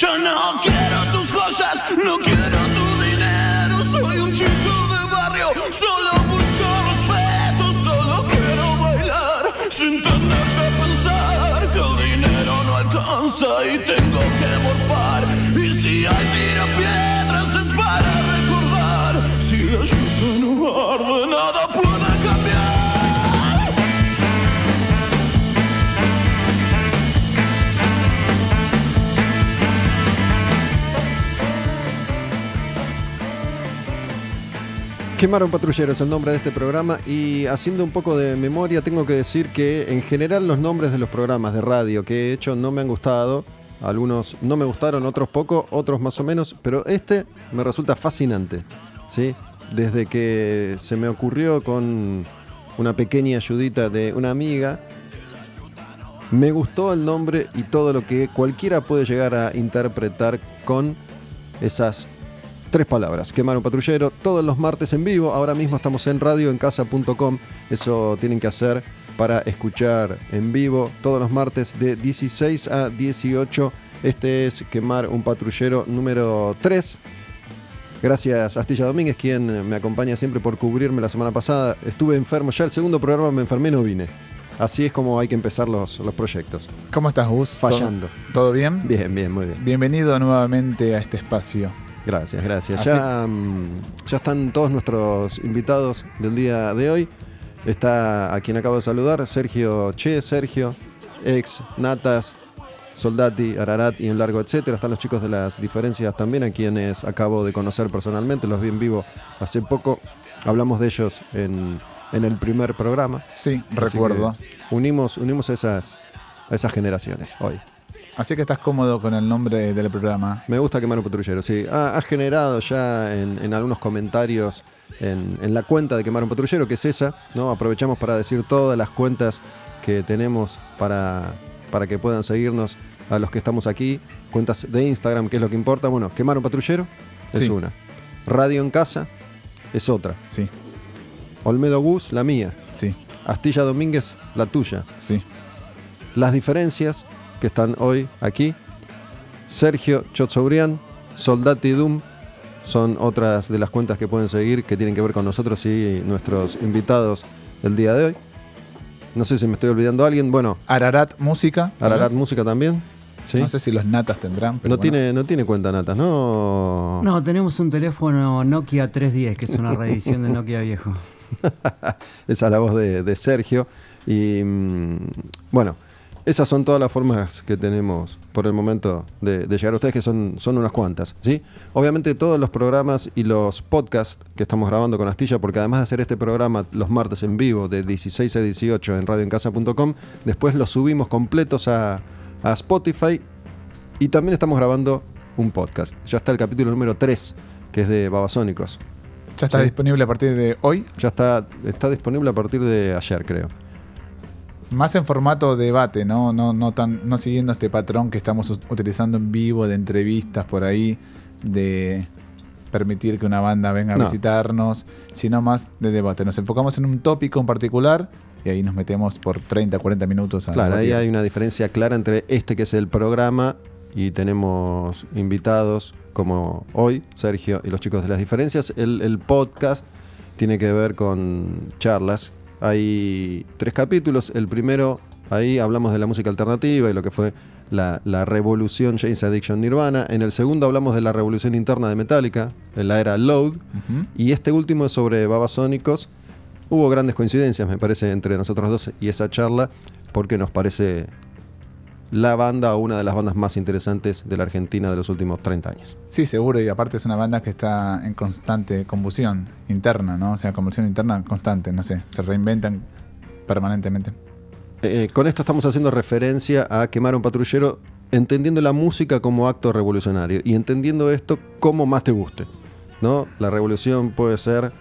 Yo no quiero tus joyas, no quiero tu dinero. Soy un chico de barrio, solo busco respeto, solo quiero bailar sin tener que pensar que el dinero no alcanza y tengo que morfar. Y si hay tira piedras es para recordar. Si la lluvia no Quemar a un patrullero es el nombre de este programa y haciendo un poco de memoria tengo que decir que en general los nombres de los programas de radio que he hecho no me han gustado. Algunos no me gustaron, otros poco, otros más o menos, pero este me resulta fascinante. ¿sí? Desde que se me ocurrió con una pequeña ayudita de una amiga, me gustó el nombre y todo lo que cualquiera puede llegar a interpretar con esas tres palabras. Quemar un patrullero todos los martes en vivo. Ahora mismo estamos en radioencasa.com. Eso tienen que hacer para escuchar en vivo todos los martes de 16 a 18. Este es Quemar un patrullero número 3. Gracias Astilla Domínguez, quien me acompaña siempre por cubrirme la semana pasada. Estuve enfermo, ya el segundo programa me enfermé, no vine. Así es como hay que empezar los, los proyectos. ¿Cómo estás, Gus? Fallando. ¿Todo, todo bien? Bien, bien, muy bien. Bienvenido nuevamente a este espacio. Gracias, gracias. Ya, mm, ya están todos nuestros invitados del día de hoy. Está a quien acabo de saludar, Sergio Che, Sergio, ex Natas, Soldati, Ararat y un largo etcétera. Están los chicos de las diferencias también, a quienes acabo de conocer personalmente, los vi en vivo hace poco. Hablamos de ellos en, en el primer programa. Sí, Así recuerdo. Unimos, unimos esas, a esas generaciones hoy. Así que estás cómodo con el nombre del programa. Me gusta quemar un patrullero, sí. Ha, ha generado ya en, en algunos comentarios en, en la cuenta de quemar un patrullero, que es esa, ¿no? Aprovechamos para decir todas las cuentas que tenemos para, para que puedan seguirnos a los que estamos aquí. Cuentas de Instagram, que es lo que importa. Bueno, quemar un patrullero es Sí. una. Radio en casa es otra. Sí, Olmedo Gus, la mía. sí, Astilla Domínguez, la tuya. sí. Las diferencias que están hoy aquí. Sergio Chotsobrián, Soldati Doom, son otras de las cuentas que pueden seguir que tienen que ver con nosotros y nuestros invitados del día de hoy. No sé si me estoy olvidando a alguien. Bueno, Ararat Música. ¿no Ararat? Música también. ¿sí? No sé si los natas tendrán, pero no, bueno. tiene, no tiene cuenta natas, ¿no? No, tenemos un teléfono Nokia 310, que es una reedición de Nokia viejo. Esa es la voz de, de Sergio. Y mm, bueno, esas son todas las formas que tenemos por el momento de, de llegar a ustedes, que son, son unas cuantas. ¿sí? Obviamente todos los programas y los podcasts que estamos grabando con Astilla, porque además de hacer este programa los martes en vivo de 16 a 18 en radioencasa.com, después los subimos completos a, a Spotify y también estamos grabando un podcast. Ya está el capítulo número 3, que es de Babasónicos. Ya está Sí. disponible a partir de hoy. Ya está, está disponible a partir de ayer, creo. Más en formato debate, ¿no? No, no, tan, no siguiendo este patrón que estamos utilizando en vivo de entrevistas por ahí, de permitir que una banda venga a No. visitarnos, sino más de debate. Nos enfocamos en un tópico en particular y ahí nos metemos por 30, 40 minutos a Claro, ahí hay una diferencia clara entre este que es el programa y tenemos invitados como hoy, Sergio y los chicos de las diferencias. El, el podcast tiene que ver con charlas. Hay tres capítulos. El primero, ahí hablamos de la música alternativa y lo que fue la, la revolución James Addiction Nirvana. En el segundo hablamos de la revolución interna de Metallica, en la era Load. Y este último es sobre Babasónicos. Hubo grandes coincidencias, me parece, entre nosotros dos y esa charla, porque nos parece la banda o una de las bandas más interesantes de la Argentina de los últimos 30 años. Sí, seguro, y aparte es una banda que está en constante combustión interna, ¿no? O sea, combustión interna constante, no sé, se reinventan permanentemente. Eh, con esto estamos haciendo referencia a quemar a un patrullero, entendiendo la música como acto revolucionario y entendiendo esto como más te guste. ¿no? La revolución puede ser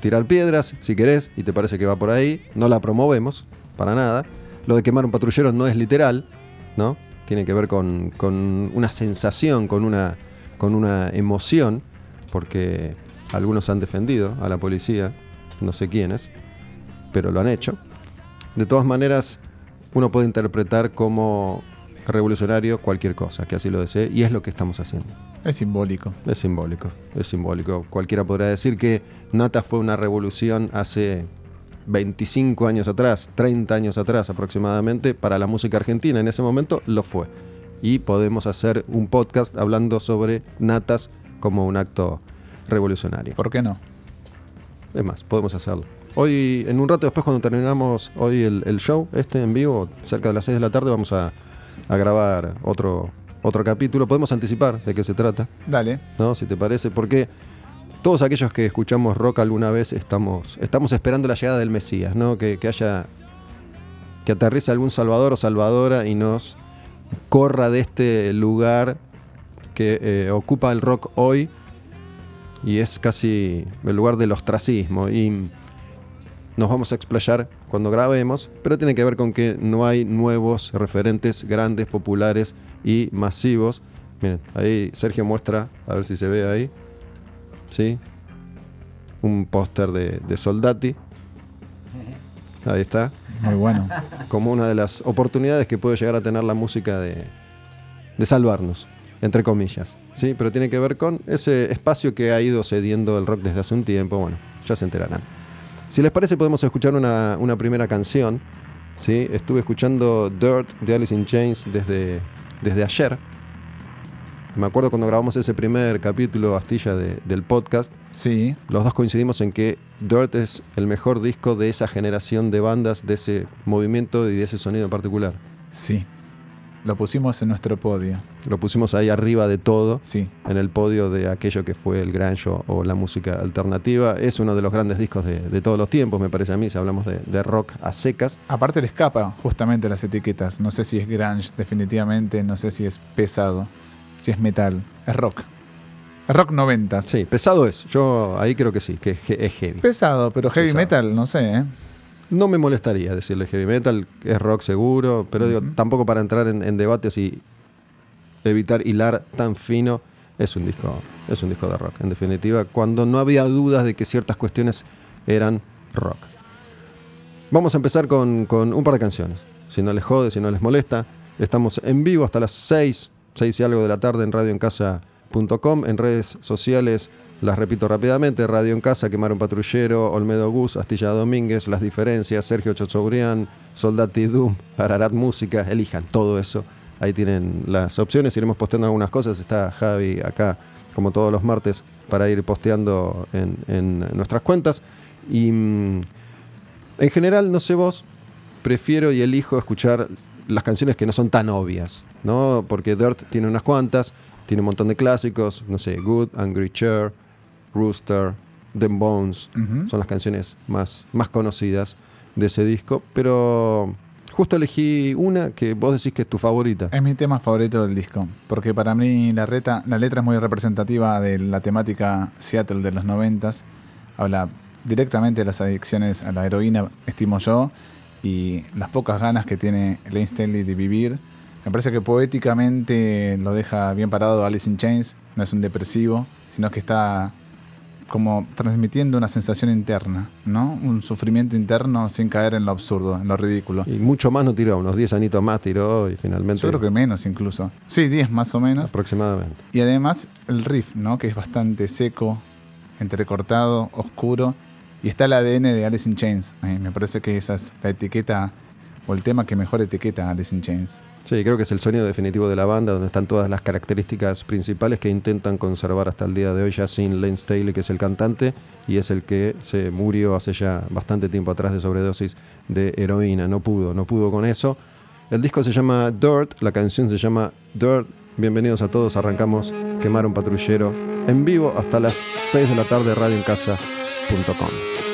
tirar piedras, si querés, y te parece que va por ahí. No la promovemos, para nada. Lo de quemar un patrullero no es literal, ¿no? Tiene que ver con, con una sensación, con una, con una emoción, porque algunos han defendido a la policía, no sé quiénes, pero lo han hecho. De todas maneras, uno puede interpretar como revolucionario cualquier cosa, que así lo desee, y es lo que estamos haciendo. Es simbólico. Es simbólico, es simbólico. Cualquiera podrá decir que Nata fue una revolución hace 25 años atrás, 30 años atrás aproximadamente, para la música argentina. En ese momento lo fue. Y podemos hacer un podcast hablando sobre Natas como un acto revolucionario. ¿Por qué no? Es más, podemos hacerlo. Hoy, en un rato después, cuando terminamos hoy el, el show, este en vivo, cerca de las 6 de la tarde, vamos a, a grabar otro, otro capítulo. Podemos anticipar de qué se trata, Dale. ¿no? Si te parece, porque todos aquellos que escuchamos rock alguna vez estamos, estamos esperando la llegada del Mesías, ¿no? Que, que haya. que aterrice algún salvador o salvadora y nos corra de este lugar que eh, ocupa el rock hoy y es casi el lugar del ostracismo y nos vamos a explayar cuando grabemos, pero tiene que ver con que no hay nuevos referentes grandes, populares y masivos. Miren, ahí Sergio muestra, a ver si se ve ahí, ¿sí? Un póster de, de Soldati. Ahí está Muy bueno. como una de las oportunidades que puede llegar a tener la música de, de salvarnos, entre comillas. ¿sí? Pero tiene que ver con ese espacio que ha ido cediendo el rock desde hace un tiempo. Bueno, ya se enterarán. Si les parece, podemos escuchar una, una primera canción. ¿sí? Estuve escuchando Dirt de Alice in Chains desde, desde ayer. Me acuerdo cuando grabamos ese primer capítulo, Astilla, de- del podcast. Sí. Los dos coincidimos en que Dirt es el mejor disco de esa generación de bandas, de ese movimiento y de ese sonido en particular. Sí. Lo pusimos en nuestro podio. Lo pusimos ahí arriba de todo, Sí. en el podio de aquello que fue el grunge o, la música alternativa. Es uno de los grandes discos de, de todos los tiempos, me parece a mí, si hablamos de, de rock a secas. Aparte le escapa justamente las etiquetas. No sé si es grunge definitivamente, no sé si es pesado, si es metal, es rock. Es rock 90. Sí, pesado es. Yo ahí creo que sí, que es he- es heavy. Pesado, pero heavy Pesado. metal, no sé, ¿eh? No me molestaría decirle heavy metal, es rock seguro, pero digo, tampoco para entrar en, en debates y evitar hilar tan fino, es un disco, es un disco de rock, en definitiva, cuando no había dudas de que ciertas cuestiones eran rock. Vamos a empezar con, con un par de canciones. Si no les jode, si no les molesta, estamos en vivo hasta las 6, 6 y algo de la tarde en radioencasa.com, en redes sociales las repito rápidamente, Radio en Casa, Quemar un Patrullero, Olmedo Gus, Astilla Domínguez, Las Diferencias, Sergio Chochobrián, Soldati Doom, Ararat Música, elijan todo eso. Ahí tienen las opciones, iremos posteando algunas cosas. Está Javi acá, como todos los martes, para ir posteando en, en nuestras cuentas. Y mm, en general, no sé vos, prefiero y elijo escuchar las canciones que no son tan obvias, ¿no? Porque Dirt tiene unas cuantas, tiene un montón de clásicos, no sé, Good, Angry Chair, Rooster, Them Bones, son las canciones más, más conocidas de ese disco, pero justo elegí una que vos decís que es tu favorita. Es mi tema favorito del disco, porque para mí la, reta, la letra es muy representativa de la temática Seattle de los noventas. Habla directamente de las adicciones a la heroína, estimo yo, y las pocas ganas que tiene Lane Staley de vivir. Me parece que poéticamente lo deja bien parado Alice in Chains, no es un depresivo, sino que está como transmitiendo una sensación interna, ¿no? Un sufrimiento interno sin caer en lo absurdo, en lo ridículo. Y mucho más no tiró, unos 10 anitos más tiró y finalmente Yo creo que menos incluso. Sí, 10 más o menos. aproximadamente. Y además el riff, ¿no? Que es bastante seco, entrecortado, oscuro. Y está el ADN de Alice in Chains. Eh, me parece que esa es la etiqueta o el tema que mejor etiqueta Alice in Chains. Sí, creo que es el sonido definitivo de la banda, donde están todas las características principales que intentan conservar hasta el día de hoy ya sin Lane Staley, que es el cantante, y es el que se murió hace ya bastante tiempo atrás de sobredosis de heroína. No pudo, no pudo con eso. El disco se llama Dirt, la canción se llama Dirt. Bienvenidos a todos, arrancamos Quemar un Patrullero en vivo hasta las 6 de la tarde, radioencasa.com. Thank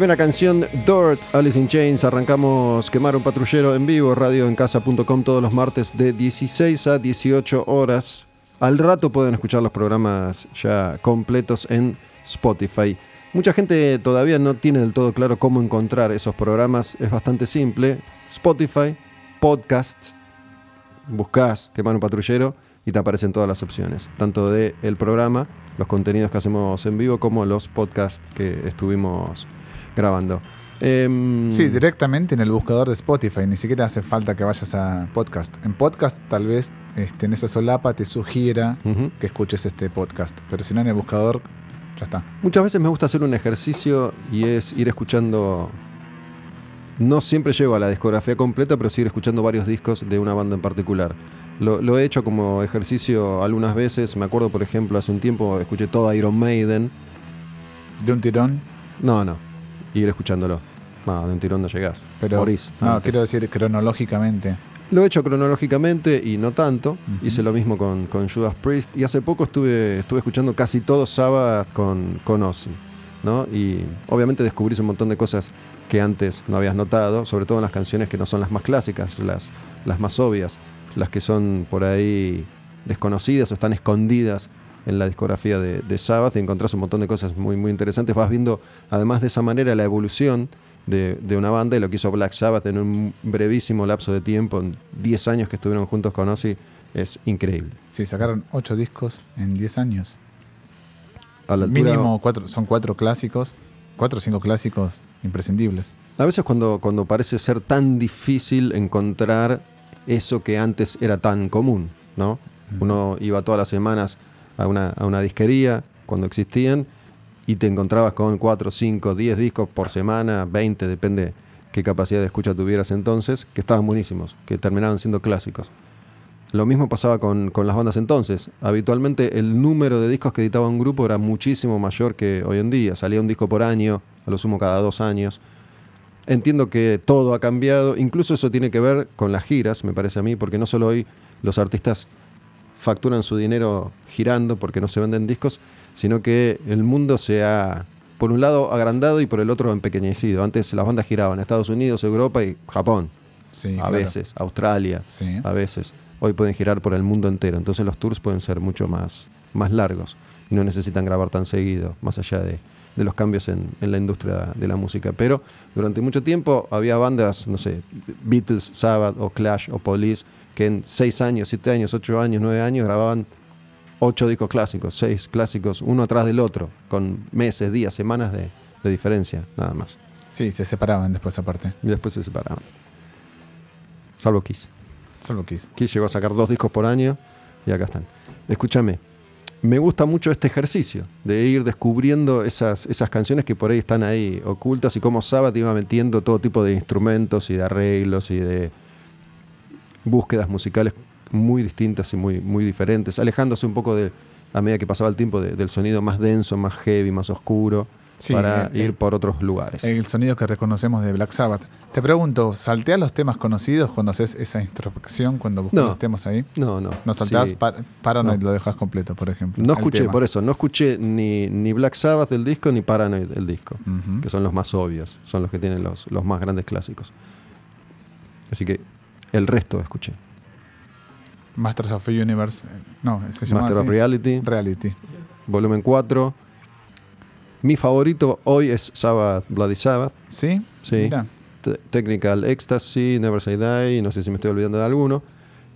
Primera canción, Dirt, Alice in Chains. Arrancamos Quemar un patrullero en vivo, radioencasa.com todos los martes de 16 a 18 horas. Al rato pueden escuchar los programas ya completos en Spotify. Mucha gente todavía no tiene del todo claro cómo encontrar esos programas. Es bastante simple. Spotify, podcasts, buscas Quemar un patrullero y te aparecen todas las opciones. Tanto de el programa, los contenidos que hacemos en vivo, como los podcasts que estuvimos grabando. Em, Sí, directamente en el buscador de Spotify, ni siquiera hace falta que vayas a podcast. En podcast tal vez este, en esa solapa te sugiera que escuches este podcast, pero si no en el buscador ya está. Muchas veces me gusta hacer un ejercicio y es ir escuchando. No siempre llego a la discografía completa, pero sí ir escuchando varios discos de una banda en particular. Lo, lo he hecho como ejercicio algunas veces. Me acuerdo, por ejemplo, hace un tiempo escuché todo Iron Maiden. De un tirón, No, no. Ir escuchándolo. No, de un tirón no llegás. pero Morís no, antes. quiero decir cronológicamente. Lo he hecho cronológicamente y no tanto. Hice lo mismo con, con Judas Priest. Y hace poco estuve, estuve escuchando casi todo Sabbath con, con Ozzy. ¿no? Y obviamente descubrís un montón de cosas que antes no habías notado, sobre todo en las canciones que no son las más clásicas, las, las más obvias, las que son por ahí desconocidas o están escondidas en la discografía de, de Sabbath y encontrás un montón de cosas muy, muy interesantes. Vas viendo, además de esa manera, la evolución de, de una banda y lo que hizo Black Sabbath en un brevísimo lapso de tiempo, en 10 años que estuvieron juntos con Ozzy, es increíble. Sí, sacaron ocho discos en 10 años. A la altura- Mínimo cuatro, son cuatro clásicos, cuatro o cinco clásicos imprescindibles. A veces cuando, cuando parece ser tan difícil encontrar eso que antes era tan común, ¿no? Uno iba todas las semanas a una, a una disquería cuando existían y te encontrabas con 4, 5, 10 discos por semana, 20, depende qué capacidad de escucha tuvieras entonces, que estaban buenísimos, que terminaban siendo clásicos. Lo mismo pasaba con, con las bandas entonces. Habitualmente el número de discos que editaba un grupo era muchísimo mayor que hoy en día. Salía un disco por año, a lo sumo cada dos años. Entiendo que todo ha cambiado, incluso eso tiene que ver con las giras, me parece a mí, porque no solo hoy los artistas facturan su dinero girando porque no se venden discos, sino que el mundo se ha, por un lado, agrandado y por el otro empequeñecido. Antes las bandas giraban en Estados Unidos, Europa y Japón, Sí, a claro. veces, Australia, Sí. a veces. Hoy pueden girar por el mundo entero, entonces los tours pueden ser mucho más, más largos y no necesitan grabar tan seguido, más allá de, de los cambios en, en la industria de la música. Pero durante mucho tiempo había bandas, no sé, Beatles, Sabbath o Clash o Police, que en seis años, siete años, ocho años, nueve años grababan ocho discos clásicos, seis clásicos, uno atrás del otro, con meses, días, semanas de, de diferencia, nada más. Sí, se separaban después aparte. Y después se separaban. Salvo Kiss. Solo Kiss. Kiss llegó a sacar dos discos por año y acá están. Escúchame, me gusta mucho este ejercicio de ir descubriendo esas, esas canciones que por ahí están ahí ocultas y cómo Sabbath iba metiendo todo tipo de instrumentos y de arreglos y de búsquedas musicales muy distintas y muy, muy diferentes, alejándose un poco de, a medida que pasaba el tiempo, de- del sonido más denso, más heavy, más oscuro, Sí, para ir por otros lugares. El sonido que reconocemos de Black Sabbath. Te pregunto, ¿salteas los temas conocidos cuando haces esa introspección, cuando buscas No. los temas ahí? no, no. ¿No saltás sí. Pa- Paranoid No. lo dejas completo, por ejemplo? No escuché, tema? por eso, no escuché ni, ni Black Sabbath del disco ni Paranoid del disco, que son los más obvios, son los que tienen los, los más grandes clásicos. Así que el resto escuché. Masters of the Universe. eh, No, se llama Master of así. Reality, Reality. volumen 4. Mi favorito hoy es Sabbath, Bloody Sabbath. ¿Sí? Sí. Mira. Technical Ecstasy, Never Say Die, no sé si me estoy olvidando de alguno.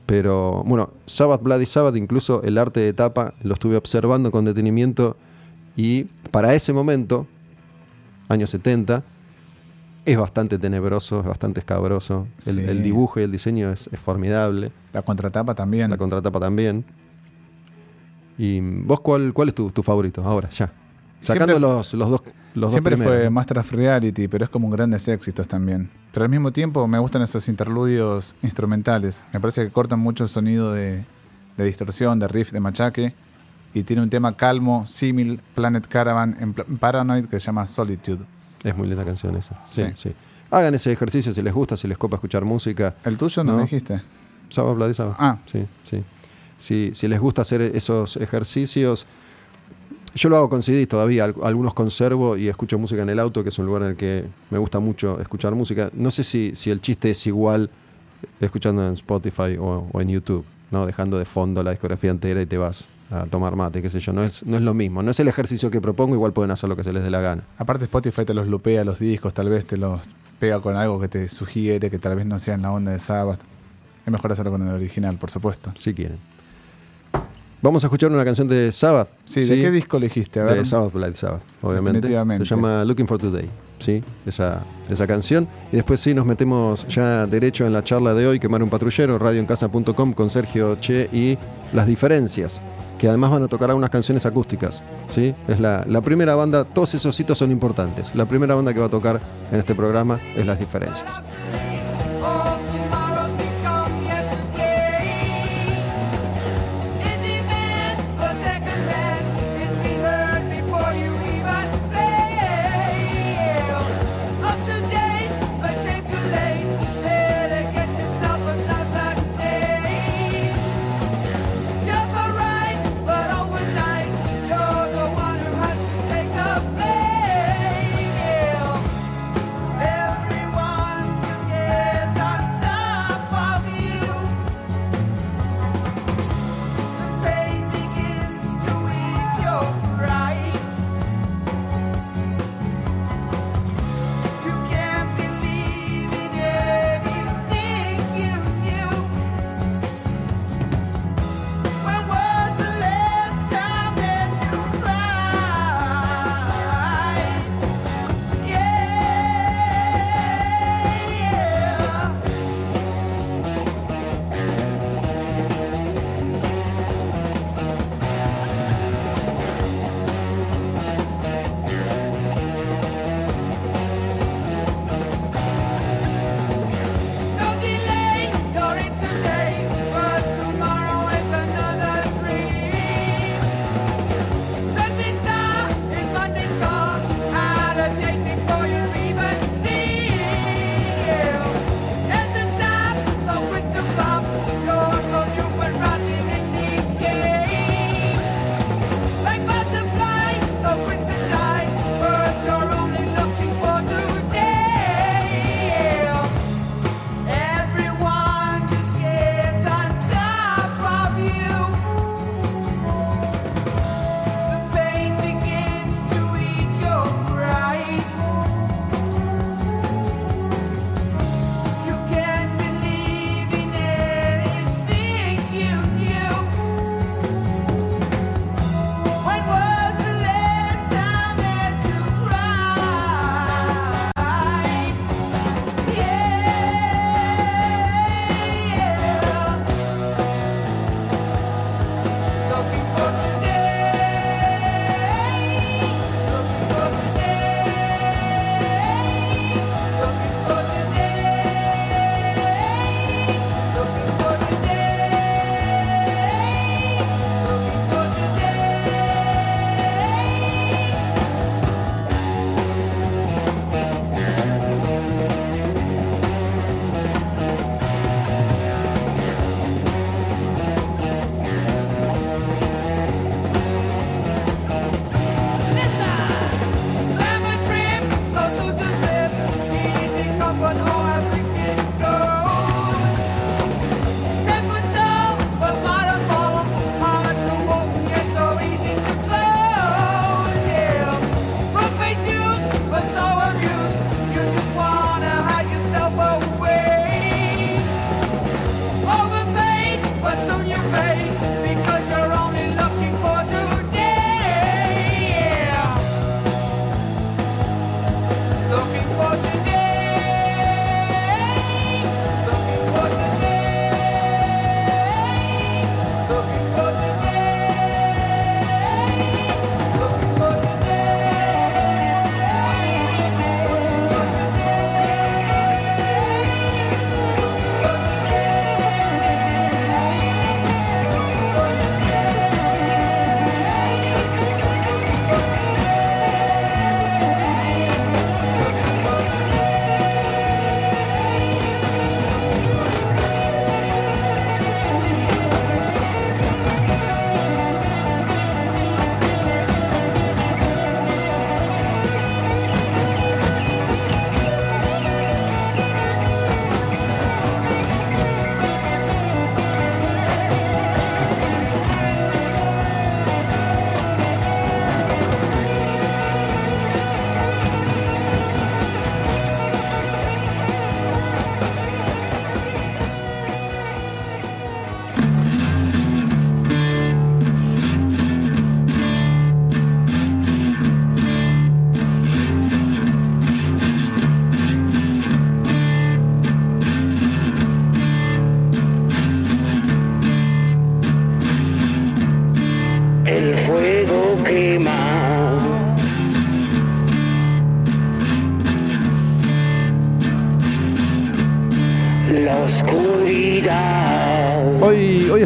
Pero bueno, Sabbath, Bloody Sabbath, incluso el arte de tapa, lo estuve observando con detenimiento y para ese momento, años 70, es bastante tenebroso, es bastante escabroso. El, Sí. el dibujo y el diseño es, es formidable, La contratapa también. la contratapa también. ¿Y vos cuál, cuál es tu, tu favorito ahora, ya? Sacando Siempre- los, los dos los Siempre dos fue Master of Reality, pero es como un grandes éxitos también. Pero al mismo tiempo me gustan esos interludios instrumentales. Me parece que cortan mucho el sonido de, de distorsión, de riff, de machaque. Y tiene un tema calmo, símil, Planet Caravan en Paranoid que se llama Solitude. Es muy linda canción esa. Sí, Sí. sí. Hagan ese ejercicio si les gusta, si les copa escuchar música. ¿El tuyo no, No. me dijiste? Bloody Sabbath. Ah. Sí, sí. Si, si les gusta hacer esos ejercicios, yo lo hago con CD todavía. al- Algunos conservo y escucho música en el auto, que es un lugar en el que me gusta mucho escuchar música. No sé si, si el chiste es igual escuchando en Spotify o, o en YouTube, ¿no? Dejando de fondo la discografía entera y te vas a tomar mate, qué sé yo. No es, no es lo mismo. No es el ejercicio que propongo, igual pueden hacer lo que se les dé la gana. Aparte Spotify te los lupea los discos, tal vez te los pega con algo que te sugiere, que tal vez no sea en la onda de Sabbath. Es mejor hacerlo con el original, por supuesto. si quieren. Vamos a escuchar una canción de Sabbath. Sí, ¿de qué disco elegiste? A ver. De Sabbath Bloody Sabbath, obviamente. Definitivamente. Se llama Looking for Today, ¿sí? Esa, esa canción. Y después sí nos metemos ya derecho en la charla de hoy, Quemar un patrullero, radioencasa.com con Sergio Che y las diferencias, que además van a tocar algunas canciones acústicas, ¿sí? Es la, la primera banda, todos esos hitos son importantes. La primera banda que va a tocar en este programa es Las Diferencias.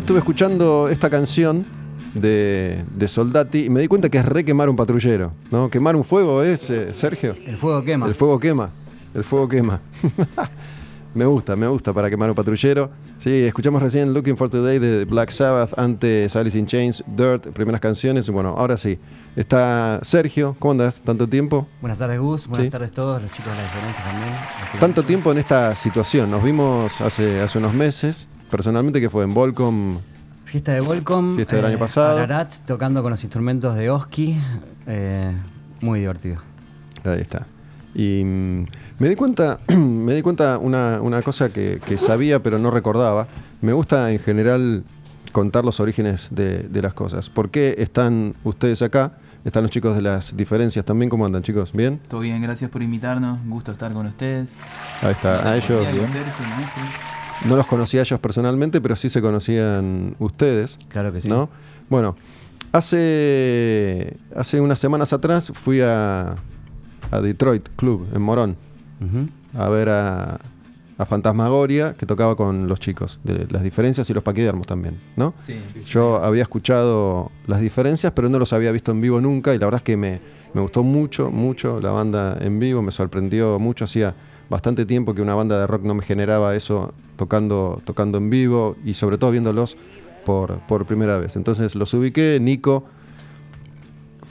Estuve escuchando esta canción de, de Soldati y me di cuenta que es re quemar un patrullero. ¿no? Quemar un fuego es, eh, Sergio. El fuego quema. El fuego quema. El fuego quema. me gusta, me gusta para quemar un patrullero. Sí, escuchamos recién Looking for Today de Black Sabbath, antes Alice in Chains, Dirt, primeras canciones. Bueno, ahora sí. Está Sergio. ¿Cómo andas? ¿Tanto tiempo? Buenas tardes, Gus. Buenas Sí. tardes a todos, los chicos de la diferencia también. Tanto tiempo en esta situación. Nos vimos hace, hace unos meses. Personalmente, que fue en Volcom. Fiesta de Volcom. Fiesta del año pasado. Ararat, tocando con los instrumentos de Oski. eh, muy divertido. Ahí está. Y mm, me di cuenta, me di cuenta una, una cosa que, que sabía pero no recordaba. Me gusta en general contar los orígenes de, de las cosas. ¿Por qué están ustedes acá? Están los chicos de las diferencias también. ¿Cómo andan, chicos? ¿Bien? Todo bien, gracias por invitarnos. Un gusto estar con ustedes. Ahí está. A ellos Gracias, Sergio, maestro. No los conocía a ellos personalmente, pero sí se conocían ustedes. Claro que sí. ¿No? Bueno, hace, hace unas semanas atrás fui a, a Detroit Club en Morón. A ver a, a Fantasmagoria, que tocaba con los chicos, de las diferencias y los paquidermos también, ¿no? Sí. Yo había escuchado las diferencias, pero no los había visto en vivo nunca, y la verdad es que me, me gustó mucho, mucho la banda en vivo, me sorprendió mucho, hacía bastante tiempo que una banda de rock no me generaba eso tocando, tocando en vivo, y sobre todo viéndolos por, por primera vez. Entonces los ubiqué, Nico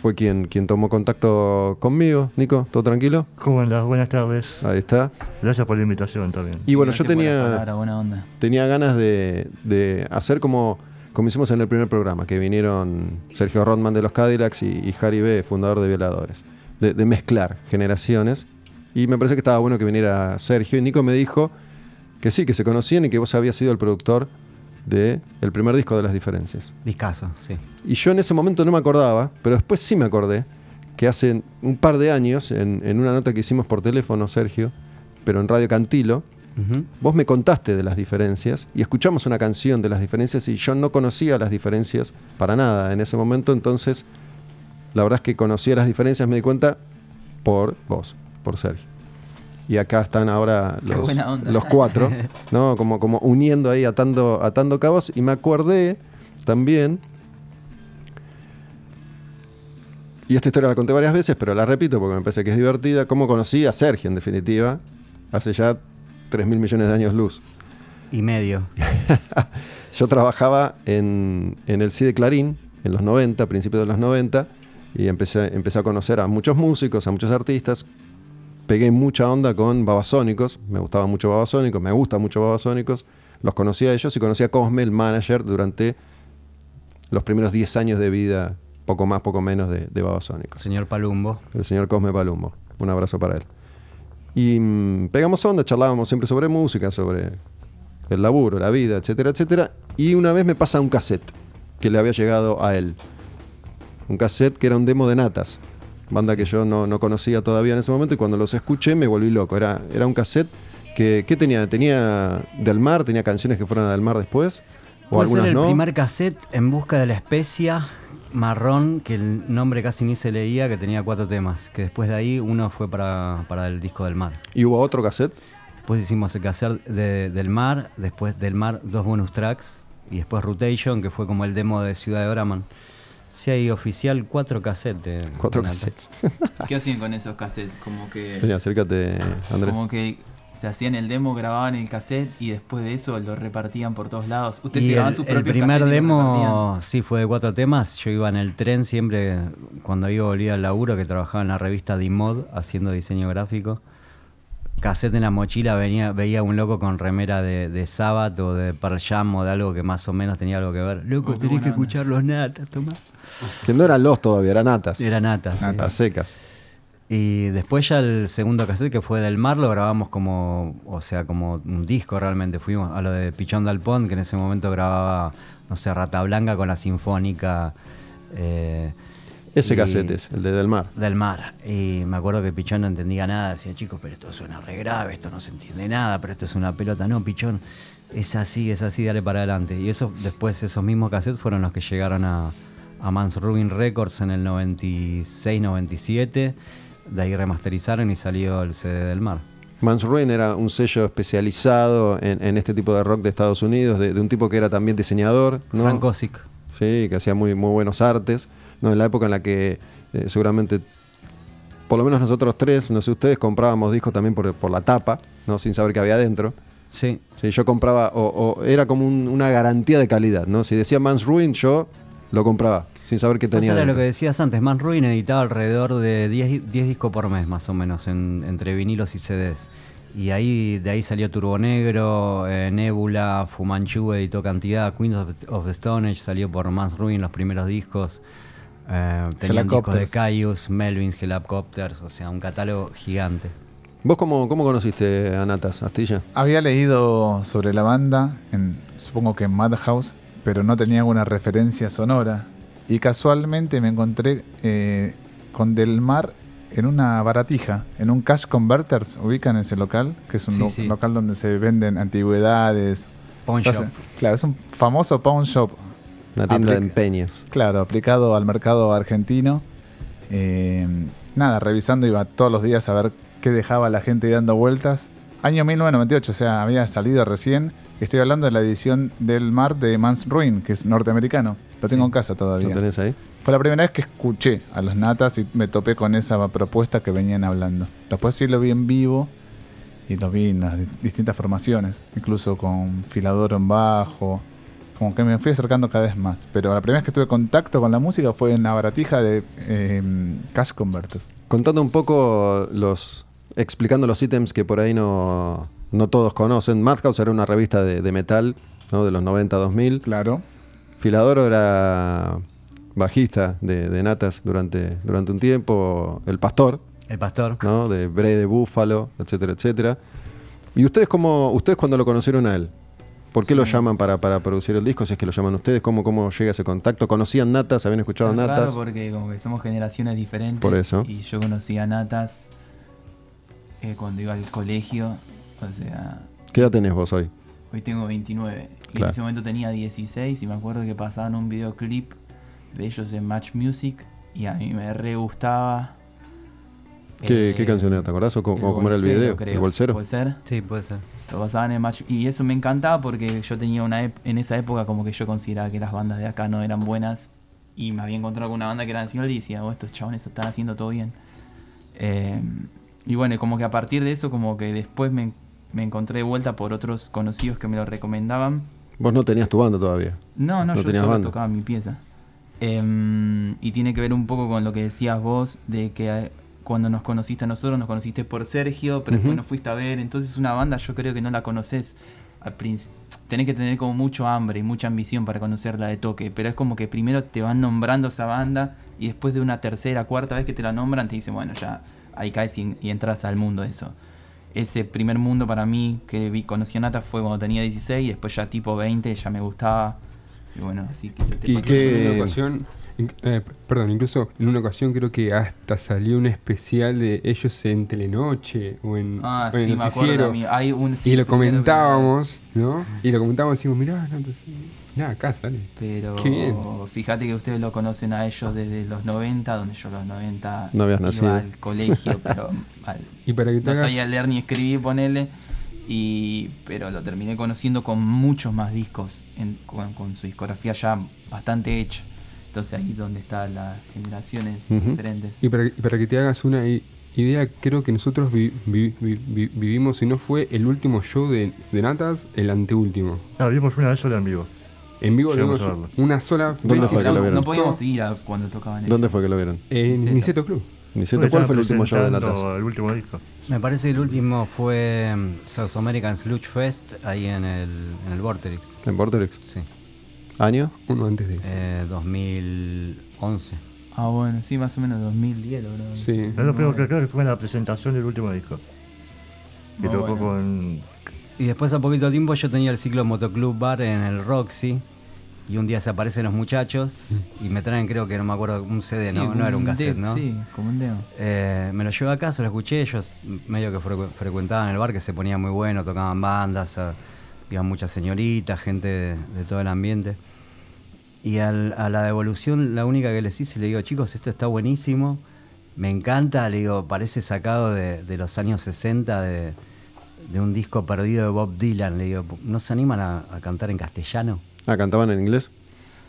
fue quien, quien tomó contacto conmigo. Nico, ¿todo tranquilo? ¿Cómo andas? Buenas tardes. Ahí está. Gracias por la invitación también. Y bueno, yo Gracias tenía, palabra, buena onda. tenía ganas de, de hacer como, como hicimos en el primer programa, que vinieron Sergio Rodman de los Cadillacs y, y Harry B., fundador de Violadores, de, de mezclar generaciones. Y me pareció que estaba bueno que viniera Sergio. Y Nico me dijo que sí, que se conocían y que vos habías sido el productor del el primer disco de las diferencias. Discaso, sí. Y yo en ese momento no me acordaba, pero después sí me acordé que hace un par de años, en, en una nota que hicimos por teléfono, Sergio, pero en Radio Cantilo. Vos me contaste de las diferencias y escuchamos una canción de las diferencias y yo no conocía las diferencias para nada en ese momento, entonces la verdad es que conocía las diferencias, me di cuenta por vos, por Sergio. Y acá están ahora los, cuatro, ¿no? Como, como uniendo ahí, atando, atando cabos. Y me acordé también, y esta historia la conté varias veces, pero la repito porque me parece que es divertida, cómo conocí a Sergio en definitiva, hace ya 3 mil millones de años luz. Y medio. Yo trabajaba en, en el CIDE Clarín en los 90, a principios de los 90, y empecé, empecé a conocer a muchos músicos, a muchos artistas. Pegué mucha onda con Babasónicos, me gustaba mucho Babasónicos, me gusta mucho Babasónicos. Los conocí a ellos y conocí a Cosme, el manager, durante los primeros 10 años de vida, poco más, poco menos, de, de Babasónicos Señor Palumbo. el señor Cosme Palumbo. Un abrazo para él. Y mm, pegamos onda, charlábamos siempre sobre música, sobre el laburo, la vida, etcétera, etcétera. Y una vez me pasa un cassette que le había llegado a él. Un cassette que era un demo de Natas, banda que yo no, no conocía todavía en ese momento y cuando los escuché me volví loco. Era, era un cassette que, ¿qué tenía? ¿Tenía Del Mar? ¿Tenía canciones que fueron a Del Mar después? ¿O Puede ser algunas el no? primer cassette en busca de la especia marrón, que el nombre casi ni se leía, que tenía cuatro temas. Que después de ahí uno fue para, para el disco del mar. ¿Y hubo otro cassette? Después hicimos el cassette de- del mar, después del mar dos bonus tracks y después Rotation, que fue como el demo de Ciudad de Braman. Sí, hay oficial cuatro cassettes. Cuatro cassettes. ¿Qué hacían con esos cassettes? Como que, Vení, acércate, Andrés. como que se hacían el demo, grababan el cassette y después de eso lo repartían por todos lados. Ustedes se grababan el, sus el propios primer y los demo, sí, fue de cuatro temas. Yo iba en el tren siempre, cuando iba volvía al laburo, que trabajaba en la revista D-Mod haciendo diseño gráfico. Cassette en la mochila, venía, veía un loco con remera de, de Sabbath o de Pearl Jam o de algo que más o menos tenía algo que ver. Loco, Oh, tenés que escuchar los natas, tomá. Que no eran los todavía, eran Natas. Era nata. sí. Natas secas. Y después ya el segundo cassette que fue del mar lo grabamos como, o sea, como un disco realmente. Fuimos a lo de Pichón del Pont, que en ese momento grababa, no sé, Rata Blanca con la Sinfónica. eh, Ese y- cassette es, el de Del Mar. Del mar. Y me acuerdo que Pichón no entendía nada. Decía, chicos, pero esto suena re grave, esto no se entiende nada, pero esto es una pelota. No, Pichón, es así, es así, dale para adelante. Y eso, después esos mismos cassettes fueron los que llegaron a, a Mans Rubin Records en el 96-97. De ahí remasterizaron y salió el CD del mar. Mans Ruin era un sello especializado en, en este tipo de rock de Estados Unidos, de, de un tipo que era también diseñador, ¿no? Frank Osick. Sí, que hacía muy, muy buenos artes, ¿no? En la época en la que eh, seguramente, por lo menos nosotros tres, no sé ustedes, comprábamos discos también por, por la tapa, ¿no? Sin saber qué había adentro. Sí. Sí, yo compraba, o, o era como un- una garantía de calidad, ¿no? Si decía Mans Ruin, yo lo compraba, sin saber qué tenía Tenía lo adentro. que decías antes, Man Ruin editaba alrededor de 10, 10 discos por mes, más o menos, en- entre vinilos y CDs. Y ahí de ahí salió Turbo Negro, eh, Nebula, Fumanchu editó cantidad, Queens of, of the Stone Age salió por Mans Ruin los primeros discos. Eh, tenían discos de. Caius, Melvins, Helicopters, o sea, un catálogo gigante. ¿Vos cómo, cómo conociste a Natas, Astilla? Había leído sobre la banda, en, supongo que en Madhouse, pero no tenía alguna referencia sonora. Y casualmente me encontré eh, con Del Mar en una baratija, en un Cash Converters, ubican ese local, que es un Sí, lo- sí. local donde se venden antigüedades. Pawn Shop. Claro, es un famoso pawn shop. Una tienda de empeños. Claro, aplicado al mercado argentino. Eh, nada, revisando iba todos los días a ver qué dejaba la gente dando vueltas. Año 1998, o sea, había salido recién. Estoy hablando de la edición del mar de Mans Ruin, que es norteamericano. Lo tengo en casa ¿Lo todavía. tenés ahí? Fue la primera vez que escuché a los natas y me topé con esa propuesta que venían hablando. Después sí lo vi en vivo y lo vi en las di- distintas formaciones, incluso con filador en bajo. Como que me fui acercando cada vez más. Pero la primera vez que tuve contacto con la música fue en la baratija de eh, Cash Converters. Contando un poco los. explicando los ítems que por ahí no, no todos conocen. Madhouse era una revista de, de metal, ¿no? De los 90-2000. Claro. Filadoro era bajista de, de Natas durante, durante un tiempo. El Pastor, El pastor. ¿no? De Bre de Búfalo, etcétera, etcétera. ¿Y ustedes cómo, ustedes cuando lo conocieron a él? ¿Por qué lo llaman para, para producir el disco? Si es que lo llaman ustedes, ¿cómo, cómo llega ese contacto? ¿Conocían Natas? ¿Habían escuchado Natas? porque como que somos generaciones diferentes. Por eso. Y yo conocí a Natas eh, cuando iba al colegio. O sea, ¿Qué edad tenés vos hoy? hoy tengo 29. Y Claro. en ese momento tenía 16 y me acuerdo que pasaban un videoclip de ellos en Match Music y a mí me re gustaba. ¿Qué, Eh, qué canción era? ¿Te acordás? ¿O cómo, El o cómo era el video? creo. ¿El bolsero? ¿Puede ser? Sí, puede ser. Lo pasaban en Match y eso me encantaba porque yo tenía una ep- en esa época como que yo consideraba que las bandas de acá no eran buenas y me había encontrado con una banda que era nacional y decía, oh, estos chabones están haciendo todo bien. Eh, y bueno, como que a partir de eso como que después me, me encontré de vuelta por otros conocidos que me lo recomendaban. Vos no tenías tu banda todavía. No, no, No yo solo banda. tocaba mi pieza. Em, y tiene que ver un poco con lo que decías vos, de que eh, cuando nos conociste a nosotros, nos conociste por Sergio, pero después nos fuiste a ver. Entonces una banda yo creo que no la conoces. Al tenés que tener como mucho hambre y mucha ambición para conocerla de toque. Pero es como que primero te van nombrando esa banda y después de una tercera, cuarta vez que te la nombran, te dicen, bueno, ya ahí caes y, y entras al mundo de eso. Ese primer mundo para mí que vi, conocí a Nata fue cuando tenía 16 y después ya tipo 20 ya me gustaba. Y bueno, así que se te ¿Y pasó. qué- En una ocasión, eh, perdón, incluso en una ocasión creo que hasta salió un especial de ellos en Telenoche o en, Ah, o en sí, me acuerdo. Hay un, sí, y lo primero, comentábamos, ¿no? Y lo comentábamos y decimos, mirá, no, pues, acá sale. Pero Qué bien. fíjate que ustedes lo conocen a ellos desde los 90, donde yo los 90 No habías iba nacido. al colegio, pero al- Y para que te no hagas, sabía leer ni escribir, ponele. Y, pero lo terminé conociendo con muchos más discos, en- con, con su discografía ya bastante hecha. Entonces ahí es donde están las generaciones diferentes. y para, que te hagas una idea, creo que nosotros vi- vi- vi- vi- vivimos, si no fue el último show de, de Natas, el anteúltimo. Ah, vimos una vez sola en vivo. En vivo Llegamos vimos verlo. una sola ¿Dónde fue que lo no, vieron? no podíamos ir a cuando tocaban ellos. ¿Dónde fue que lo vieron? En Niceto. Niceto Club. Niceto, ¿cuál fue el último show de Natas? El último disco. Me parece que el último fue mm, South American Sludge Fest ahí en el, en el Vorterix. ¿En Vorterix? Sí. ¿Año? Uno antes de eso. Eh, 2011. Ah, bueno, sí, más o menos 2010, bro. Sí. Eso fue, creo que fue en la presentación del último disco. Que Ah, tocó bueno. con. Y después a poquito tiempo yo tenía el ciclo Motoclub Bar en el Roxy. Y un día se aparecen los muchachos y me traen, creo que no me acuerdo, un CD, Sí, no, no era un cassette, ¿no? Sí, como un demo. Eh, me lo llevé a casa, lo escuché, ellos medio que frecu- frecuentaban el bar que se ponía muy bueno, tocaban bandas, ah, iban muchas señoritas, gente de, de todo el ambiente. Y al- a la devolución, la única que les hice, le digo, chicos, esto está buenísimo, me encanta, le digo, parece sacado de, de los años 60 de, de un disco perdido de Bob Dylan. Le digo, ¿no se animan a, a cantar en castellano? Ah, cantaban en inglés.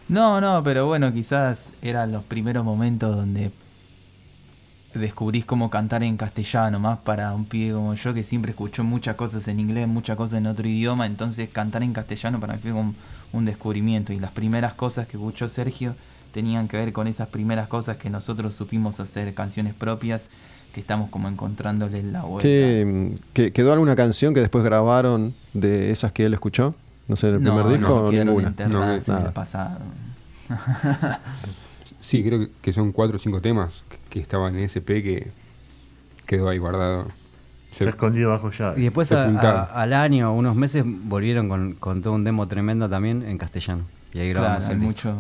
No, no, pero bueno, quizás eran los primeros momentos donde descubrís cómo cantar en castellano, más para un pibe como yo que siempre escuchó muchas cosas en inglés, muchas cosas en otro idioma, entonces cantar en castellano para mí fue un, un descubrimiento y las primeras cosas que escuchó Sergio tenían que ver con esas primeras cosas que nosotros supimos hacer canciones propias, que estamos como encontrándole la vuelta. ¿Qué, que- ¿Quedó alguna canción que después grabaron de esas que él escuchó? No sé, en el primer no, disco no, o ninguna. No, en nada. el pasado. Sí, creo que- son cuatro o cinco temas que- estaban en SP que quedó ahí guardado. Se- Está escondido bajo llave. Y después Se a- a- al año, unos meses, volvieron con, con todo un demo tremendo también en castellano. Y ahí grabamos Claro, el mucho.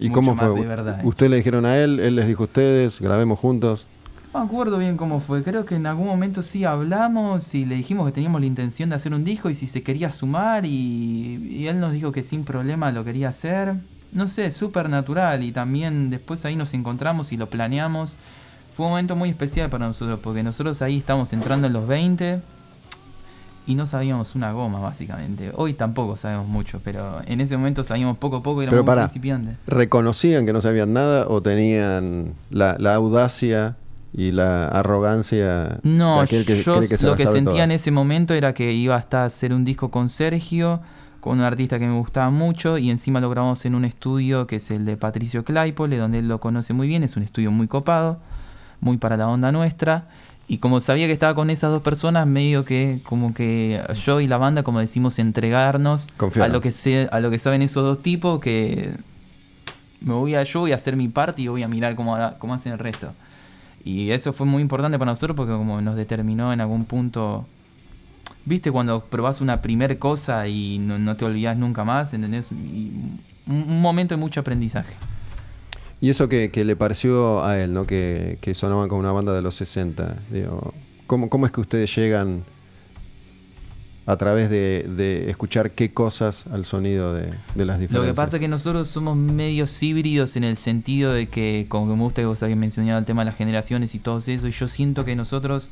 ¿Y mucho cómo más fue? de verdad, eh. ¿Usted le dijeron a él, él les dijo a ustedes, grabemos juntos? No me acuerdo bien cómo fue. Creo que en algún momento sí hablamos y le dijimos que teníamos la intención de hacer un disco y si se quería sumar y, y él nos dijo que sin problema lo quería hacer. No sé, súper natural y también después ahí nos encontramos y lo planeamos. Fue un momento muy especial para nosotros porque nosotros ahí estamos entrando en los 20 y no sabíamos una goma básicamente. Hoy tampoco sabemos mucho, pero en ese momento sabíamos poco a poco y éramos Pero muy para, principiantes. ¿reconocían que no sabían nada o tenían la, la audacia y la arrogancia No, de aquel que yo cree que se lo que sentía en ese momento era que iba a estar a hacer un disco con Sergio, con un artista que me gustaba mucho, y encima lo grabamos en un estudio que es el de Patricio Claypole, donde él lo conoce muy bien, es un estudio muy copado, muy para la onda nuestra. Y como sabía que estaba con esas dos personas, medio que como que yo y la banda, como decimos, entregarnos a lo que sé, a lo que saben esos dos tipos, que me voy a yo voy a hacer mi parte y voy a mirar cómo, cómo hacen el resto. Y eso fue muy importante para nosotros porque como nos determinó en algún punto, viste cuando probás una primer cosa y no, no te olvidás nunca más, ¿entendés? Un, momento de mucho aprendizaje. Y eso que, que le pareció a él, ¿no? Que, que sonaban como una banda de los 60. Digo, ¿cómo, ¿Cómo es que ustedes llegan a través de, de escuchar qué cosas al sonido de, de las diferencias? Lo que pasa es que nosotros somos medios híbridos en el sentido de que, como que me gusta que vos habías mencionado el tema de las generaciones y todo eso, y yo siento que nosotros,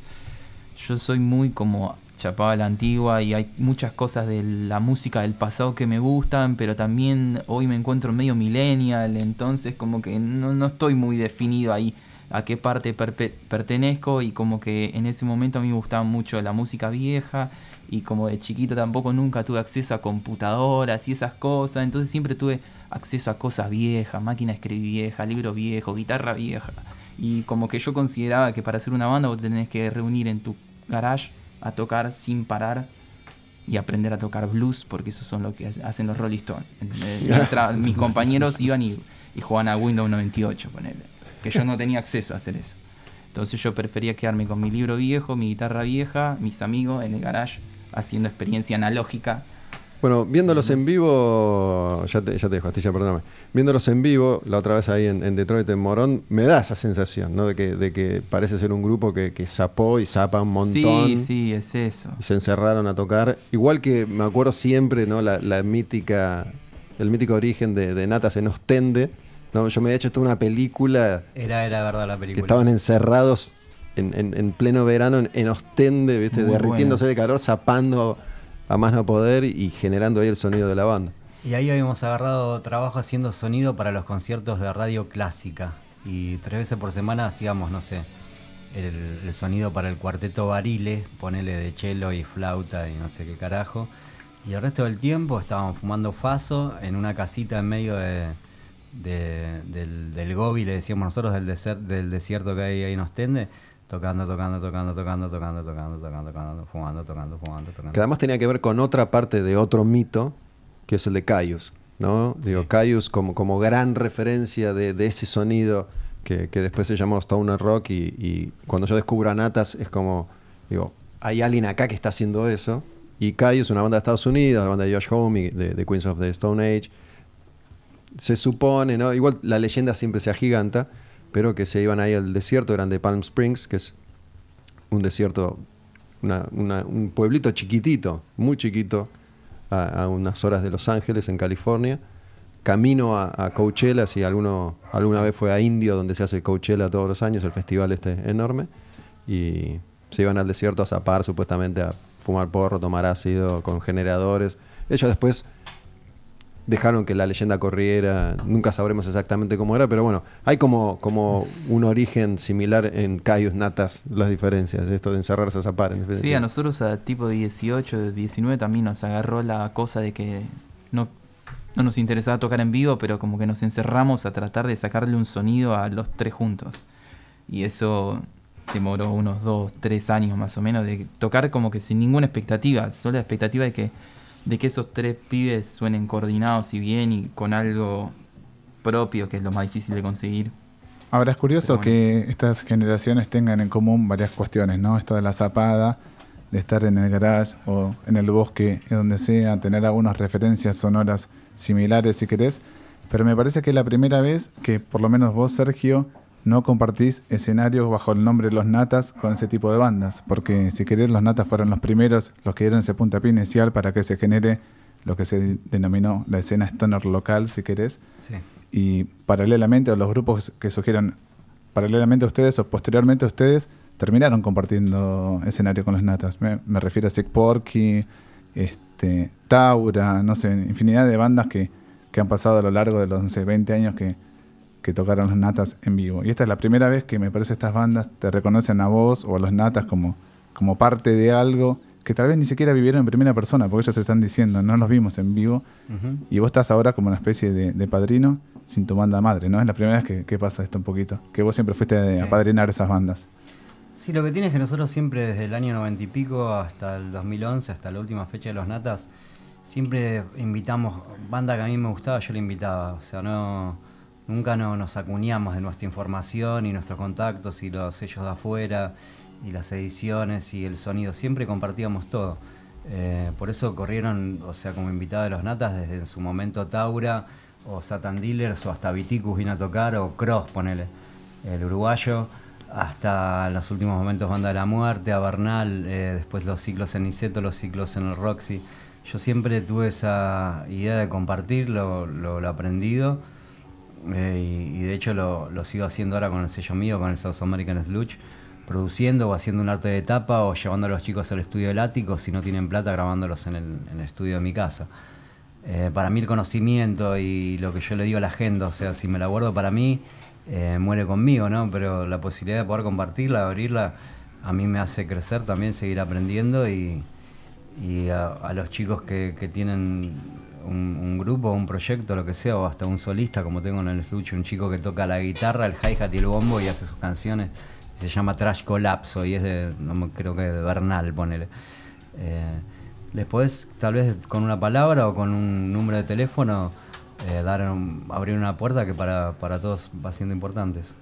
yo soy muy como chapado a la antigua y hay muchas cosas de la música del pasado que me gustan, pero también hoy me encuentro medio millennial, entonces como que no, no estoy muy definido ahí a qué parte pertenezco y como que en ese momento a mí me gustaba mucho la música vieja y como de chiquito tampoco nunca tuve acceso a computadoras y esas cosas, entonces siempre tuve acceso a cosas viejas, máquina de escribir vieja, libro viejo, guitarra vieja y como que yo consideraba que para hacer una banda vos tenés que reunir en tu garage a tocar sin parar y aprender a tocar blues porque eso son lo que hace- hacen los Rolling Stones. mis compañeros iban y, y jugaban a Windows 98, ponele, que yo no tenía acceso a hacer eso. Entonces yo prefería quedarme con mi libro viejo, mi guitarra vieja, mis amigos en el garage haciendo experiencia analógica. Bueno, viéndolos en vivo, ya te, ya te dejo, Astilla, perdóname. Viéndolos en vivo, la otra vez ahí en, en Detroit, en Morón, me da esa sensación, ¿no? De que, de que parece ser un grupo que, que zapó y zapa un montón. Sí, sí, es eso. Y se encerraron a tocar. Igual que me acuerdo siempre, ¿no? La, la mítica, el mítico origen de, de Natas en Ostende. ¿No? Yo me había hecho toda una película Era, era verdad la que película. estaban encerrados en, en- en pleno verano en, en Ostende, ¿viste? Muy derritiéndose de calor, zapando a más no poder y generando ahí el sonido de la banda. Y ahí habíamos agarrado trabajo haciendo sonido para los conciertos de radio clásica. Y tres veces por semana hacíamos, no sé, el, el sonido para el cuarteto Barile, ponele de cello y flauta y no sé qué carajo. Y el resto del tiempo estábamos fumando faso en una casita en medio de, de- del, del Gobi, le decíamos nosotros, del, deser- del desierto que hay ahí en Ostende, tocando, tocando, tocando, tocando, tocando, tocando, tocando, tocando, fumando, tocando, fumando, tocando. Que además tenía que ver con otra parte de otro mito, que es el de Caius. ¿no? Digo, Caius como, como gran referencia de, de ese sonido que, que después se llamó Stoner Rock y, y cuando yo descubro a Natas es como, digo, hay alguien acá que está haciendo eso. Y Caius, una banda de Estados Unidos, la banda de Josh Homme, de, de Queens of the Stone Age, se supone, ¿no? Igual la leyenda siempre se agiganta, pero que se iban ahí al desierto, eran de Palm Springs, que es un desierto, una- un pueblito chiquitito, muy chiquito, a, a unas horas de Los Ángeles, en California, camino a, a Coachella, si alguno alguna vez fue a Indio, donde se hace Coachella todos los años, el festival este enorme, y se iban al desierto a zapar supuestamente a fumar porro, tomar ácido con generadores. Ellos después dejaron que la leyenda corriera, nunca sabremos exactamente cómo era, pero bueno, hay como, como un origen similar en Cayus Natas, las diferencias, esto de encerrarse a zapar. en Sí, a nosotros a tipo 18, 19 también nos agarró la cosa de que no, no nos interesaba tocar en vivo, pero como que nos encerramos a tratar de sacarle un sonido a los tres juntos. Y eso demoró unos 2, 3 años más o menos de tocar como que sin ninguna expectativa, solo la expectativa de que, de que esos tres pibes suenen coordinados y bien y con algo propio, que es lo más difícil de conseguir. Ahora es curioso bueno. que estas generaciones tengan en común varias cuestiones, ¿no? Esto de la zapada, de estar en el garage o en el bosque, en donde sea, tener algunas referencias sonoras similares si querés. Pero me parece que es la primera vez que por lo menos vos, Sergio, no compartís escenarios bajo el nombre Los Natas con ese tipo de bandas. Porque si querés, Los Natas fueron los primeros, los que dieron ese puntapié inicial para que se genere lo que se denominó la escena stoner local, si querés Sí. y paralelamente a los grupos que surgieron paralelamente a ustedes o posteriormente a ustedes terminaron compartiendo escenario con los natas. Me, me refiero a Sick Porky, este, Taura, no sé, infinidad de bandas que, que han pasado a lo largo de los no sé, 20 años que, que tocaron los natas en vivo. Y esta es la primera vez que me parece estas bandas te reconocen a vos o a los natas como, como parte de algo que tal vez ni siquiera vivieron en primera persona, porque ellos te están diciendo, no los vimos en vivo, y vos estás ahora como una especie de, de padrino sin tu banda madre, ¿no? Es la primera vez que, que pasa esto un poquito. Que vos siempre fuiste a Sí. apadrinar esas bandas. Sí, lo que tiene es que nosotros siempre desde el año 90 y pico hasta el 2011, hasta la última fecha de los Natas, siempre invitamos, banda que a mí me gustaba, yo la invitaba. O sea, no nunca no, nos acuñamos de nuestra información y nuestros contactos y los sellos de afuera y las ediciones y el sonido. Siempre compartíamos todo. Eh, por eso corrieron, o sea, como invitada de los Natas desde en su momento Taura o Satan Dealers o hasta Viticus vino a tocar o Cross, ponele, el uruguayo hasta los últimos momentos Banda de la Muerte, a eh, después los ciclos en Niceto, los ciclos en el Roxy. Yo siempre tuve esa idea de compartir lo, lo- lo aprendido eh, y, de hecho lo, sigo haciendo ahora con el sello mío, con el South American Sludge, produciendo o haciendo un arte de tapa o llevando a los chicos al estudio del ático, si no tienen plata, grabándolos en el, en estudio de mi casa. Eh, para mí el conocimiento y lo que yo le digo a la gente, o sea, si me la guardo para mí, eh, muere conmigo, ¿no? Pero la posibilidad de poder compartirla, abrirla, a mí me hace crecer también, seguir aprendiendo y, y a, los chicos que tienen un, grupo, un proyecto, lo que sea, o hasta un solista, como tengo en el estudio, un chico que toca la guitarra, el hi-hat y el bombo y hace sus canciones, se llama Trash Colapso y es de, creo que de Bernal, ponele. Eh, les podés, tal vez con una palabra o con un número de teléfono, eh, dar un- abrir una puerta que para, para todos va siendo importantes.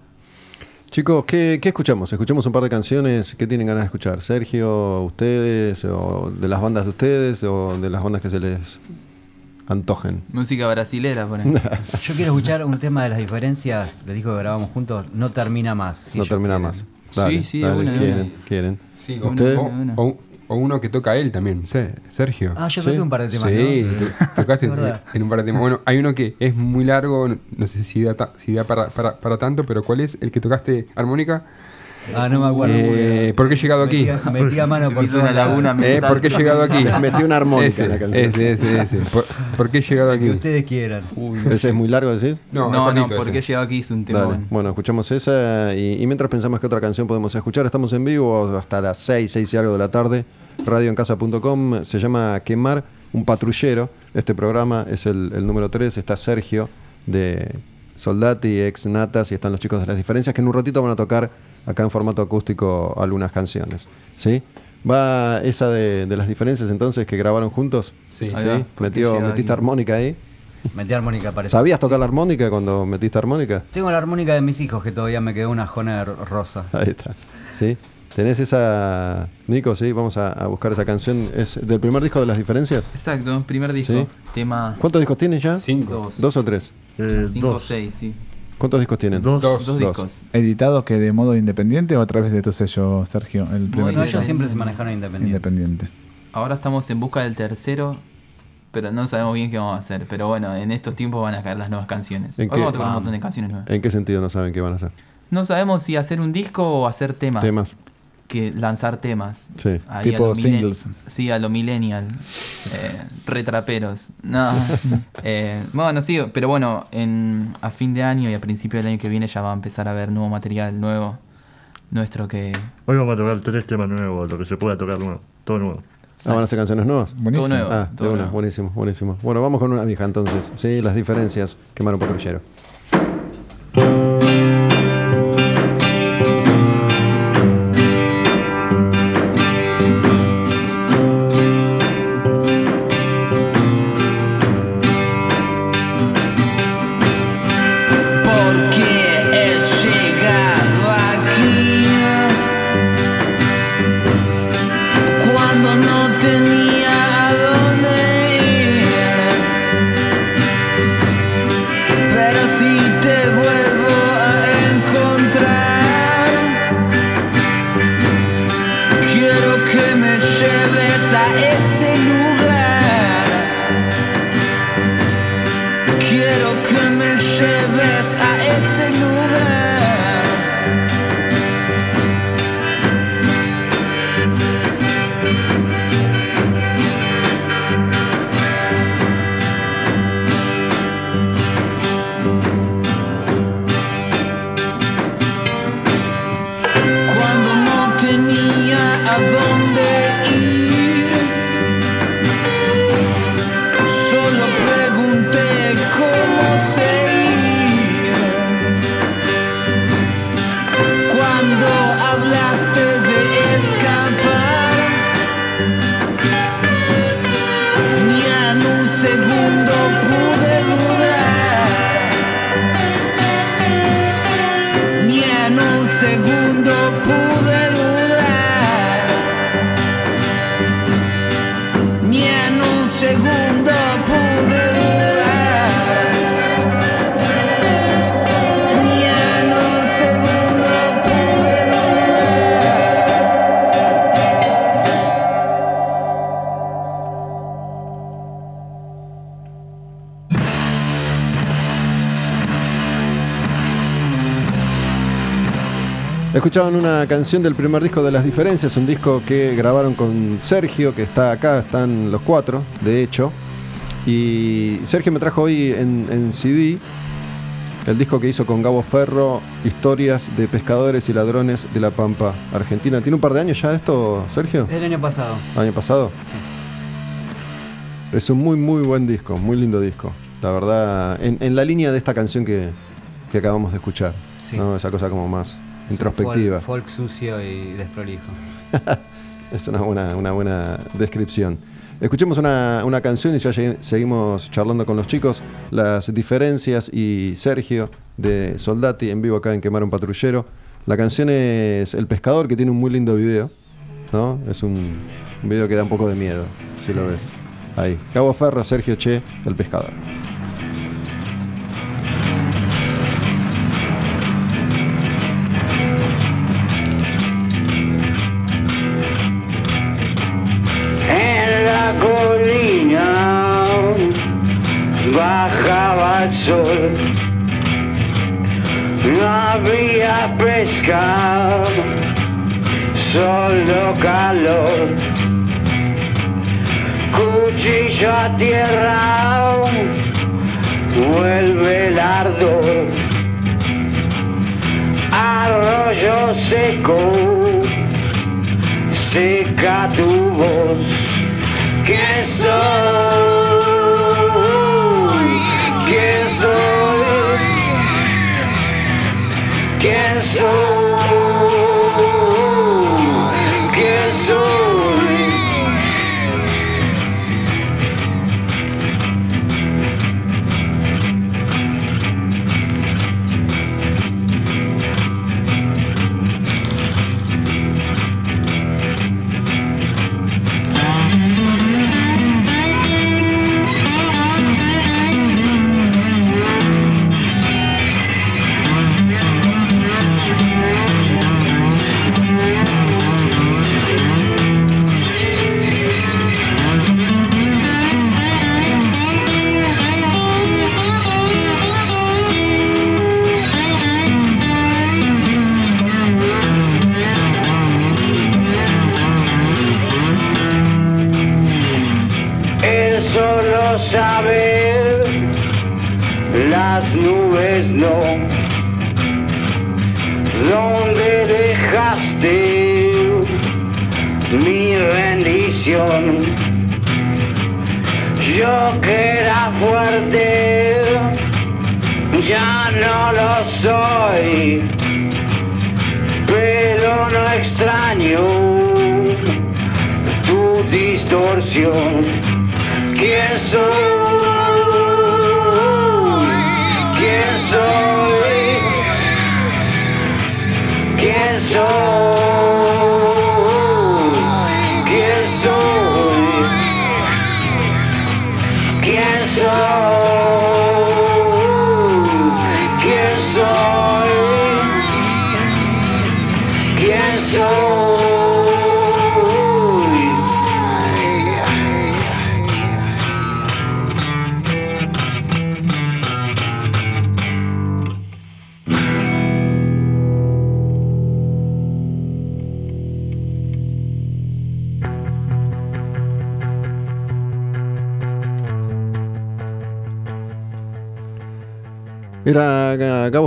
Chicos, ¿qué, qué escuchamos? Escuchamos un par de canciones. ¿Qué tienen ganas de escuchar? ¿Sergio, ustedes, o de las bandas de ustedes, o de las bandas que se les antojen? Música brasilera, por ejemplo. Yo quiero escuchar un tema de las diferencias, les dijo que grabamos juntos, no termina más. si no termina quieren. más. Dale, sí, de dale, una, de quieren, una. quieren. Sí, o, ¿Ustedes? o- o- o uno que toca él también, Se- Sergio. Ah, yo Sí. toqué un par de temas, sí, tocaste en, un par de temas. Bueno, hay uno que es muy largo, no, no sé si da, ta- si da para, para, para tanto, pero ¿cuál es el que tocaste armónica? Ah, no me acuerdo. muy Eh, bien. ¿Por qué he llegado aquí? Metí, a mano por toda una la laguna Eh. ¿Por qué he llegado aquí? Metí una armónica ese, en la canción. Ese, ese, ese. ¿Por, por qué he llegado que aquí? ustedes quieran. ¿Ese es muy largo, decís? No, No, no, cortito porque ese. llegado aquí es un tema. Dale. Bueno, escuchamos esa y, y mientras pensamos que otra canción podemos escuchar, estamos en vivo hasta las 6, 6 y algo de la tarde, radioencasa.com, se llama Quemar, un patrullero, este programa es el, el número 3, está Sergio de Soldati, ex Natas y están los chicos de las diferencias que en un ratito van a tocar acá en formato acústico algunas canciones, ¿sí? Va esa de, de las diferencias entonces que grabaron juntos, Sí. ¿sí? va, Metió, metiste armónica ahí. Metí armónica, parece. ¿Sabías tocar la armónica cuando metiste armónica? Tengo la armónica de mis hijos que todavía me quedó una jona ro- rosa. Ahí está. ¿Sí? ¿Tenés esa. Nico, sí? Vamos a, a buscar esa canción. ¿Es del primer disco de las diferencias? Exacto, primer disco. Sí. Tema ¿Cuántos discos tienes ya? Cinco. dos. ¿Dos o tres? Eh, 5 o dos. 6, sí. ¿Cuántos discos tienen? Dos. Dos. Dos discos. ¿Editados que de modo independiente o a través de tu sello, Sergio? El primer Bueno, No, disco? ellos siempre se manejaron independientes. independiente. Ahora estamos en busca del tercero. pero no sabemos bien qué vamos a hacer. Pero bueno, en estos tiempos van a caer las nuevas canciones. Hoy ¿En qué? vamos a tocar un Vamos. montón de canciones nuevas. ¿En qué sentido no saben qué van a hacer? No sabemos si hacer un disco o hacer temas. Temas. Que lanzar temas. Sí. Ahí Tipo singles. Sí, a lo millennial. Eh, retraperos. No. Eh, bueno, sí, pero bueno, en, a fin de año y a principio del año que viene ya va a empezar a haber nuevo material nuevo. Nuestro que. Hoy vamos a tocar tres temas nuevos, lo que se pueda tocar nuevo. Todo nuevo. Ah, ¿Van a hacer canciones nuevas? Buenísimo. Todo nuevo. Ah, de todo una, nuevo. buenísimo, buenísimo. Bueno, vamos con una vieja entonces. Sí, las diferencias. Quemaron patrullero. Una canción del primer disco de Las Diferencias, un disco que grabaron con Sergio, que está acá, están los cuatro, de hecho. Y Sergio me trajo hoy en, en CD el disco que hizo con Gabo Ferro, Historias de Pescadores y Ladrones de la Pampa, Argentina. ¿Tiene un par de años ya esto, Sergio? El año pasado. ¿Año pasado? Sí. Es un muy, muy buen disco, muy lindo disco. La verdad, en, en la línea de esta canción que, que acabamos de escuchar. Sí. ¿no? Esa cosa como más introspectiva. Folk, folk sucio y desprolijo. Es una buena, una buena descripción. Escuchemos una, una canción y ya seguimos charlando con los chicos. Las diferencias y Sergio de Soldati en vivo acá en Quemar un Patrullero. La canción es El Pescador, que tiene un muy lindo video. ¿no? Es un, un video que da un poco de miedo, si lo ves. Ahí. Cabo Ferro, Sergio Che, El Pescador. ¿Quién soy?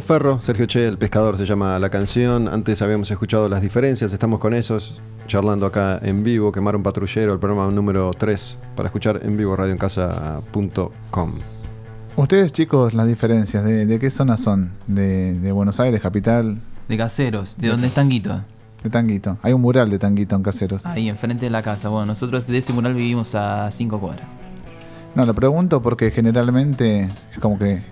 Ferro, Sergio Che, el pescador se llama la canción. Antes habíamos escuchado las diferencias, estamos con esos, charlando acá en vivo, Quemar un patrullero, el programa número 3, para escuchar en vivo radioencasa.com. Ustedes, chicos, las diferencias, ¿de, de qué zona son? ¿De, de Buenos Aires, capital? De caseros, de donde es Tanguito. De Tanguito. Hay un mural de Tanguito en Caseros. Ahí, enfrente de la casa. Bueno, nosotros de ese mural vivimos a 5 cuadras. No, lo pregunto porque generalmente es como que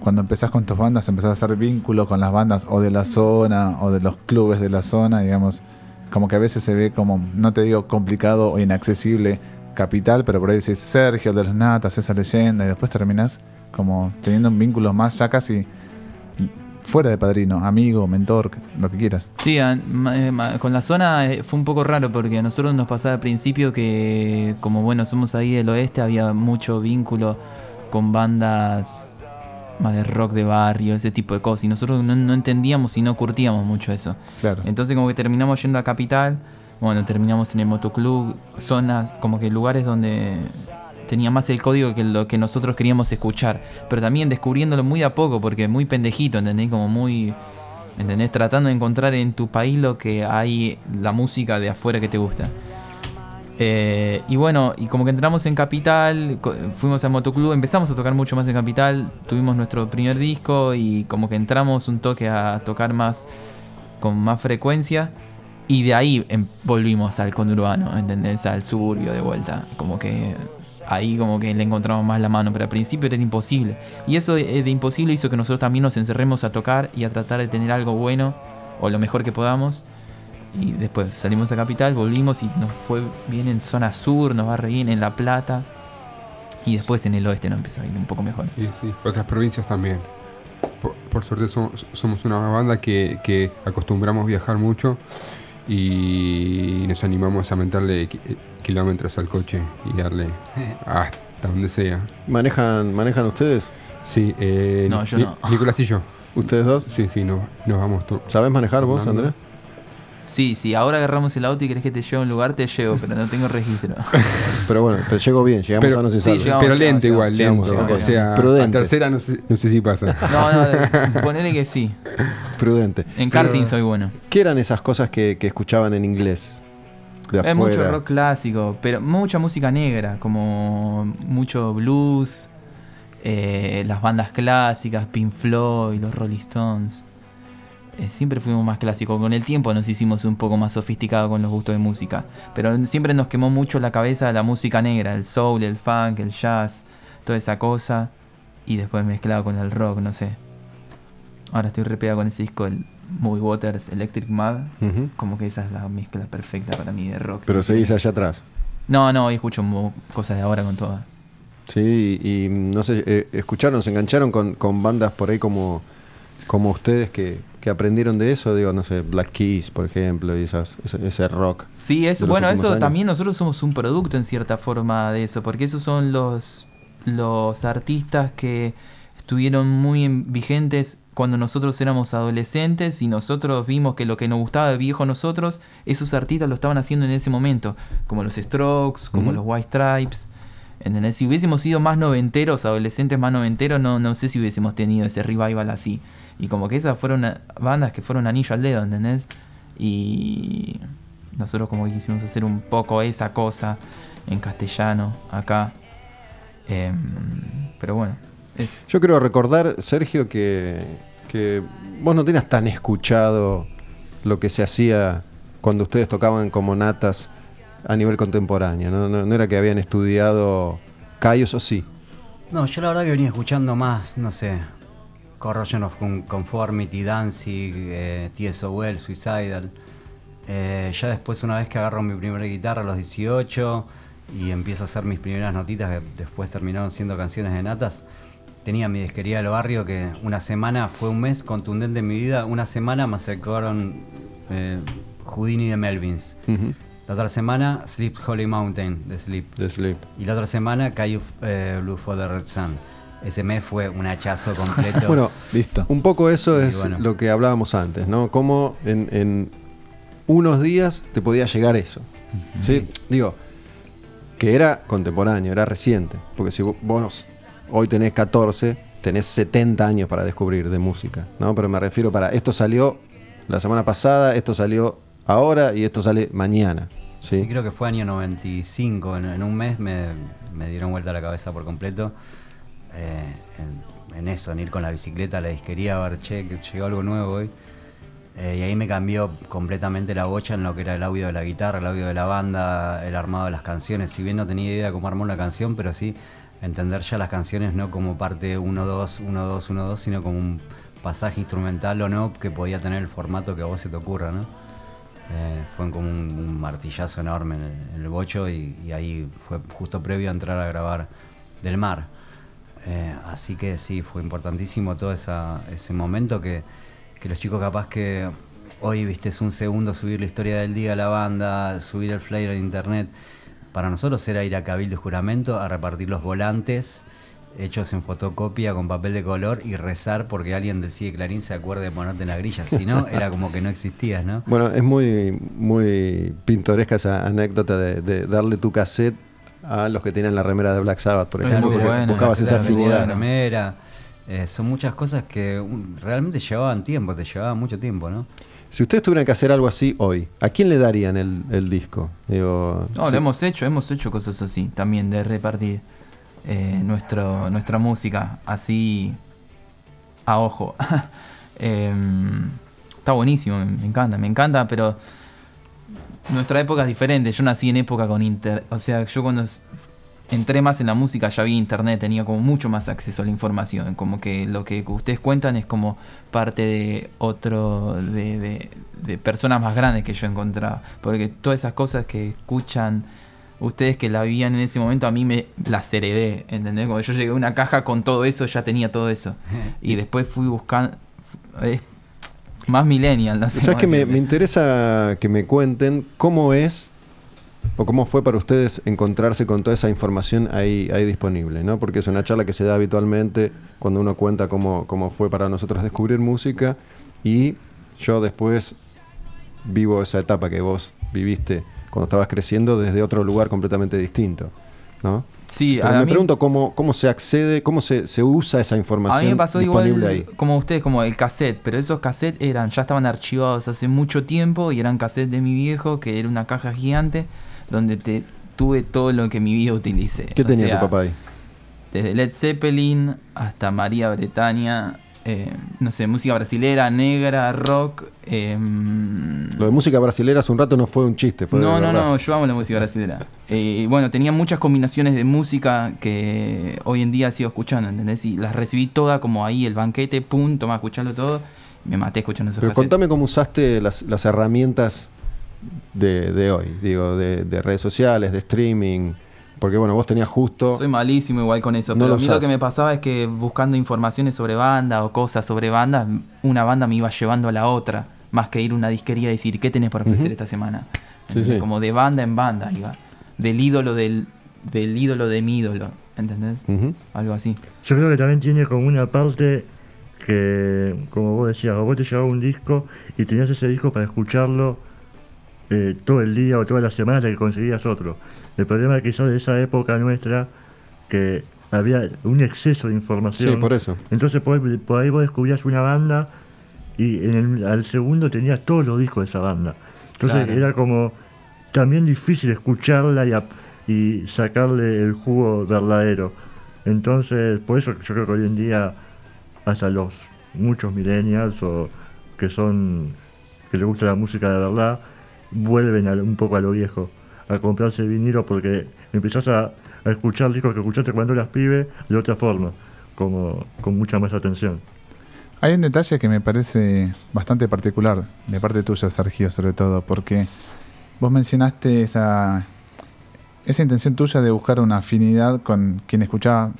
cuando empezás con tus bandas empezás a hacer vínculo con las bandas o de la zona o de los clubes de la zona, digamos, como que a veces se ve como, no te digo complicado o inaccesible capital, pero por ahí decís Sergio, de los Natas, esa leyenda, y después terminás como teniendo un vínculo más ya casi fuera de padrino, amigo, mentor, lo que quieras. Sí, eh, con la zona eh, fue un poco raro porque a nosotros nos pasaba al principio que, como bueno, somos ahí del oeste, había mucho vínculo con bandas más de rock de barrio, ese tipo de cosas. Y nosotros no, no entendíamos y no curtíamos mucho eso. Claro. Entonces, como que terminamos yendo a Capital, bueno, terminamos en el motoclub, zonas, como que lugares donde tenía más el código que lo que nosotros queríamos escuchar. Pero también descubriéndolo muy a poco, porque muy pendejito, ¿entendés? Como muy. ¿Entendés? Tratando de encontrar en tu país lo que hay, la música de afuera que te gusta. Eh, y bueno, y como que entramos en Capital, fuimos al motoclub, empezamos a tocar mucho más en Capital, tuvimos nuestro primer disco y como que entramos un toque a tocar más con más frecuencia y de ahí em- volvimos al conurbano, ¿entendés? Al suburbio de vuelta, como que ahí como que le encontramos más la mano, pero al principio era imposible. Y eso de imposible hizo que nosotros también nos encerremos a tocar y a tratar de tener algo bueno o lo mejor que podamos. Y después salimos a Capital, volvimos y nos fue bien en zona sur, nos va re bien en La Plata. Y después en el oeste nos empezó a ir un poco mejor. Sí, sí. Otras provincias también. Por, por suerte somos, somos una banda que, que acostumbramos viajar mucho y nos animamos a meterle ki- kilómetros al coche y darle hasta donde sea. ¿Manejan, ¿Manejan ustedes? Sí, eh, No, yo Ni- no. Nicolás y yo. ¿Ustedes dos? Sí, sí, no, nos vamos tú. ¿Sabes manejar vos. Andrés? Sí, sí, ahora agarramos el auto y querés que te lleve a un lugar, te llevo, pero no tengo registro. Pero bueno, pero llego bien, llegamos Pero- sanos y sí, salvos. llegamos. Pero lento igual, llegamos, lento. llegamos, o sea, Prudente. a tercera no sé, no sé si pasa. No, no, ponele que sí. Prudente. En karting soy bueno. ¿Qué eran esas cosas que, que escuchaban en inglés? Es mucho rock clásico, pero mucha música negra, como mucho blues, eh, las bandas clásicas, Pink Floyd, los Rolling Stones. Eh, siempre fuimos más clásicos. Con el tiempo nos hicimos un poco más sofisticados con los gustos de música. Pero siempre nos quemó mucho la cabeza la música negra, el soul, el funk, el jazz, toda esa cosa. Y después mezclado con el rock, no sé. Ahora estoy repegado con ese disco, el Movie Waters Electric. Ujú. Como que esa es la mezcla perfecta para mí de rock. Pero seguís allá atrás. No, no, hoy escucho cosas de ahora con todas. Sí, y, y, no sé, eh, escucharon, se engancharon con, con bandas por ahí como, como ustedes que, que aprendieron de eso, digo, no sé, Black Keys, por ejemplo, y esas, ese, ese rock. Sí, los bueno, eso años. también nosotros somos un producto en cierta forma de eso, porque esos son los, los artistas que estuvieron muy en- vigentes cuando nosotros éramos adolescentes y nosotros vimos que lo que nos gustaba de viejo a nosotros, esos artistas lo estaban haciendo en ese momento, como los Strokes, como los White Stripes, ¿Entendés? Si hubiésemos sido más noventeros, adolescentes más noventeros, no, no sé si hubiésemos tenido ese revival así. Y como que esas fueron a- bandas que fueron anillo al dedo, ¿entendés? Y nosotros como que quisimos hacer un poco esa cosa en castellano acá. Em, pero bueno, eso. Yo quiero recordar, Sergio, que, que vos no tenías tan escuchado lo que se hacía cuando ustedes tocaban como natas a nivel contemporáneo. No, no- no era que habían estudiado Cayos o sí. No, yo la verdad que venía escuchando más, no sé, Corrosion of Con- Conformity, Danzig, eh, TSOL, Suicidal. Eh, ya después, una vez que agarro mi primera guitarra a los 18 y empiezo a hacer mis primeras notitas, que después terminaron siendo canciones de natas, tenía mi disquería del barrio que una semana fue un mes contundente en mi vida. Una semana me acercaron eh, Houdini de Melvins. La otra semana, Sleep Holy Mountain de Sleep. De Sleep. Y la otra semana, Caillou eh, Blue for the Red Sun. Ese mes fue un hachazo completo. Bueno, Listo. un poco eso Y es bueno. lo que hablábamos antes, ¿no? Cómo en, en unos días te podía llegar eso. ¿sí? Digo, que era contemporáneo, era reciente. Porque si vo- vos hoy tenés 14, tenés 70 años para descubrir de música, ¿no? Pero me refiero para, esto salió la semana pasada, esto salió ahora y esto sale mañana. ¿Sí? Creo que fue año 95. En, en un mes me, me dieron vuelta la cabeza por completo. eh, en, en eso, en ir con la bicicleta a la disquería a ver, che, que llegó algo nuevo hoy. Eh, y ahí me cambió completamente la bocha en lo que era el audio de la guitarra, el audio de la banda, el armado de las canciones. Si bien no tenía idea de cómo armar una canción, pero sí entender ya las canciones no como parte 1-2, 1-2, 1-2, sino como un pasaje instrumental o no que podía tener el formato que a vos se te ocurra, ¿no? Eh, fue como un, un martillazo enorme en el, en el bocho y, y ahí fue justo previo a entrar a grabar Del Mar. Eh, así que sí, fue importantísimo todo esa- ese momento que, que los chicos capaz que hoy, viste, un segundo subir la historia del día a la banda, subir el flyer en internet. Para nosotros era ir a Cabildo Juramento a repartir los volantes hechos en fotocopia con papel de color y rezar porque alguien del CIE Clarín se acuerde de ponerte en la grilla. Si no, era como que no existías, ¿no? Bueno, es muy, muy pintoresca esa anécdota de, de darle tu cassette a los que tenían la remera de Black Sabbath, por Es ejemplo, muy porque bueno, buscabas es esa afinidad. remera. Eh, son muchas cosas que realmente llevaban tiempo, te llevaban mucho tiempo, ¿no? Si ustedes tuvieran que hacer algo así hoy, ¿a quién le darían el, el disco? Digo, No, sí. lo hemos hecho, hemos hecho cosas así también, de repartir eh, nuestra música así a ojo. Em, está buenísimo, me, encanta, me encanta, pero nuestra época es diferente. Yo nací en época con inter... O sea, yo cuando entré más en la música ya había internet, tenía como mucho más acceso a la información. Como que lo que ustedes cuentan es como parte de otro... de personas más grandes que yo encontraba. Porque todas esas cosas que escuchan ustedes que la vivían en ese momento, a mí me las heredé, ¿entendés? Cuando yo llegué a una caja con todo eso, ya tenía todo eso. Y después fui buscando... Es más millennial, no sé. ¿Sabes que me, me interesa que me cuenten cómo es o cómo fue para ustedes encontrarse con toda esa información ahí, ahí disponible? ¿no? Porque es una charla que se da habitualmente cuando uno cuenta cómo, cómo fue para nosotros descubrir música y yo después vivo esa etapa que vos viviste cuando estabas creciendo desde otro lugar completamente distinto. ¿no? Sí, Pero a me mí- pregunto cómo, cómo se accede, cómo se, se usa esa A información mí me pasó igual disponible ahí. como ustedes, como el cassette, pero esos cassettes eran, ya estaban archivados hace mucho tiempo y eran cassettes de mi viejo, que era una caja gigante donde te tuve todo lo que mi vida utilicé. ¿Qué O tenía sea, tu papá ahí? Desde Led Zeppelin hasta María Bretaña, eh, no sé, música brasilera, negra, rock. em, Lo de música brasilera hace un rato no fue un chiste, fue no, no, no, yo amo la música brasileña. Eh, bueno, tenía muchas combinaciones de música que hoy en día sigo escuchando, ¿entendés? Y las recibí todas como ahí, el banquete, pum, toma, escuchando todo. Me maté escuchando esos Pero cassettes. contame cómo usaste las, las herramientas de, de hoy, digo, de, de redes sociales, de streaming, porque bueno, vos tenías justo... Soy malísimo igual con eso, No pero lo a mí lo que me pasaba es que buscando informaciones sobre banda o cosas sobre bandas, una banda me iba llevando a la otra, más que ir a una disquería y decir, ¿qué tenés para ofrecer esta semana? Sí. Como de banda en banda iba, del ídolo del, del ídolo de mi ídolo, ¿entendés? Algo así. Yo creo que también tiene como una parte que, como vos decías, vos te llegaba un disco y tenías ese disco para escucharlo eh, todo el día o toda la semana hasta que conseguías otro. El problema quizás de esa época nuestra que había un exceso de información. Sí, por eso. Entonces por, ahí- por ahí vos descubrías una banda y en el, al segundo tenías todos los discos de esa banda. Entonces Claro. era como también difícil escucharla y, sacarle el jugo verdadero. Entonces, por eso yo creo que hoy en día hasta los muchos millennials o que son que les gusta la música de verdad vuelven a- un poco a lo viejo, a comprarse vinilo porque empezás a, a escuchar discos que escuchaste cuando eras pibe de otra forma, como con mucha más atención. Hay un detalle que me parece bastante particular de parte tuya, Sergio, sobre todo, porque vos mencionaste esa, esa intención tuya de buscar una afinidad con quien escuchaba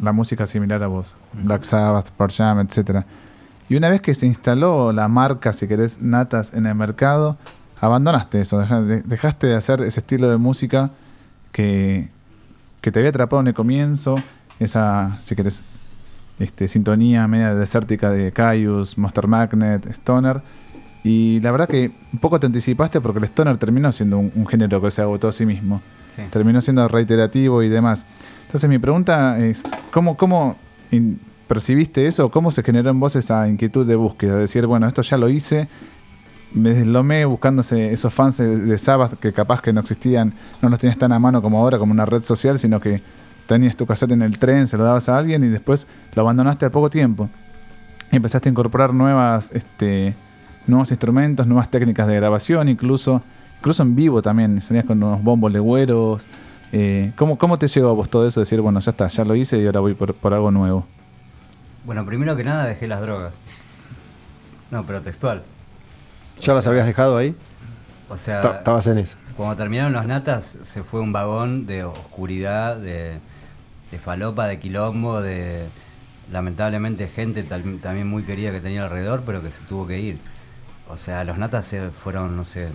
la música similar a vos, Black Sabbath, Pearl Jam, etc. Y una vez que se instaló la marca, si querés, Natas en el mercado, abandonaste eso, deja- de- dejaste de hacer ese estilo de música que, que te había atrapado en el comienzo, esa, si querés, este, sintonía media desértica de Caius, Monster Magnet, Stoner. Y la verdad que un poco te anticipaste porque el Stoner terminó siendo un, un género que se agotó a sí mismo. Sí. Terminó siendo reiterativo y demás. Entonces mi pregunta es, ¿cómo, cómo percibiste eso? ¿Cómo se generó en vos esa inquietud de búsqueda? De decir, bueno, esto ya lo hice, me deslomé buscándose esos fans de, de Sabbath que capaz que no existían, no los tenías tan a mano como ahora, como una red social, sino que tenías tu cassette en el tren, se lo dabas a alguien y después lo abandonaste al poco tiempo. Y empezaste a incorporar nuevas, este, nuevos instrumentos, nuevas técnicas de grabación, incluso, incluso en vivo también, salías con unos bombos legüeros. Eh, ¿cómo, ¿Cómo te llegó a vos todo eso? Decir, bueno, ya está, ya lo hice y ahora voy por, por algo nuevo. Bueno, primero que nada dejé las drogas. No, pero textual. ¿Ya las habías dejado ahí? O sea, Ta- Estabas en eso. cuando terminaron los natas se fue un vagón de oscuridad, de, de falopa, de quilombo, de lamentablemente gente tal- también muy querida que tenía alrededor, pero que se tuvo que ir. O sea, los natas se fueron, no sé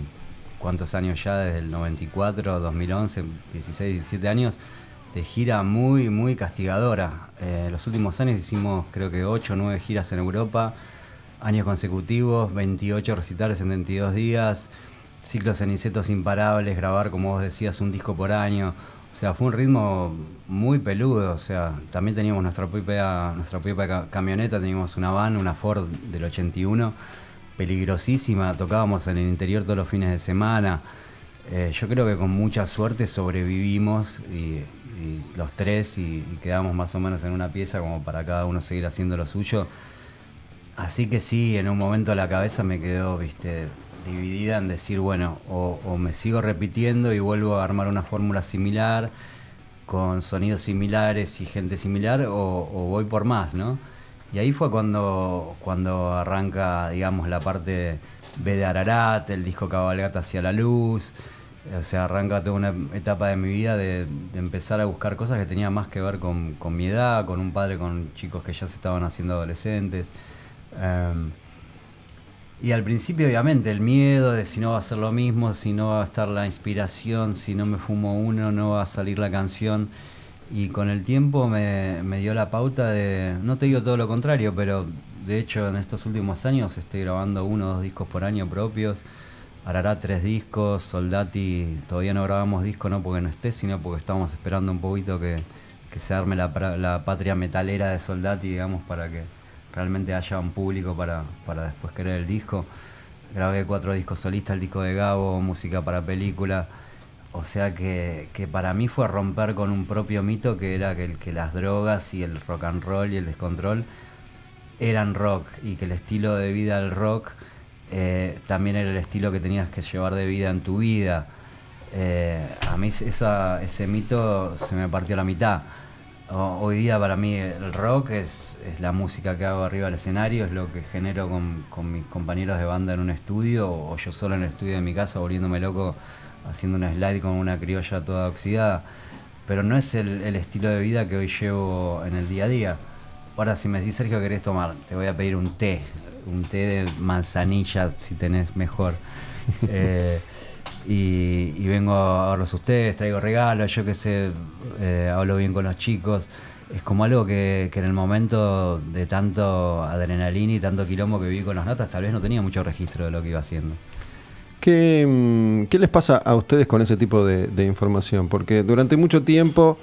cuántos años ya, desde el 94, 2011, 16, 17 años, de gira muy, muy castigadora. Eh, los últimos años hicimos creo que 8 o 9 giras en Europa, años consecutivos, 28 recitales en 22 días, ciclos en insetos imparables, grabar, como vos decías, un disco por año. O sea, fue un ritmo muy peludo. O sea, también teníamos nuestra propia, nuestra propia ca- camioneta, teníamos una van, una Ford del 81, peligrosísima. Tocábamos en el interior todos los fines de semana. Eh, yo creo que con mucha suerte sobrevivimos y, los tres y quedamos más o menos en una pieza como para cada uno seguir haciendo lo suyo. Así que sí, en un momento la cabeza me quedó, viste, dividida en decir, bueno, o, me sigo repitiendo y vuelvo a armar una fórmula similar, con sonidos similares y gente similar, o, voy por más, ¿no? Y ahí fue cuando, cuando arranca, digamos, la parte B de Ararat, el disco Cabalgata hacia la luz. O sea, arranca toda una etapa de mi vida de, de empezar a buscar cosas que tenían más que ver con, con mi edad, con un padre con chicos que ya se estaban haciendo adolescentes. Em, y al principio, obviamente, el miedo de si no va a ser lo mismo, si no va a estar la inspiración, si no me fumo uno, no va a salir la canción. Y con el tiempo me, dio la pauta de, no te digo todo lo contrario, pero de hecho en estos últimos años estoy grabando uno o dos discos por año propios. Arará tres discos, Soldati todavía no grabamos disco, no porque no esté, sino porque estamos esperando un poquito que, que se arme la, la patria metalera de Soldati, digamos, para que realmente haya un público para, para después querer el disco. Grabé cuatro discos solistas, el disco de Gabo, música para película. O sea que, que para mí fue romper con un propio mito que era que, que las drogas y el rock and roll y el descontrol eran rock y que el estilo de vida del rock eh, también era el estilo que tenías que llevar de vida en tu vida. Eh, a mí ese mito se me partió a la mitad. Hoy día para mí el rock es, es la música que hago arriba del escenario, es lo que genero con, con mis compañeros de banda en un estudio o yo solo en el estudio de mi casa volviéndome loco haciendo una slide con una criolla toda oxidada. Pero no es el, el estilo de vida que hoy llevo en el día a día. Ahora si me decís Sergio querés tomar, te voy a pedir un té, un té de manzanilla si tenés mejor. Eh, y, vengo a verlos ustedes, traigo regalos, yo qué sé, eh, hablo bien con los chicos. Es como algo que, que en el momento de tanto adrenalina y tanto quilombo que viví con los natas, tal vez no tenía mucho registro de lo que iba haciendo. ¿Qué, mm, les pasa a ustedes con ese tipo de, información? Porque durante mucho tiempo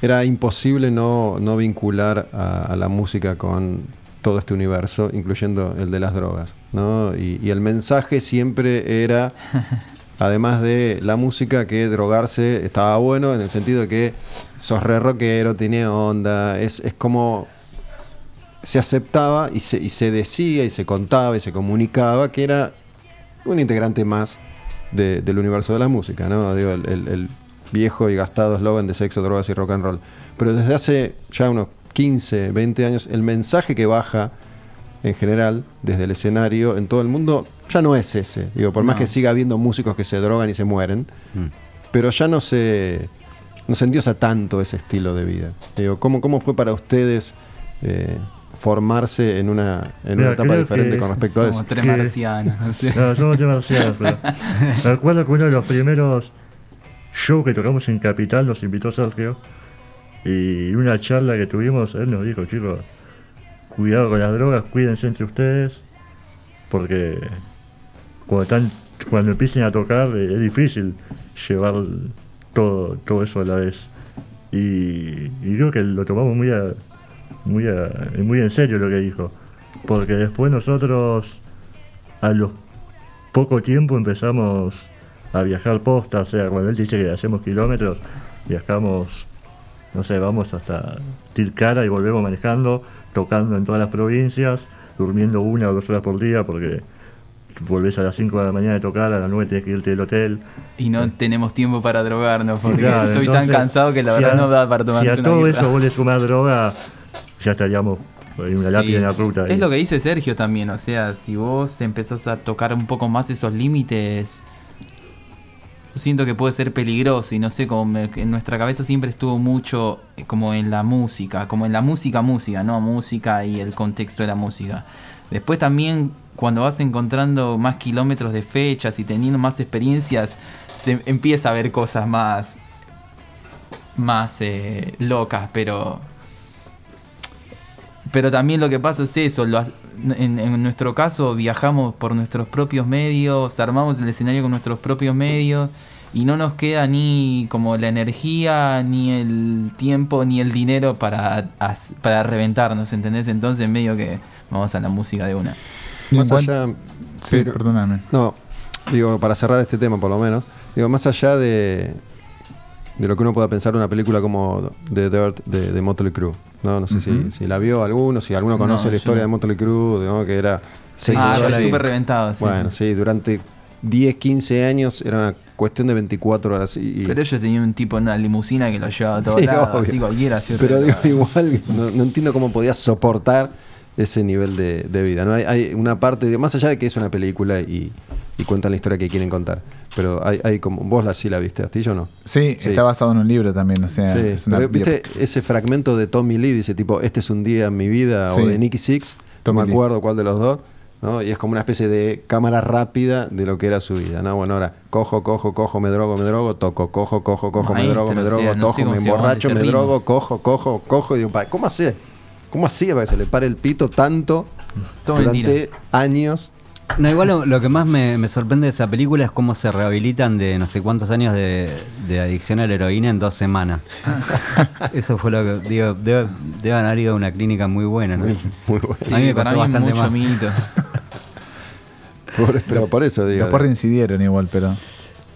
era imposible no, no vincular a la música con todo este universo, incluyendo el de las drogas. ¿No? Y, y el mensaje siempre era, además de la música, que drogarse estaba bueno en el sentido de que sos re rockero, tiene onda, es, es como se aceptaba y se, y se decía y se contaba y se comunicaba que era un integrante más de- del universo de la música, ¿no? Digo, el, el- el viejo y gastado eslogan de sexo, drogas y rock and roll. Pero desde hace ya unos 15, 20 años, el mensaje que baja en general desde el escenario en todo el mundo ya no es ese. Digo, por más que siga habiendo músicos que se drogan y se mueren, pero ya no se, no se endiosa tanto ese estilo de vida. Digo, ¿cómo, cómo fue para ustedes eh, formarse en una, en Mira, una etapa diferente con respecto a eso? Somos tres Que- marcianos. no somos demasiados, pero. Me acuerdo que uno de los primeros shows que tocamos en Capital nos invitó Sergio. Y una charla que tuvimos, él nos dijo, chicos, cuidado con las drogas, cuídense entre ustedes. Porque cuando, están, cuando empiecen a tocar eh, es difícil llevar todo, todo eso a la vez. Y, creo que lo tomamos muy, muy, muy en serio lo que dijo. Porque después nosotros, a los poco tiempo empezamos a viajar posta, o sea, cuando él dice que hacemos kilómetros, viajamos, no sé, vamos hasta Tilcara y volvemos manejando, tocando en todas las provincias, durmiendo una o dos horas por día porque volvés a las 5 de la mañana de tocar, a las 9 tenés que irte del hotel. Y no tenemos tiempo para drogarnos porque Claro, estoy tan cansado que la si verdad a- no da para tomarse Si a una todo eso vos le sumás droga, ya estaríamos en una Sí. lápida en la ruta. ahí. Es lo que dice Sergio también, o sea, si vos empezás a tocar un poco más esos límites, siento que puede ser peligroso y no sé, como en nuestra cabeza siempre estuvo mucho eh, como en la música, como en la música, música, ¿no? Música y el contexto de la música. Después también cuando vas encontrando más kilómetros de fechas y teniendo más experiencias, se empieza a ver cosas más, más eh, locas, pero pero también lo que pasa es eso, lo ha- en, en nuestro caso viajamos por nuestros propios medios, armamos el escenario con nuestros propios medios y no nos queda ni como la energía, ni el tiempo, ni el dinero para, para reventarnos, ¿entendés? Entonces medio que vamos a la música de una. Más allá, Sí, Pero- perdóname. No, digo, para cerrar este tema por lo menos, digo, más allá de, de lo que uno pueda pensar una película como The Dirt de, de Motley Crue, ¿no? No sé si, si la vio alguno, si alguno conoce No, la historia de Motley Crue, digamos, que era... seis ah, y- súper reventado, sí. Bueno, sí. sí, durante 10, 15 años era una cuestión de 24 horas. Y, Pero ellos tenían un tipo en una limusina que lo llevaba a todos Sí, lados, obvio. así cualquiera hacía Pero digo, igual, no, no entiendo cómo podías soportar ese nivel de, de vida. ¿no? Hay, hay una parte, de- más allá de que es una película y, y cuentan la historia que quieren contar, pero hay, hay como, vos la sí la viste, Astillo o no? Sí, Sí. está basado en un libro también, o sea, Sí, es una pero viste ese fragmento de Tommy Lee, dice tipo, este es un día en mi vida, Sí. o de Nicky Six, Tommy no me Lee. acuerdo cuál de los dos, ¿no? Y es como una especie de cámara rápida de lo que era su vida, ¿no? Bueno, ahora, cojo, cojo, cojo, me drogo, me drogo, toco, cojo, cojo, cojo, me drogo, me o drogo, sea, no cómo me emborracho, me drogo, cojo, cojo, cojo, y digo, pa, ¿cómo hacía? ¿Cómo hacía para que se le pare el pito tanto Todo durante mentira. años? No, igual lo, lo que más me, me sorprende de esa película es cómo se rehabilitan de no sé cuántos años de, de adicción a la heroína en dos semanas. Eso fue lo que digo, debe, deben haber ido a una clínica muy buena, ¿no? Muy, muy bueno. Sí, A mí me para costó mí es bastante mucho más. mito. Por- pero por eso digo. Después reincidieron igual, pero...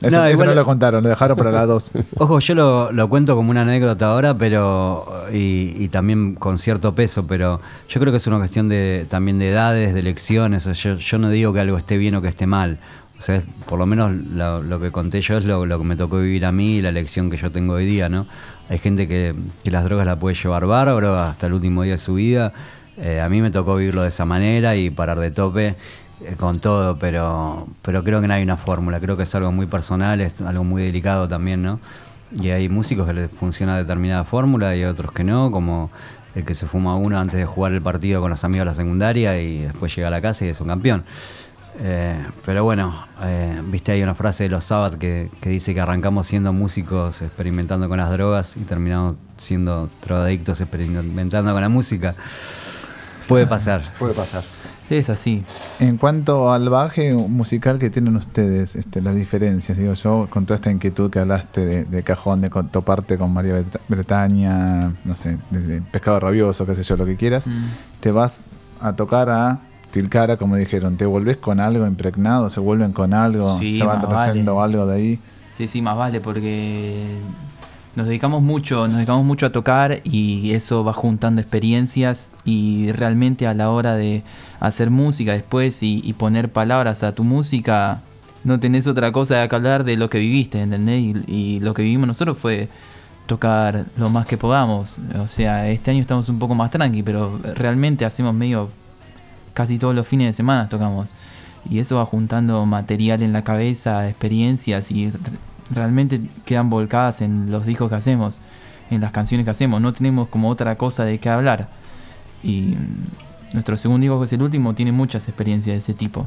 Eso No, eso no lo contaron, lo dejaron para las dos. Ojo, yo lo, lo cuento como una anécdota ahora, pero y, y también con cierto peso, pero yo creo que es una cuestión de también de edades, de o sea, yo, yo no digo que algo esté bien o que esté mal. O sea, es- por lo menos lo, lo que conté yo es lo, lo que me tocó vivir a mí y la elección que yo tengo hoy día, ¿no? Hay gente que, que las drogas la puede llevar bárbaro hasta el último día de su vida. Eh, a mí me tocó vivirlo de esa manera y parar de tope con todo, pero, pero creo que no hay una fórmula, creo que es algo muy personal, es algo muy delicado también, ¿no? Y hay músicos que les funciona determinada fórmula y otros que no, como el que se fuma uno antes de jugar el partido con los amigos de la secundaria y después llega a la casa y es un campeón. Eh, pero bueno, eh, viste hay una frase de los Sabbath que, que dice que arrancamos siendo músicos experimentando con las drogas y terminamos siendo drogadictos experimentando con la música. Puede pasar. Puede pasar. Es así. En cuanto al baje musical que tienen ustedes, este, las diferencias, digo yo, con toda esta inquietud que hablaste de, de cajón, de toparte con María Bretaña, no sé, de, de pescado rabioso, qué sé yo, lo que quieras, Mm. te vas a tocar a Tilcara, como dijeron, te volvés con algo impregnado, se vuelven con algo, Sí, se van trayendo vale. algo de ahí. Sí, sí, más vale, porque nos dedicamos mucho, nos dedicamos mucho a tocar y eso va juntando experiencias y realmente a la hora de hacer música después y, poner palabras a tu música, no tenés otra cosa que hablar de lo que viviste, ¿entendés? Y, y lo que vivimos nosotros fue tocar lo más que podamos. O sea, este año estamos un poco más tranqui, pero realmente hacemos medio casi todos los fines de semana tocamos. Y eso va juntando material en la cabeza, experiencias y realmente quedan volcadas en los discos que hacemos, en las canciones que hacemos. No tenemos como otra cosa de qué hablar. Y mm, nuestro segundo disco, que es el último, tiene muchas experiencias de ese tipo.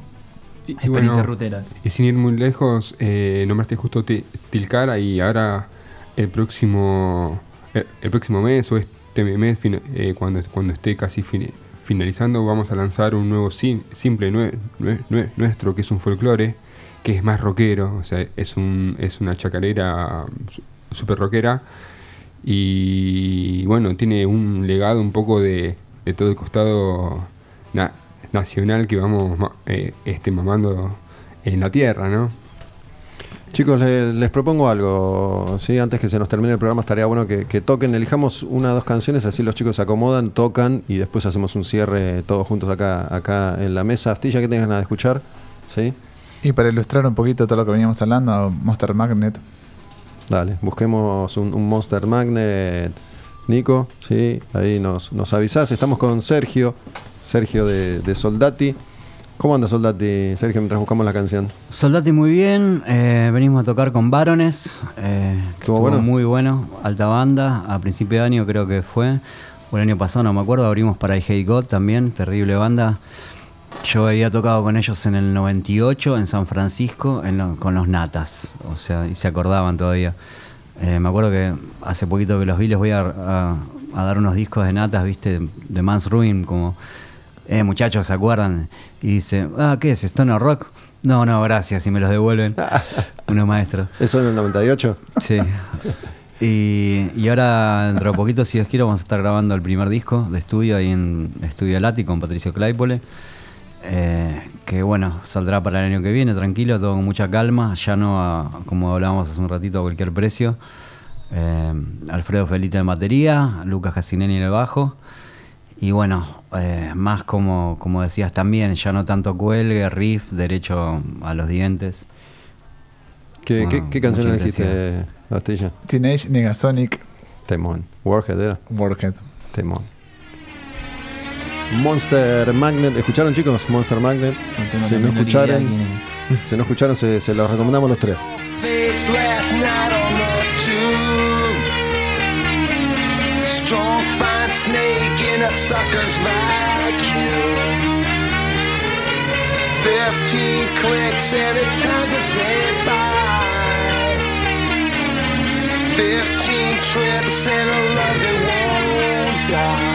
Y, y Experiencias bueno, ruteras. y sin ir muy lejos, eh, nombraste justo Ti- Tilcara y ahora el próximo el, el próximo mes o este mes, eh, cuando, cuando esté casi fin- finalizando, vamos a lanzar un nuevo sim- simple nue- nue- nue- nuestro, que es un folclore, que es más rockero, o sea, es, un, es una chacarera su- super rockera. Y bueno, tiene un legado un poco de, de todo el costado na- nacional que vamos eh, este, mamando en la tierra, ¿no? Chicos, le- les propongo algo. ¿sí? Antes que se nos termine el programa, estaría bueno que, que toquen, elijamos una o dos canciones, así los chicos se acomodan, tocan y después hacemos un cierre todos juntos acá, acá en la mesa. Astilla, ¿qué tengas nada de escuchar? ¿Sí? Y para ilustrar un poquito todo lo que veníamos hablando, Monster Magnet, Dale, busquemos un, un Monster Magnet. Nico, sí, ahí nos, nos avisás. Estamos con Sergio, Sergio de, de Soldati. ¿Cómo anda Soldati, Sergio, mientras buscamos la canción? Soldati muy bien, eh, venimos a tocar con Barones, eh, que ¿Estuvo bueno? muy bueno, alta banda, a principio de año creo que fue, o el año pasado no me acuerdo, abrimos para I Hate God también, terrible banda. Yo había tocado con ellos en el 98 en San Francisco en lo- con los Natas, o sea, y se acordaban todavía. Eh, me acuerdo que hace poquito que los vi, les voy a, a- a dar unos discos de Natas, viste, de Man's Ruin, como, eh, muchachos, ¿se acuerdan? Y dice, ah, ¿qué es? ¿Stoner Rock? No, no, gracias, y me los devuelven. Unos maestros. ¿Eso en el 98? Sí. Y, y ahora, dentro de poquito, si Dios quiere, vamos a estar grabando el primer disco de estudio ahí en Estudio Lati con Patricio Claypole. Eh, que bueno, saldrá para el año que viene, tranquilo, todo con mucha calma, ya no a- como hablábamos hace un ratito a cualquier precio. Eh, Alfredo Felita en batería, Lucas Casinelli en el bajo. Y bueno, eh, más como, como decías también, ya no tanto cuelgue, riff, derecho a los dientes. ¿Qué, qué, Ah, qué canción elegiste, Astilla? Teenage Negasonic Temón. Warhead era. Warhead. Temón. Monster Magnet. ¿Escucharon, chicos? Monster Magnet. No Si no escucharon, es. si no escucharon, se, se los recomendamos los tres. Face last night on the tube. Strong fine snake in a sucker's vacuum. Fifteen clicks and it's time to say bye. Fifteen trips and a love that won't die.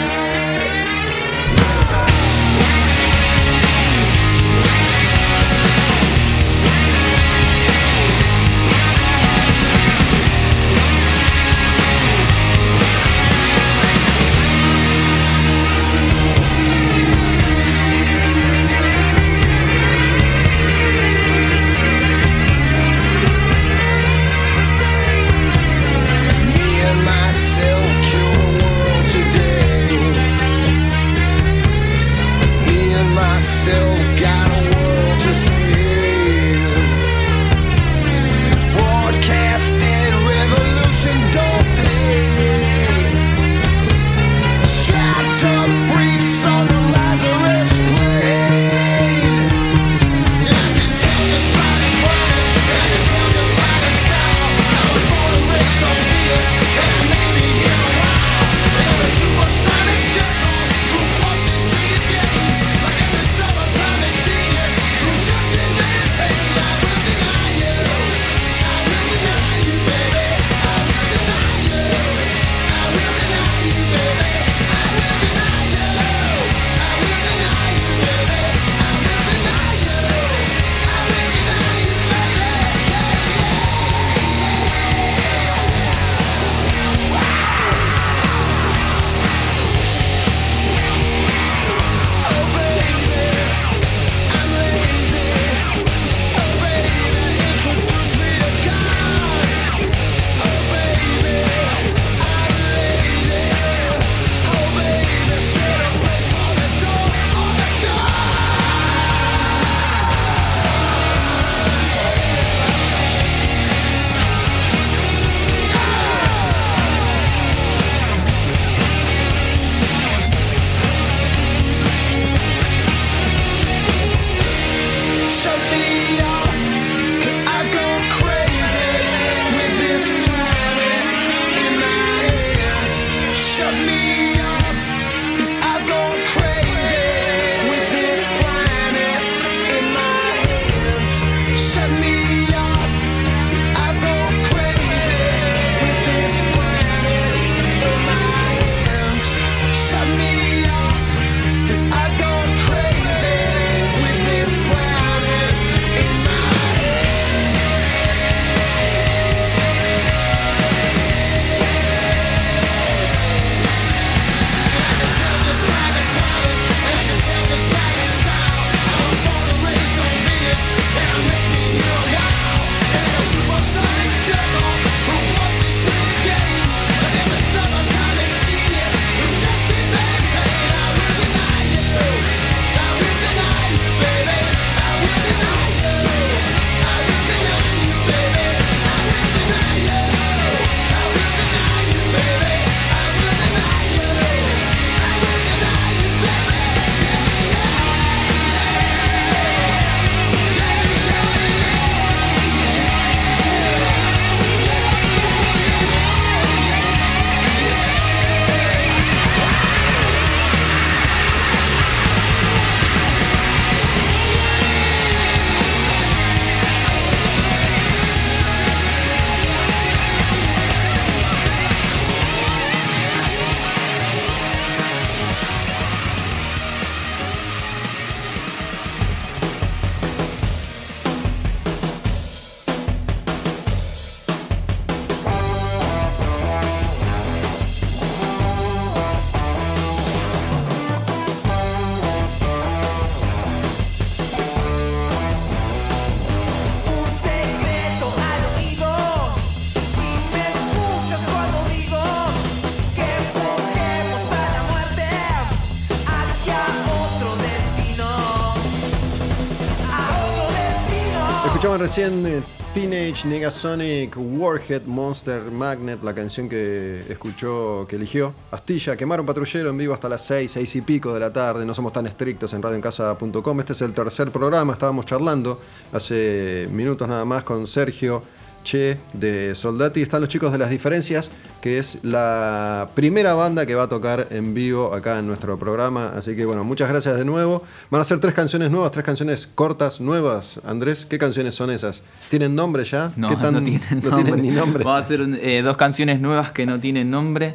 Escuchaban recién eh, Teenage Negasonic Warhead Monster Magnet, la canción que escuchó, que eligió. Astilla, quemaron patrullero en vivo hasta las 6, 6 y pico de la tarde. No somos tan estrictos en radioencasa.com. Este es el tercer programa. Estábamos charlando hace minutos nada más con Sergio Che de Soldati. Están los chicos de las diferencias, que es la primera banda que va a tocar en vivo acá en nuestro programa. Así que bueno, muchas gracias de nuevo. Van a ser tres canciones nuevas, tres canciones cortas, nuevas. Andrés, ¿qué canciones son esas? ¿Tienen nombre ya? No, ¿Qué tan- no tienen no nombre. tienen ni nombre. Vamos a hacer eh, dos canciones nuevas que no tienen nombre.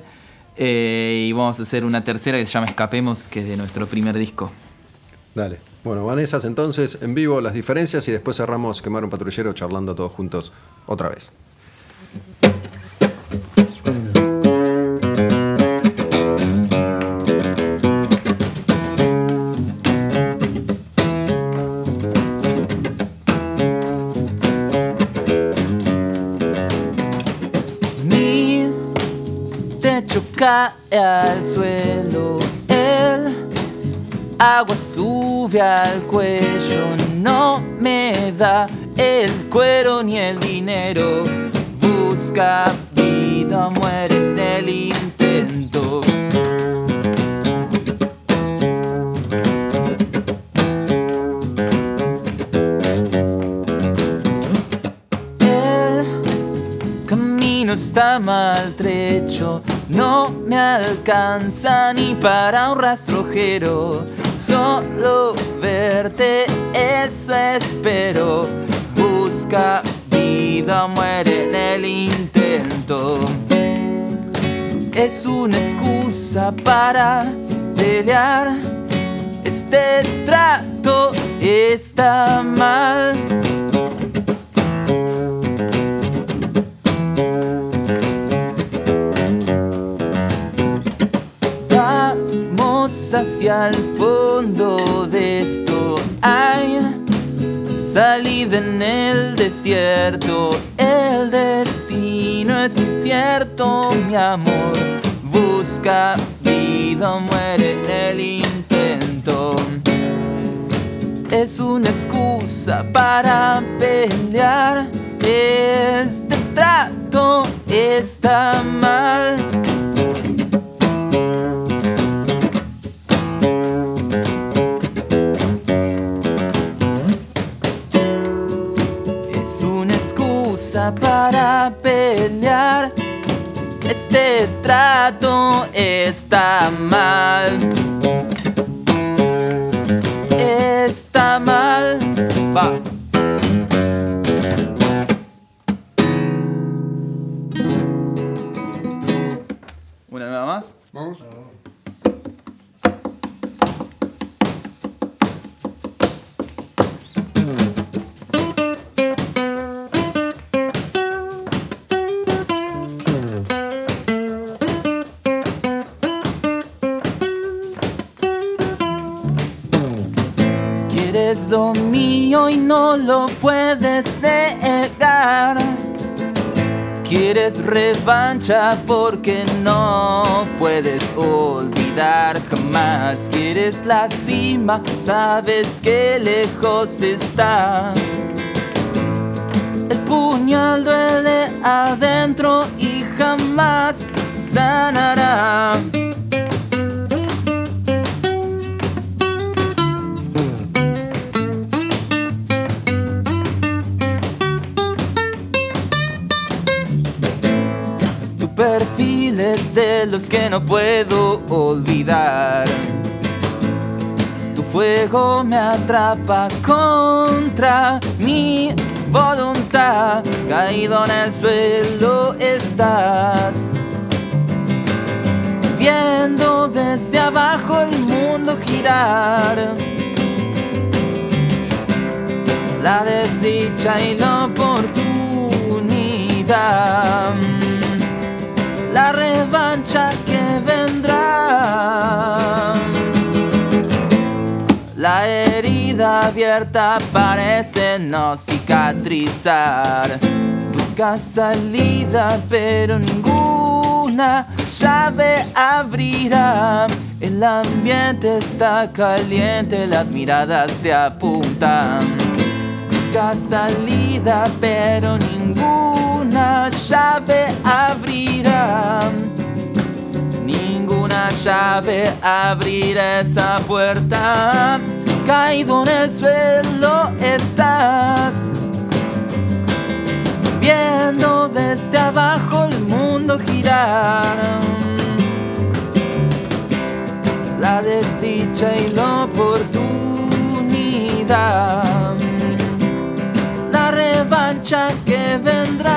eh, y vamos a hacer una tercera que se llama Escapemos, que es de nuestro primer disco. Dale. Bueno, van esas entonces en vivo, las diferencias y después cerramos Quemar un patrullero charlando todos juntos otra vez. Mi techo cae al suelo, el agua sube al cuello, no me da el cuero ni el dinero. Busca vida, muere en el intento. El camino está maltrecho, no me alcanza ni para un rastrojero. Solo verte, eso espero. Busca vida, muere en el intento. Es una excusa para pelear. Este trato está mal. Hacia el fondo de esto. Hay salida en el desierto. El destino es incierto, mi amor. Busca vida, muere en el intento. Es una excusa para pelear. Este trato está mal. Para pelear. Este trato está mal. Está mal. Va. Una nueva más. Vamos. No lo puedes negar. Quieres revancha porque no puedes olvidar jamás. Quieres la cima, sabes que lejos está. El puñal duele adentro y jamás sanará. De los que no puedo olvidar. Tu fuego me atrapa contra mi voluntad. Caído en el suelo estás. Viendo desde abajo el mundo girar. La desdicha y la oportunidad la revancha que vendrá. La herida abierta parece no cicatrizar. Busca salida, pero ninguna llave abrirá. El ambiente está caliente, las miradas te apuntan. busca salida, pero ninguna llave abrirá. Ninguna llave abrirá esa puerta. Caído en el suelo estás. Viendo desde abajo el mundo girar. La desdicha y la oportunidad. Revancha que vendrá.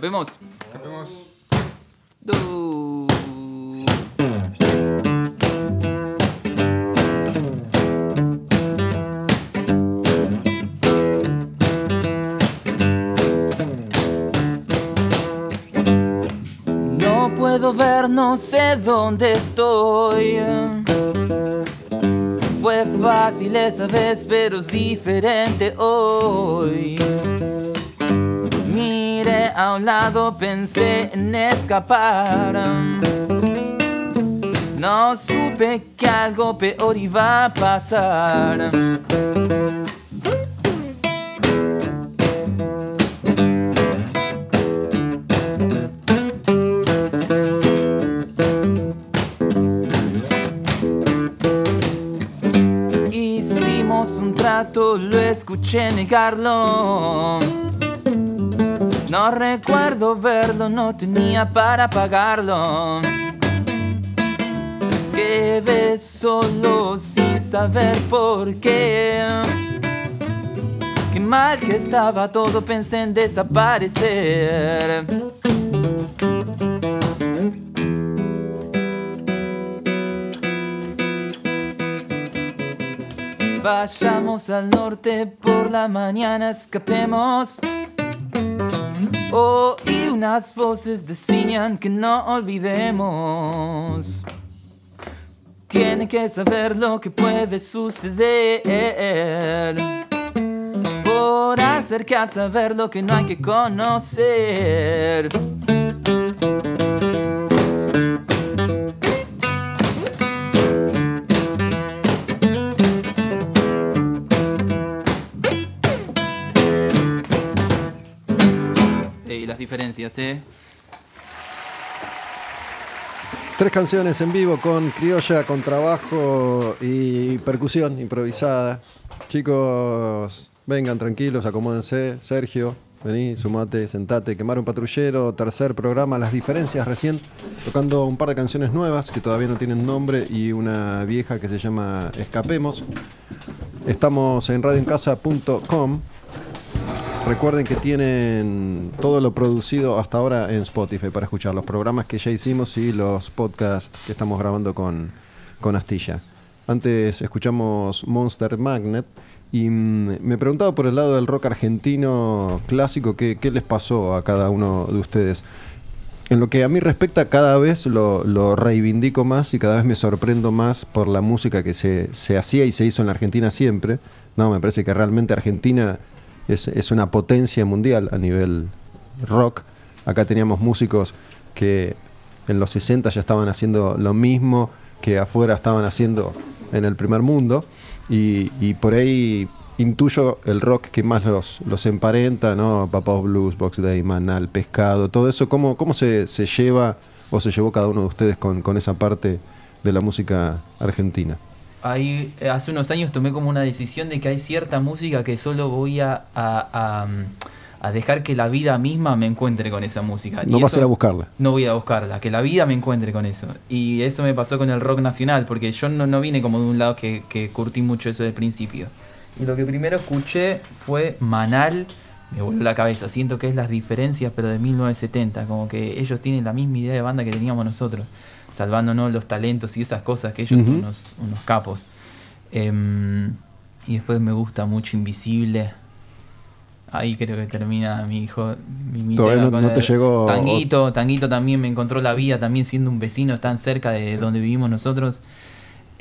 Capemos. Capemos. Du. No puedo ver, no sé dónde estoy. Fue fácil esa vez, pero es diferente hoy. A un lado, pensé en escapar. No supe que algo peor iba a pasar. Hicimos un trato, lo escuché negarlo. No recuerdo verlo, no tenía para pagarlo. Quedé solo sin saber por qué. Qué mal que estaba todo, pensé en desaparecer. Vayamos al norte por la mañana, escapemos. Oí unas voces decían que no olvidemos. Tiene que saber lo que puede suceder. Por acercarse a ver lo que no hay que conocer. Diferencias, ¿eh? Tres canciones en vivo con criolla, con trabajo y percusión improvisada. Chicos, vengan tranquilos, acomódense. Sergio, vení, sumate, sentate. Quemar un patrullero, tercer programa, Las Diferencias recién, tocando un par de canciones nuevas que todavía no tienen nombre y una vieja que se llama Escapemos. Estamos en radioencasa.com. Recuerden que tienen todo lo producido hasta ahora en Spotify para escuchar los programas que ya hicimos y los podcasts que estamos grabando con, con Astilla. Antes escuchamos Monster Magnet y mm, me preguntaba por el lado del rock argentino clásico qué, qué les pasó a cada uno de ustedes. En lo que a mí respecta, cada vez lo, lo reivindico más y cada vez me sorprendo más por la música que se, se hacía y se hizo en la Argentina siempre. No, me parece que realmente Argentina es, una potencia mundial a nivel rock. Acá teníamos músicos que en los 60 ya estaban haciendo lo mismo que afuera estaban haciendo en el primer mundo. Y, y por ahí intuyo el rock que más los, los emparenta, ¿no? Papa's Blues, Box Day, Manal, Pescado, todo eso. ¿Cómo, se, se lleva o se llevó cada uno de ustedes con esa parte de la música argentina? Ahí, eh, hace unos años tomé como una decisión de que hay cierta música que solo voy a, a- a, mm, a dejar que la vida misma me encuentre con esa música. No Y vas a ir a buscarla. No voy a buscarla, que la vida me encuentre con eso. Y eso me pasó con el rock nacional, porque yo no, no vine como de un lado que, que curtí mucho eso del principio. Y lo que primero escuché fue Manal, me voló la cabeza. Siento que es las diferencias, pero de 1970, como que ellos tienen la misma idea de banda que teníamos nosotros, salvándonos los talentos y esas cosas, que ellos son unos, unos capos. Em, y después me gusta mucho Invisible. Ahí creo que termina mi hijo. Mi, mi Todavía no- con no el te llegó- Tanguito, Tanguito también me encontró la vida, también siendo un vecino tan cerca de donde vivimos nosotros.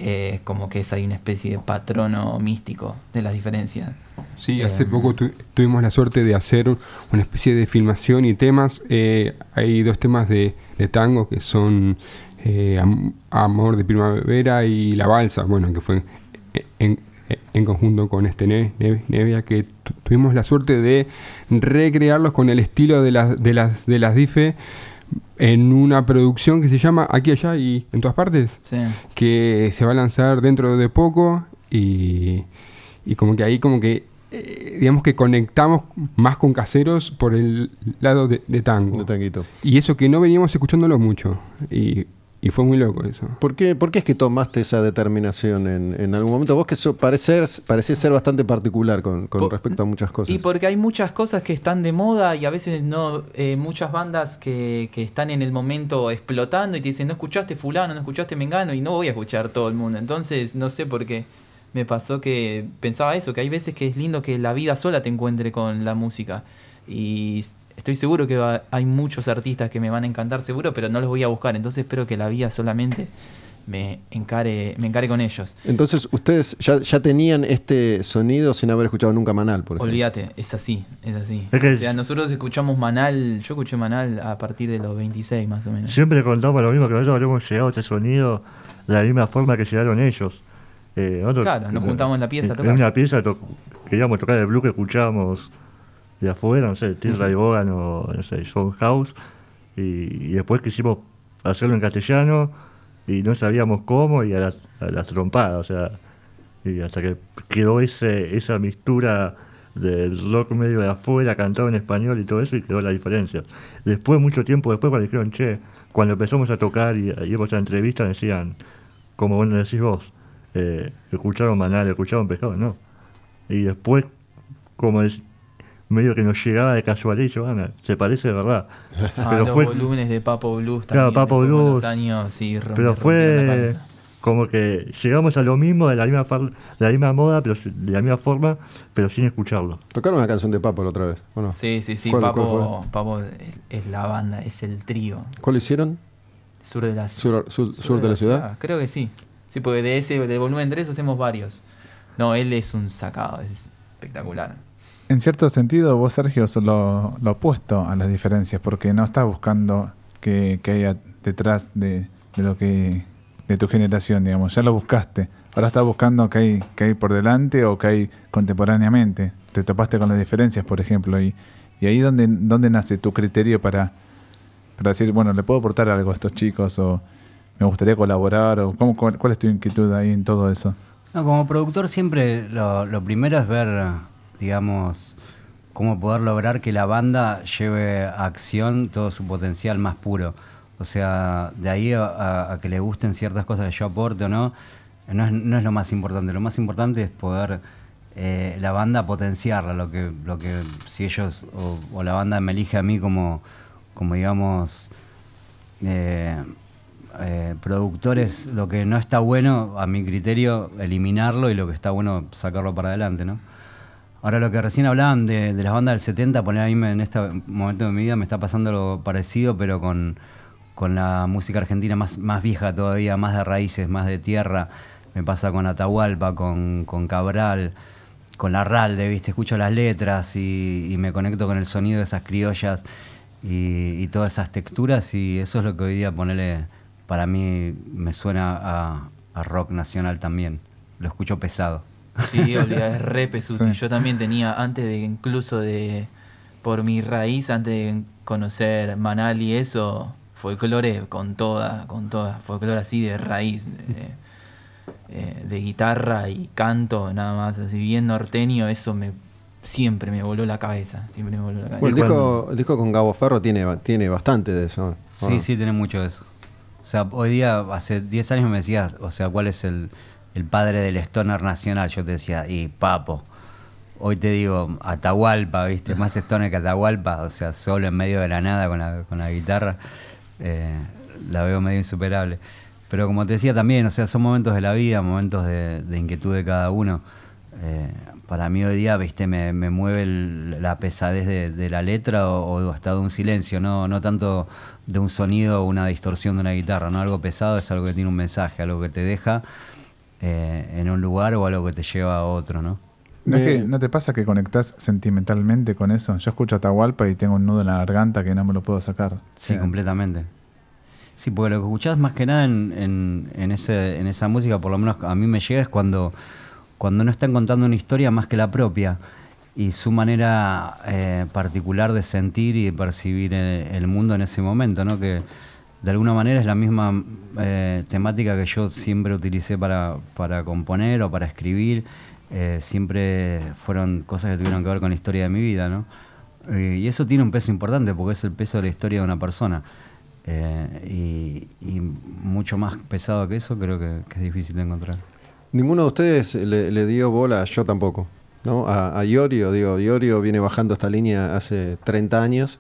eh, como que es ahí una especie de patrono místico de las diferencias. Sí, Eh, hace poco tu- tuvimos la suerte de hacer un- una especie de filmación y temas. Eh, hay dos temas de, de tango que son eh, Am- Amor de Primavera y La Balsa, bueno, que fue en, conjunto con este Ne- Ne- Nevia, que tu- tuvimos la suerte de recrearlos con el estilo de las, de las, de las DIFE en una producción que se llama Aquí, Allá y en todas partes Sí. que se va a lanzar dentro de poco y, y como que ahí como que eh, digamos que conectamos más con caseros por el lado de, de tango De tanguito. y eso que no veníamos escuchándolo mucho y, y fue muy loco eso ¿Por qué, por qué es que tomaste esa determinación en, en algún momento? Vos que so, parecer, parecés ser bastante particular con, con respecto a muchas cosas. Y porque hay muchas cosas que están de moda y a veces no, eh, muchas bandas que, que están en el momento explotando y te dicen, no escuchaste fulano, no escuchaste mengano y no voy a escuchar todo el mundo. Entonces, no sé por qué me pasó que pensaba eso, que hay veces que es lindo que la vida sola te encuentre con la música. Y estoy seguro que va- hay muchos artistas que me van a encantar seguro, pero no los voy a buscar. Entonces espero que la vida solamente me encare, me encare con ellos. Entonces, ustedes ya, ya tenían este sonido sin haber escuchado nunca Manal, por ejemplo. Olvídate, es así, es así. Es que o sea, nosotros escuchamos Manal, yo escuché Manal a partir de los 26 más o menos. Siempre contamos lo mismo que nosotros hemos llegado a ese sonido de la misma forma que llegaron ellos. Eh, nosotros- Claro, nos juntamos en la pieza a En, tocar. una pieza to- queríamos tocar el blues que escuchábamos de afuera, no sé, Tierra y Bogan o no sé, House. Y, y después quisimos hacerlo en castellano y no sabíamos cómo y a las, a las trompadas, o sea, y hasta que quedó ese, esa mixtura del rock medio de afuera cantado en español y todo eso y quedó la diferencia. Después, mucho tiempo después, cuando dijeron, che, cuando empezamos a tocar y, y íbamos a entrevistas, decían, como vos decís vos, eh, escucharon Manal, escucharon Pescado, no. Y después, como es medio que nos llegaba de casualidad, y yo, "Ah, se parece de verdad. Ah, pero los fue, volúmenes de Papo Blues Claro, también. Papo después con Blues. Los años, sí, pero fue como que llegamos a lo mismo, de la misma, far- de la misma moda, pero de la misma forma, pero sin escucharlo. Tocaron una canción de Papo la otra vez, ¿o no? Sí, sí, sí, ¿Cuál- cuál Papo? Papo es, la banda, es el trío. ¿Cuál hicieron? Sur de la, Sur- sur- sur de la ciudad. Creo que sí. Sí, porque de ese, de volumen 3 hacemos varios. No, él es un sacado, es espectacular. En cierto sentido, vos, Sergio, sos lo, opuesto a las diferencias, porque no estás buscando que, que haya detrás de, lo que de tu generación, digamos. Ya lo buscaste. Ahora estás buscando que hay, que hay por delante o que hay contemporáneamente. Te topaste con las diferencias, por ejemplo, y, y ahí donde, donde nace tu criterio para, decir, bueno, le puedo aportar algo a estos chicos o me gustaría colaborar o cómo, cuál, cuál es tu inquietud ahí en todo eso. No, como productor siempre lo primero es ver, digamos, cómo poder lograr que la banda lleve a acción todo su potencial más puro. O sea, de ahí a, que le gusten ciertas cosas que yo aporte o no, no es, no es lo más importante. Lo más importante es poder eh, la banda potenciarla, lo que, lo que si ellos o, o la banda me elige a mí como, como digamos, eh, eh, productores, lo que no está bueno, a mi criterio, eliminarlo y lo que está bueno, sacarlo para adelante, ¿no? Ahora, lo que recién hablaban de, de las bandas del 70, poner ahí me- en este momento de mi vida me está pasando algo parecido, pero con, con la música argentina más, más vieja todavía, más de raíces, más de tierra. Me pasa con Atahualpa, con, con Cabral, con la Ralde, ¿viste? Escucho las letras y, y me conecto con el sonido de esas criollas y, y todas esas texturas y eso es lo que hoy día ponerle, para mí me suena a, a rock nacional también. Lo escucho pesado. Sí, olvida, es re pesuti. Sí. Yo también tenía, antes de incluso de, por mi raíz, antes de conocer Manal y eso, folclore con toda, con toda, folclore así de raíz, de, eh, de guitarra y canto, nada más, así bien norteño, eso me siempre me voló la cabeza, siempre me voló la cabeza. Bueno, el disco, el disco con Gabo Ferro tiene, tiene bastante de eso. ¿o Sí, no? sí, tiene mucho de eso. O sea, hoy día, hace 10 años me decías, o sea, ¿cuál es el, el padre del stoner nacional? Yo te decía, y Papo. Hoy te digo, Atahualpa, ¿viste? Más stoner que Atahualpa, o sea, solo en medio de la nada con la, con la guitarra. Eh, la veo medio insuperable. Pero como te decía también, o sea, son momentos de la vida, momentos de, inquietud de cada uno. Eh, para mí hoy día, viste, me, mueve la pesadez de, de la letra o, o hasta de un silencio, no, no tanto de un sonido o una distorsión de una guitarra, ¿no? Algo pesado es algo que tiene un mensaje, algo que te deja eh, en un lugar o algo que te lleva a otro, ¿no? ¿No, es que- ¿No te pasa que conectás sentimentalmente con eso? Yo escucho Atahualpa y tengo un nudo en la garganta que no me lo puedo sacar. Sí, sea, completamente. Sí, porque lo que escuchás más que nada en, en, en ese, en esa música, por lo menos a mí me llega, es cuando, cuando no están contando una historia más que la propia y su manera eh, particular de sentir y de percibir eh, el mundo en ese momento, ¿no? Que de alguna manera es la misma eh, temática que yo siempre utilicé para, para componer o para escribir. Eh, siempre fueron cosas que tuvieron que ver con la historia de mi vida, ¿no? Eh, y eso tiene un peso importante porque es el peso de la historia de una persona. Y, mucho más pesado que eso creo que, es difícil de encontrar. Ninguno de ustedes le, le dio bola, yo tampoco. ¿no? A, a Iorio, digo, Iorio viene bajando esta línea hace 30 años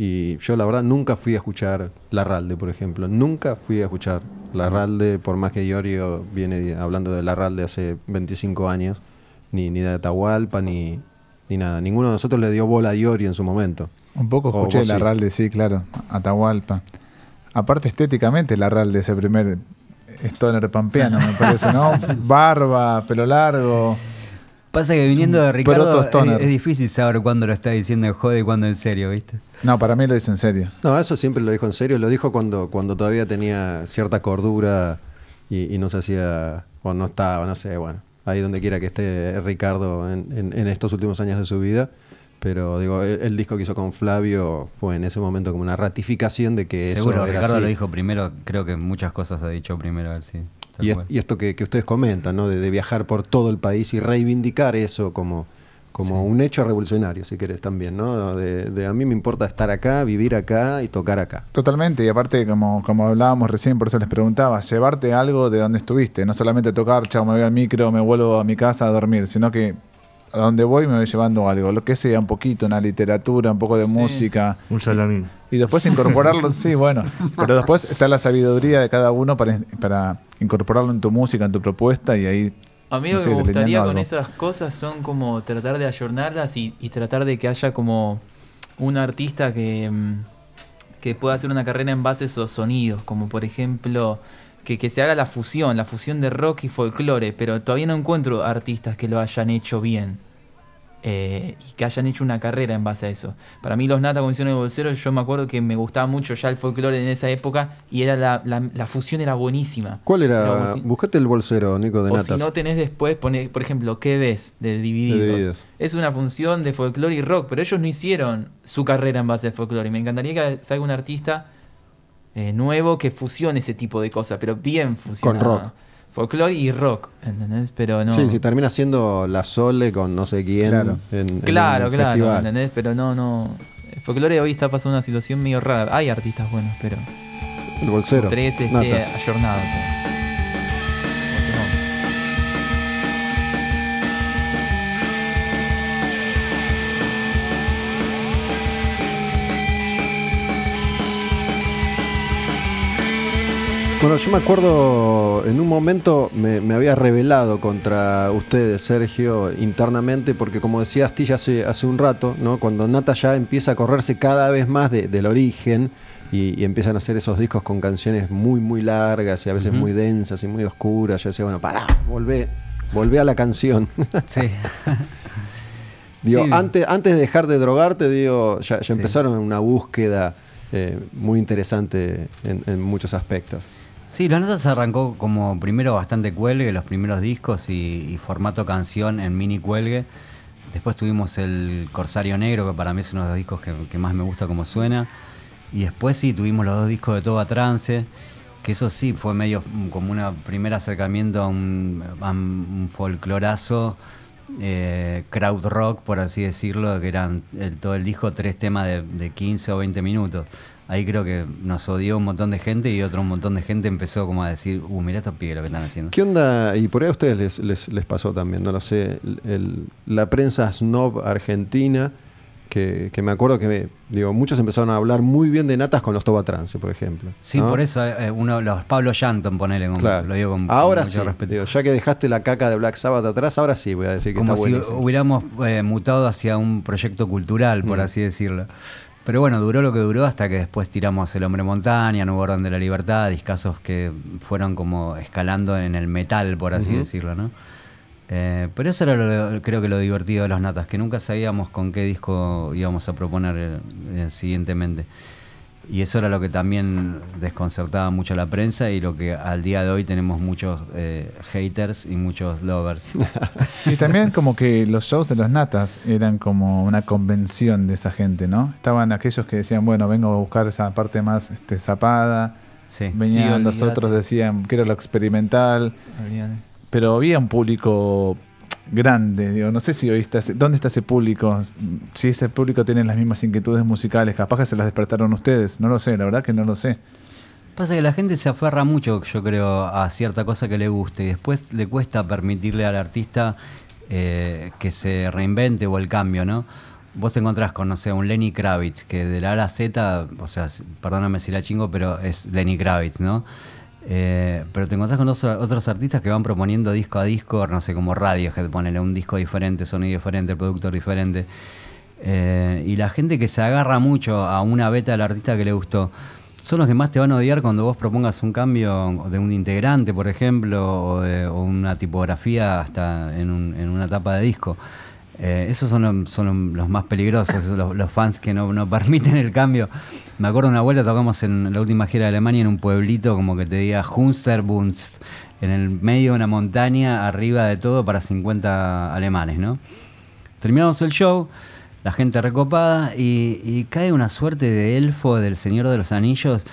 y yo la verdad nunca fui a escuchar Larralde, por ejemplo. Nunca fui a escuchar Larralde, por más que Iorio viene hablando de Larralde hace 25 años, ni, ni de Atahualpa, ni, ni nada. Ninguno de nosotros le dio bola a Iorio en su momento. Un poco escuché vos la sí. Ralde, sí, claro. Atahualpa. Aparte, estéticamente, la Ralde, ese primer stoner pampeano, me parece, ¿no? Barba, pelo largo. Pasa que viniendo de Ricardo es, difícil saber cuándo lo está diciendo en joda y cuándo en serio, ¿viste? No, para mí lo dice en serio. No, eso siempre lo dijo en serio. Lo dijo cuando, cuando todavía tenía cierta cordura y, y no se hacía, o no estaba, no sé, bueno, ahí donde quiera que esté Ricardo en, en- en estos últimos años de su vida. Pero digo, el, el disco que hizo con Flavio fue en ese momento como una ratificación de que Seguro, eso era Ricardo así. lo dijo primero, creo que muchas cosas ha dicho primero él, sí. Y, es- cual. y esto que, que ustedes comentan, ¿no? De, de viajar por todo el país y reivindicar eso como, como un hecho revolucionario, si querés también, ¿no? De, de a mí me importa estar acá, vivir acá y tocar acá. Totalmente, y aparte, como, como hablábamos recién, por eso les preguntaba, llevarte algo de donde estuviste, no solamente tocar, chao, me voy al micro, me vuelvo a mi casa a dormir, sino que a donde voy me voy llevando algo, lo que sea, un poquito, una literatura, un poco de Sí. música, Un salamín. y después incorporarlo, sí, bueno, pero después está la sabiduría de cada uno para, para incorporarlo en tu música, en tu propuesta, y ahí... A mí lo que me gustaría con algo. esas cosas son como tratar de ayornarlas y, y tratar de que haya como un artista que, mm, que pueda hacer una carrera en base a esos sonidos, como por ejemplo que, que se haga la fusión, la fusión de rock y folclore, pero todavía no encuentro artistas que lo hayan hecho bien. eh, y que hayan hecho una carrera en base a eso. Para mí los Nata Comisión de Bolsero, yo me acuerdo que me gustaba mucho ya el folclore en esa época y era la, la- la fusión era buenísima. ¿Cuál era? Si- Buscate el bolsero, Nico, de o Natas. si no tenés después, pone, por ejemplo, ¿qué ves? De Divididos. De Divididos. Es una función de folclore y rock, pero ellos no hicieron su carrera en base al folclore. Y me encantaría que salga un artista eh, nuevo que fusione ese tipo de cosas, pero bien fusionado. Con rock. Folclore y rock, ¿entendés? Pero no. Sí, si termina siendo la Sole con no sé quién. Claro. en- Claro, claro, festival. ¿entendés? Pero no, no. El folclore hoy está pasando una situación medio rara. Hay artistas buenos, pero. El bolsero. Tres este, Natas. ayornados. Bueno, yo me acuerdo, en un momento me, me había rebelado contra ustedes, Sergio, internamente, porque como decía Astilla hace, hace un rato, ¿no? cuando Nata ya empieza a correrse cada vez más de- del origen y, y empiezan a hacer esos discos con canciones muy, muy largas y a veces muy densas y muy oscuras, yo decía, bueno, pará, volvé, volvé a la canción. Sí. Digo, Sí. antes, antes de dejar de drogarte, digo, ya, ya Sí. empezaron una búsqueda eh, muy interesante en, en muchos aspectos. Sí, Los Natas arrancó como primero bastante cuelgue, los primeros discos y, formato canción en mini cuelgue. Después tuvimos el Corsario Negro, que para mí es uno de los discos que, más me gusta como suena. Y después sí, tuvimos los dos discos de Toba Trance, que eso sí fue medio como un primer acercamiento a un, folclorazo, eh, crowd rock, por así decirlo, que eran el- todo el disco tres temas de, de 15 o 20 minutos. Ahí creo que nos odió un montón de gente y otro montón de gente empezó como a decir, uh, mirá estos pibes lo que están haciendo. ¿Qué onda? Y por ahí a ustedes les, les, les pasó también, no lo sé. el- el- la prensa snob argentina que, que me acuerdo que me- digo, muchos empezaron a hablar muy bien de natas con los Toba Trance, por ejemplo. Sí, ¿no? por eso eh, uno, los Pablo Shanton, ponele, con, Claro. lo digo con, con ahora mucho sí, respeto. digo, ya que dejaste la caca de Black Sabbath atrás, ahora sí voy a decir que como está si buenísimo. hubiéramos eh, mutado hacia un proyecto cultural, por Mm. así decirlo. Pero bueno, duró lo que duró hasta que después tiramos El Hombre Montaña, Nuevo Orden de la Libertad, discasos que fueron como escalando en el metal, por así decirlo, ¿no? Eh, pero eso era lo- creo que lo divertido de los Natas, que nunca sabíamos con qué disco íbamos a proponer eh, eh, siguientemente. Y eso era lo que también desconcertaba mucho a la prensa y lo que al día de hoy tenemos muchos eh, haters y muchos lovers. Y también como que los shows de los natas eran como una convención de esa gente, ¿no? Estaban aquellos que decían, bueno, vengo a buscar esa parte más este, zapada. Sí. Venían Sí, los otros, decían, quiero lo experimental. Pero había un público grande, digo, no sé si oíste, ese- ¿dónde está ese público? Si ese público tiene las mismas inquietudes musicales, capaz que se las despertaron ustedes, no lo sé, la verdad que no lo sé. Pasa que la gente se aferra mucho, yo creo, a cierta cosa que le guste y después le cuesta permitirle al artista eh, que se reinvente o el cambio, ¿no? Vos te encontrás con, no un Lenny Kravitz, que de la A la Z, o sea, perdóname si la chingo, pero es Lenny Kravitz, ¿no? Eh, pero te encontrás con dos- otros artistas que van proponiendo disco a disco, no sé, como Radiohead, ponele un disco diferente, sonido diferente, productor diferente. Eh, y la gente que se agarra mucho a una beta del artista que le gustó, son los que más te van a odiar cuando vos propongas un cambio de un integrante, por ejemplo, o, una tipografía hasta en, un- en una tapa de disco. Eh, esos son, los- más peligrosos, los, fans que no permiten el cambio. Me acuerdo una vuelta tocamos en la última gira de Alemania en un pueblito como que te diga Hunsterbunst, en el medio de una montaña, arriba de todo para 50 alemanes, ¿no? Terminamos el show, la gente recopada y, cae una suerte de elfo del Señor de los Anillos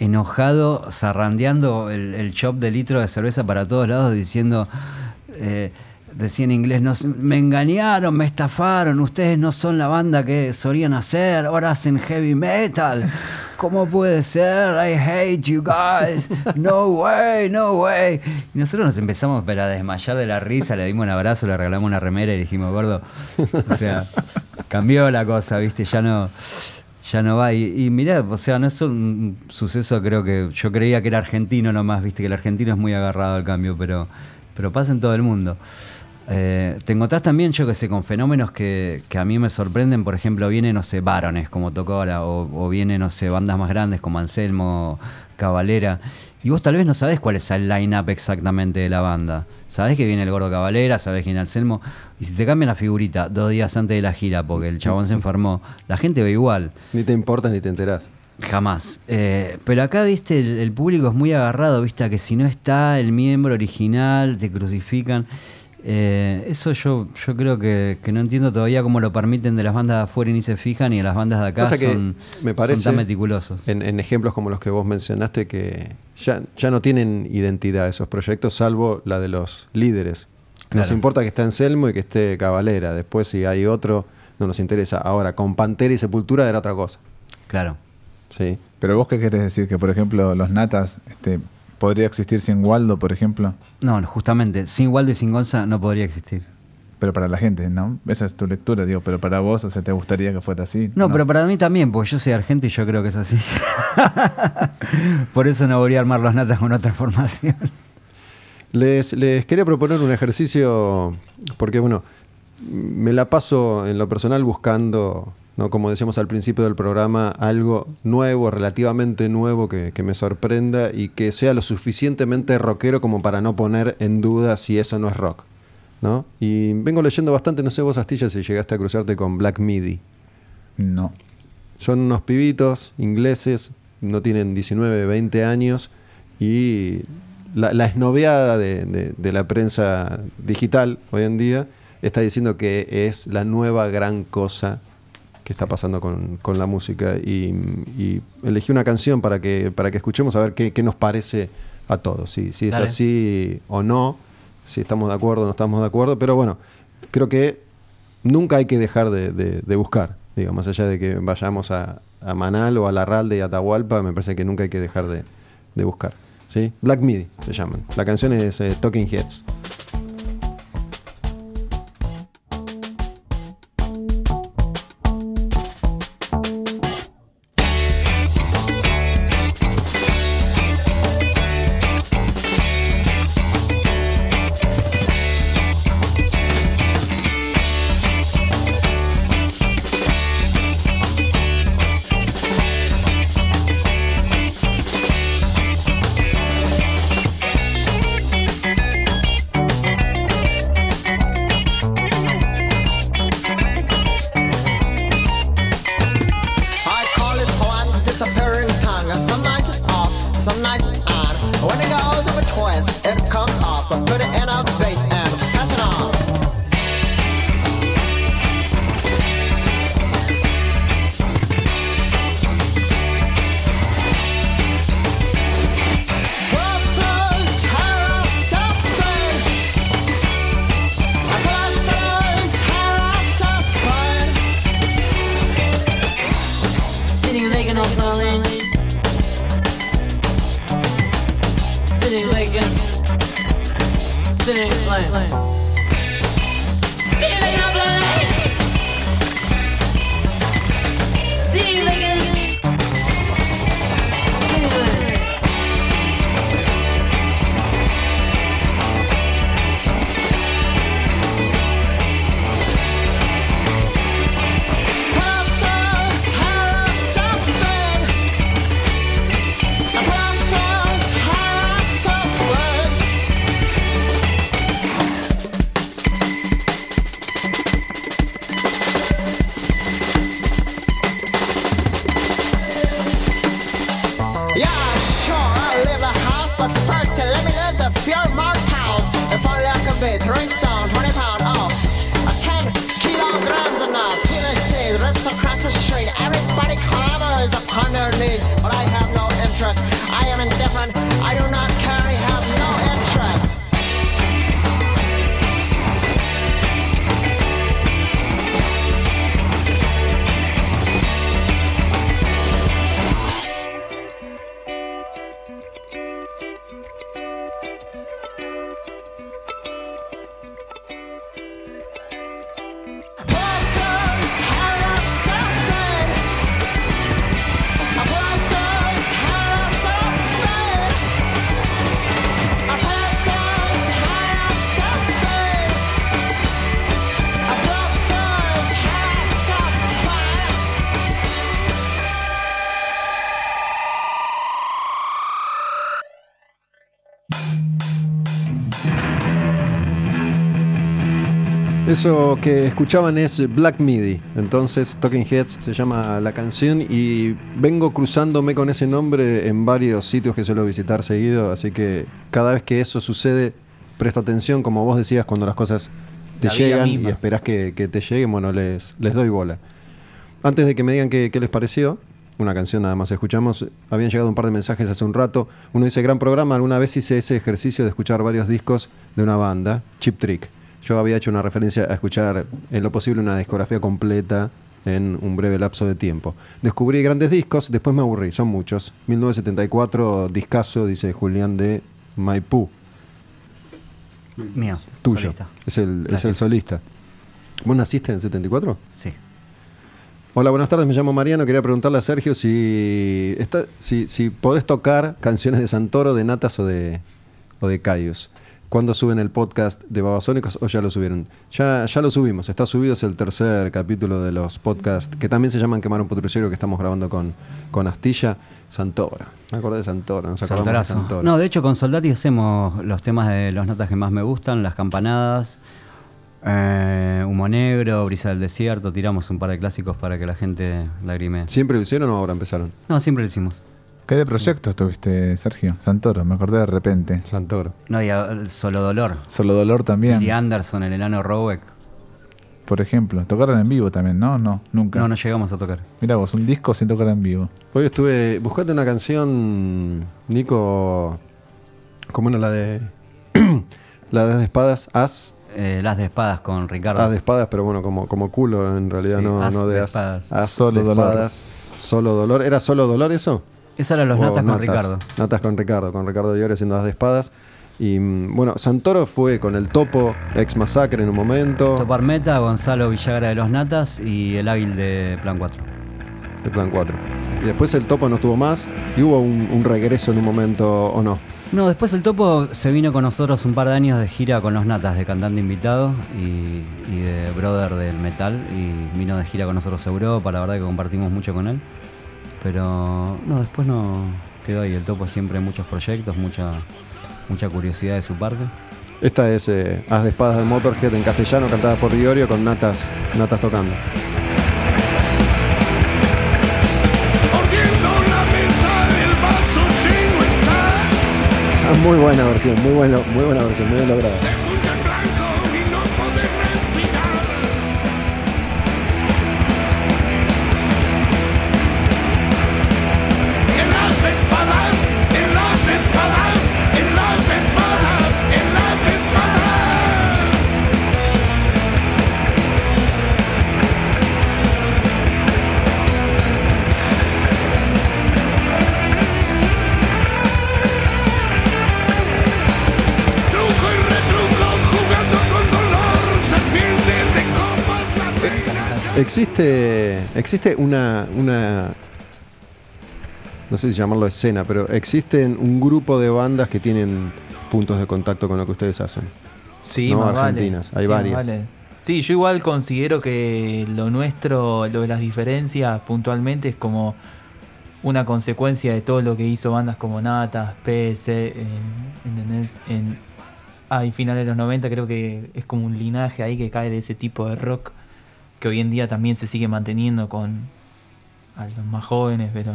enojado, zarrandeando el, el shop de litro de cerveza para todos lados diciendo, eh, decía en inglés, "Nos- me engañaron, me estafaron, ustedes no son la banda que solían hacer, ahora hacen heavy metal. ¿Cómo puede ser? I hate you guys. No way, no way. Y nosotros nos empezamos a desmayar de la risa, le dimos un abrazo, le regalamos una remera y dijimos, gordo, o sea, cambió la cosa, ¿viste? Ya no ya no va. Y, y mirá, o sea, no es un suceso, creo que yo creía que era argentino nomás, viste, que el argentino es muy agarrado al cambio, pero, pero pasa en todo el mundo. Eh, te encontrás también, yo que sé, con fenómenos que, que a mí me sorprenden. Por ejemplo, viene, no sé, Barones, como tocó ahora, o, o viene, no sé, bandas más grandes como Anselmo, Cabalera. Y vos tal vez no sabés cuál es el line-up exactamente de la banda. Sabés que viene el Gordo Cabalera, sabés que viene Anselmo. Y si te cambian la figurita dos días antes de la gira porque el chabón se enfermó, la gente ve igual. Ni te importa ni te enterás. Jamás. Eh, pero acá, viste, el, el público es muy agarrado, viste, a que si no está el miembro original, te crucifican. Eh, eso yo, yo creo que, que no entiendo todavía cómo lo permiten de las bandas de afuera y ni se fijan, y de las bandas de acá que son, me parece son tan meticulosos. En, en ejemplos como los que vos mencionaste que ya, ya no tienen identidad esos proyectos, salvo la de los líderes. Nos Claro. importa que esté Anselmo y que esté Cabalera. Después, si hay otro, no nos interesa. Ahora, con Pantera y Sepultura era otra cosa. Claro. Sí. Pero vos qué querés decir, que por ejemplo los natas este, podría existir sin Waldo, por ejemplo, No, no, justamente, sin Waldo y sin Gonza no podría existir. pero para la gente, ¿no? Esa es tu lectura, digo, pero para vos, o sea, ¿te gustaría que fuera así? No, pero para mí también, porque yo soy argento y yo creo que es así. Por eso no volví a armar los natas con otra formación. Les, les quería proponer un ejercicio, porque bueno, me la paso en lo personal buscando, ¿no? como decíamos al principio del programa, algo nuevo, relativamente nuevo, que, que me sorprenda y que sea lo suficientemente rockero como para no poner en duda si eso no es rock. ¿no? Y vengo leyendo bastante, no sé vos, Astilla, si llegaste a cruzarte con Black Midi. No. Son unos pibitos ingleses, no tienen 19, 20 años y la, la esnoveada de, de- de la prensa digital hoy en día está diciendo que es la nueva gran cosa que está pasando con, con la música y, y elegí una canción para que, para que escuchemos a ver qué, qué nos parece a todos, si, si es Dale. así o no, si estamos de acuerdo o no estamos de acuerdo, pero bueno, creo que nunca hay que dejar de, de- de buscar. Digo, más allá de que vayamos a, a Manal o a Larralde y a Atahualpa, me parece que nunca hay que dejar de, de buscar. ¿sí? Black Midi se llaman. La canción es eh, Talking Heads. Eso que escuchaban es Black Midi. Entonces, Talking Heads se llama la canción y vengo cruzándome con ese nombre en varios sitios que suelo visitar seguido. Así que cada vez que eso sucede, presto atención, como vos decías, cuando las cosas te La llegan y esperás que, que te lleguen, bueno, les, les doy bola. Antes de que me digan qué, qué les pareció, una canción nada más escuchamos, habían llegado un par de mensajes hace un rato. Uno dice, gran programa, alguna vez hice ese ejercicio de escuchar varios discos de una banda, Chip Trick. Yo había hecho una referencia a escuchar en lo posible una discografía completa en un breve lapso de tiempo. Descubrí grandes discos, después me aburrí, son muchos. 1974, discazo, dice Julián de Maipú, Mío. tuyo. solista. Es el, es el solista. ¿Vos naciste en el 74? Sí. Hola, buenas tardes, me llamo Mariano. Quería preguntarle a Sergio si, está, si, si podés tocar canciones de Santoro, de Natas o de, o de Caius. ¿Cuándo suben el podcast de Babasónicos o ya lo subieron? Ya, ya lo subimos, está subido, es el tercer capítulo de los podcasts que también se llaman Quemar un Potruchero que estamos grabando con, con Astilla. Santoro, me acordé de Santoro, nos acordamos de Santorazo. Santoro. No, de hecho con Soldati hacemos los temas de las notas que más me gustan, las campanadas, eh, Humo Negro, Brisa del Desierto, tiramos un par de clásicos para que la gente lagrimee. ¿Siempre lo hicieron o ahora empezaron? No, siempre lo hicimos. ¿Qué de proyectos tuviste, Sergio? Santoro, me acordé de repente. Santoro. No, y a- Solo Dolor. Solo Dolor también. Billy Anderson, el enano Roweck. Por ejemplo. Tocaron en vivo también, ¿no? No, nunca. No, no llegamos a tocar. Mirá vos, un disco sin tocar en vivo. Hoy estuve. Buscate una canción, Nico. ¿Cómo era la de. la de espadas? As. Eh, las de espadas con Ricardo. As de espadas, pero bueno, como, como culo en realidad, Sí, no, as no de, de as. espadas. As Solo de dolor. espadas, Solo dolor. ¿Era solo dolor eso? Esa era los O notas con Ricardo. Natas con Ricardo, con Ricardo Llore haciendo as de espadas. Y mm, bueno, Santoro fue con el Topo, ex Masacre en un momento. Topar Meta, Gonzalo Villagra de los Natas y el Águil de Plan 4. De Plan 4. Y después el Topo no estuvo más. Y hubo un, un regreso en un momento, ¿o no? No, después el Topo se vino con nosotros un par de años de gira con los Natas, de cantante invitado y, y de brother del metal. Y vino de gira con nosotros a Europa, la verdad que compartimos mucho con él. Pero no, después no quedó ahí. El Topo siempre muchos proyectos, mucha, mucha curiosidad de su parte. Esta es eh, As de Espadas de Motorhead en castellano, cantada por Diorio con Natas, Natas tocando. El Muy buena versión, muy, bueno, muy buena versión, muy bien lograda. Existe, existe una, una, no sé si llamarlo escena, pero existen un grupo de bandas que tienen puntos de contacto con lo que ustedes hacen. Sí, ¿no? vale. Argentinas, hay Sí, varias. vale. Sí, yo igual considero que lo nuestro, lo de las diferencias puntualmente es como una consecuencia de todo lo que hizo bandas como Natas, PS, eh, ¿entendés? En, ah, finales de los 90 creo que es como un linaje ahí que cae de ese tipo de rock que hoy en día también se sigue manteniendo con a los más jóvenes, pero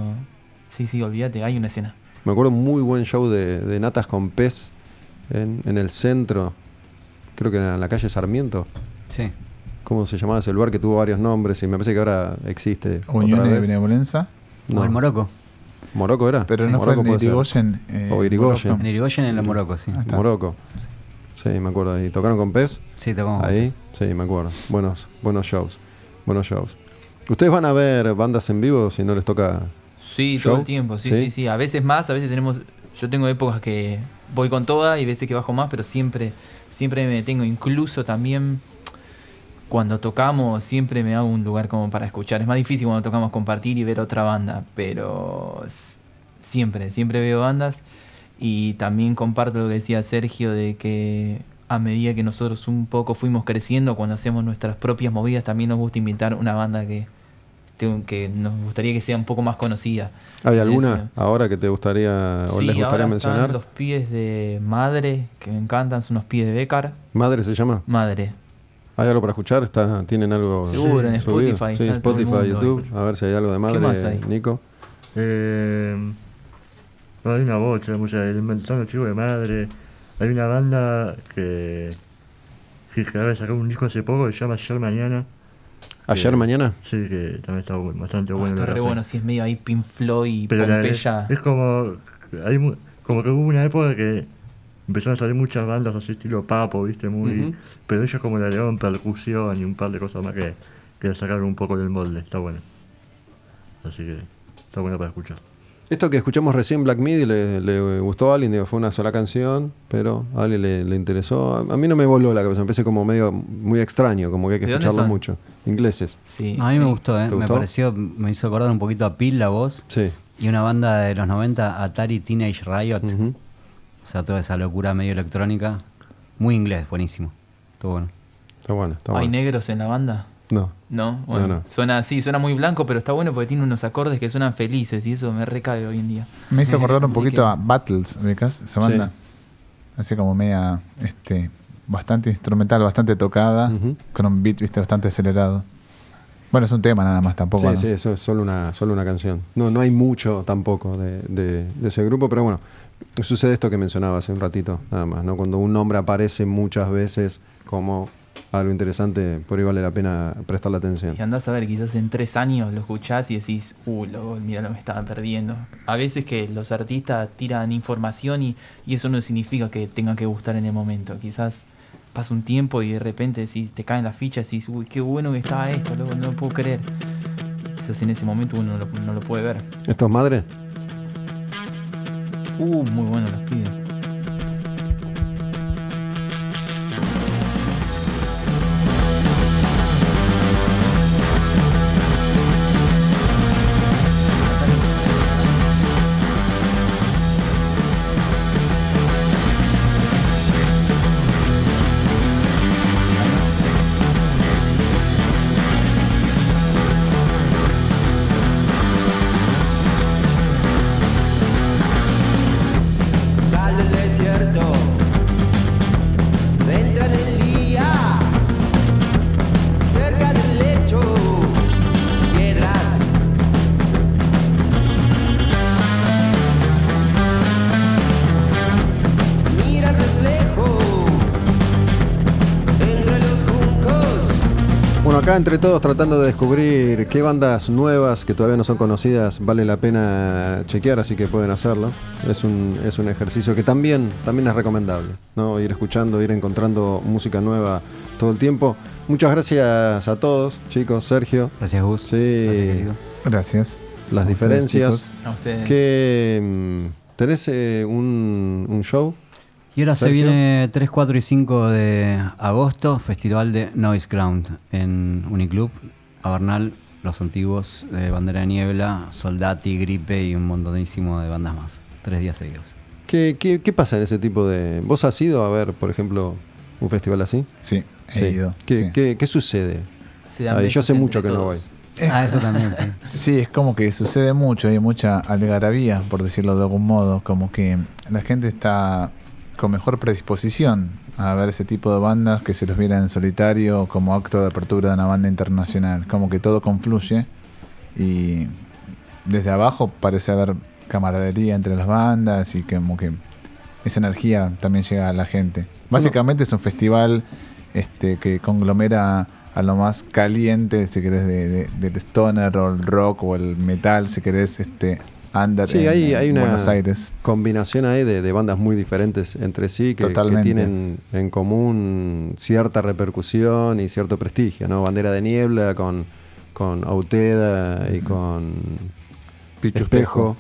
sí, sí, olvídate, hay una escena. Me acuerdo un muy buen show de, de Natas con Pez en, en el centro, creo que en la calle Sarmiento. Sí. ¿Cómo se llamaba ese lugar que tuvo varios nombres y me parece que ahora existe? Unión de vez? Benevolencia. No. O el Morocco. ¿Morocco era? Pero Sí, no fue Morocco en. Irigoyen. eh, O Irigoyen. En Irigoyen en el Morocco, sí. Ahí está. Sí, me acuerdo. ¿Y tocaron con Pez? Sí, tocamos. Ahí, sí, me acuerdo. Buenos, buenos shows. Buenos shows. ¿Ustedes van a ver bandas en vivo si no les toca? Sí, ¿Show? todo el tiempo, sí, ¿Sí? sí, sí, A veces más, a veces tenemos. Yo tengo épocas que voy con toda y veces que bajo más, pero siempre, siempre me detengo. Incluso también cuando tocamos, siempre me hago un lugar como para escuchar. Es más difícil cuando tocamos compartir y ver otra banda, pero siempre, siempre veo bandas. Y también comparto lo que decía Sergio de que a medida que nosotros un poco fuimos creciendo, cuando hacemos nuestras propias movidas, también nos gusta invitar una banda que, que nos gustaría que sea un poco más conocida. ¿Hay alguna ahora que te gustaría o Sí, les gustaría ahora mencionar? están los pies de Madre, que me encantan, son unos pies de Becar. ¿Madre se llama? Madre. ¿Hay algo para escuchar? ¿Está, ¿Tienen algo Seguro, en subido? Spotify, Sí, Spotify. YouTube. A ver si hay algo de madre, más hay? Nico. Eh, hay una bocha música. El inventando chico de madre. Hay una banda que. que acaba de sacar un disco hace poco que se llama Ayer Mañana. ¿Ayer que- mañana? Sí, que también está bastante Ah, bueno. está re bueno, si es medio ahí Pink Floyd y Pero la- Pompeya. es como. Hay, mu- como que hubo una época que empezaron a salir muchas bandas así estilo papo, viste, muy. Pero ellos como le agregaron percusión y un par de cosas más que, que sacaron un poco del molde. Está bueno. Así que está bueno para escuchar. Esto que escuchamos recién, Black Midi, le, le gustó a alguien, digo, fue una sola canción, pero a alguien le, le interesó. A, a mí no me voló la cabeza, me parece como medio muy extraño, como que hay que ¿De dónde escucharlo mucho. Ingleses. Sí. A mí me gustó, ¿eh? ¿Te Me gustó? pareció, me hizo acordar un poquito a Pil la voz. Sí. Y una banda de los 90, Atari Teenage Riot. O sea, toda esa locura medio electrónica. Muy inglés, buenísimo. Bueno. Está bueno, está ¿Hay bueno. negros en la banda? No. No, bueno, no. suena así, suena muy blanco, pero está bueno porque tiene unos acordes que suenan felices y eso me recae hoy en día. Me hizo acordar un poquito que- a Battles, ¿ubicás? Esa Sí. banda. Así como media, este, bastante instrumental, bastante tocada, con un beat, viste, bastante acelerado. Bueno, es un tema nada más, tampoco. Sí, ¿no? sí, eso es solo una, solo una canción. No, no hay mucho tampoco de, de- de ese grupo, pero bueno, sucede esto que mencionaba hace un ratito, nada más, ¿no? Cuando un nombre aparece muchas veces como algo interesante, por ahí vale la pena prestarle atención. Y andás a ver, quizás en tres años lo escuchás y decís, uh, lo, mira lo me estaba perdiendo. A veces que los artistas tiran información y, y eso no significa que tenga que gustar en el momento. Quizás pasa un tiempo y de repente decís, te caen las fichas y decís, uy, qué bueno que estaba esto, loco, no lo puedo creer. Y quizás en ese momento uno no lo, no lo puede ver. ¿Esto es madre? Uh, muy bueno los pibes. Acá entre todos tratando de descubrir qué bandas nuevas que todavía no son conocidas vale la pena chequear, así que pueden hacerlo. Es un, es un ejercicio que también, también es recomendable, ¿no? Ir escuchando, ir encontrando música nueva todo el tiempo. Muchas gracias a todos, chicos, Sergio. Gracias, Gus. Sí, Gracias, las diferencias. A ustedes. ¿Qué, mm, ¿Tenés eh, un, un show? Y ahora se viene 3, 4 y 5 de agosto, Festival de Noise Ground en Uniclub, Avernal, Los Antiguos, eh, Bandera de Niebla, Soldati, Gripe y un montonísimo de bandas más. Tres días seguidos. ¿Qué, qué, qué pasa en ese tipo de...? ¿Vos has ido a ver, por ejemplo, un festival así? Sí, he Sí. ido. ¿Qué, sí. qué- qué sucede? Yo hace mucho que no voy. todos. Ah, eso también, sí. Sí, es como que sucede mucho, hay mucha algarabía, por decirlo de algún modo, como que la gente está con mejor predisposición a ver ese tipo de bandas que se los viera en solitario como acto de apertura de una banda internacional, como que todo confluye y desde abajo parece haber camaradería entre las bandas y que como que esa energía también llega a la gente. Básicamente es un festival este, que conglomera a lo más caliente, si querés, de, de- del stoner o el rock o el metal, si querés, este, under Sí, en, hay, en una Buenos Aires. combinación ahí de, de bandas muy diferentes entre sí que, tienen en común cierta repercusión y cierto prestigio, ¿no? Bandera de Niebla con, con Auteda y con Pichu Espejo,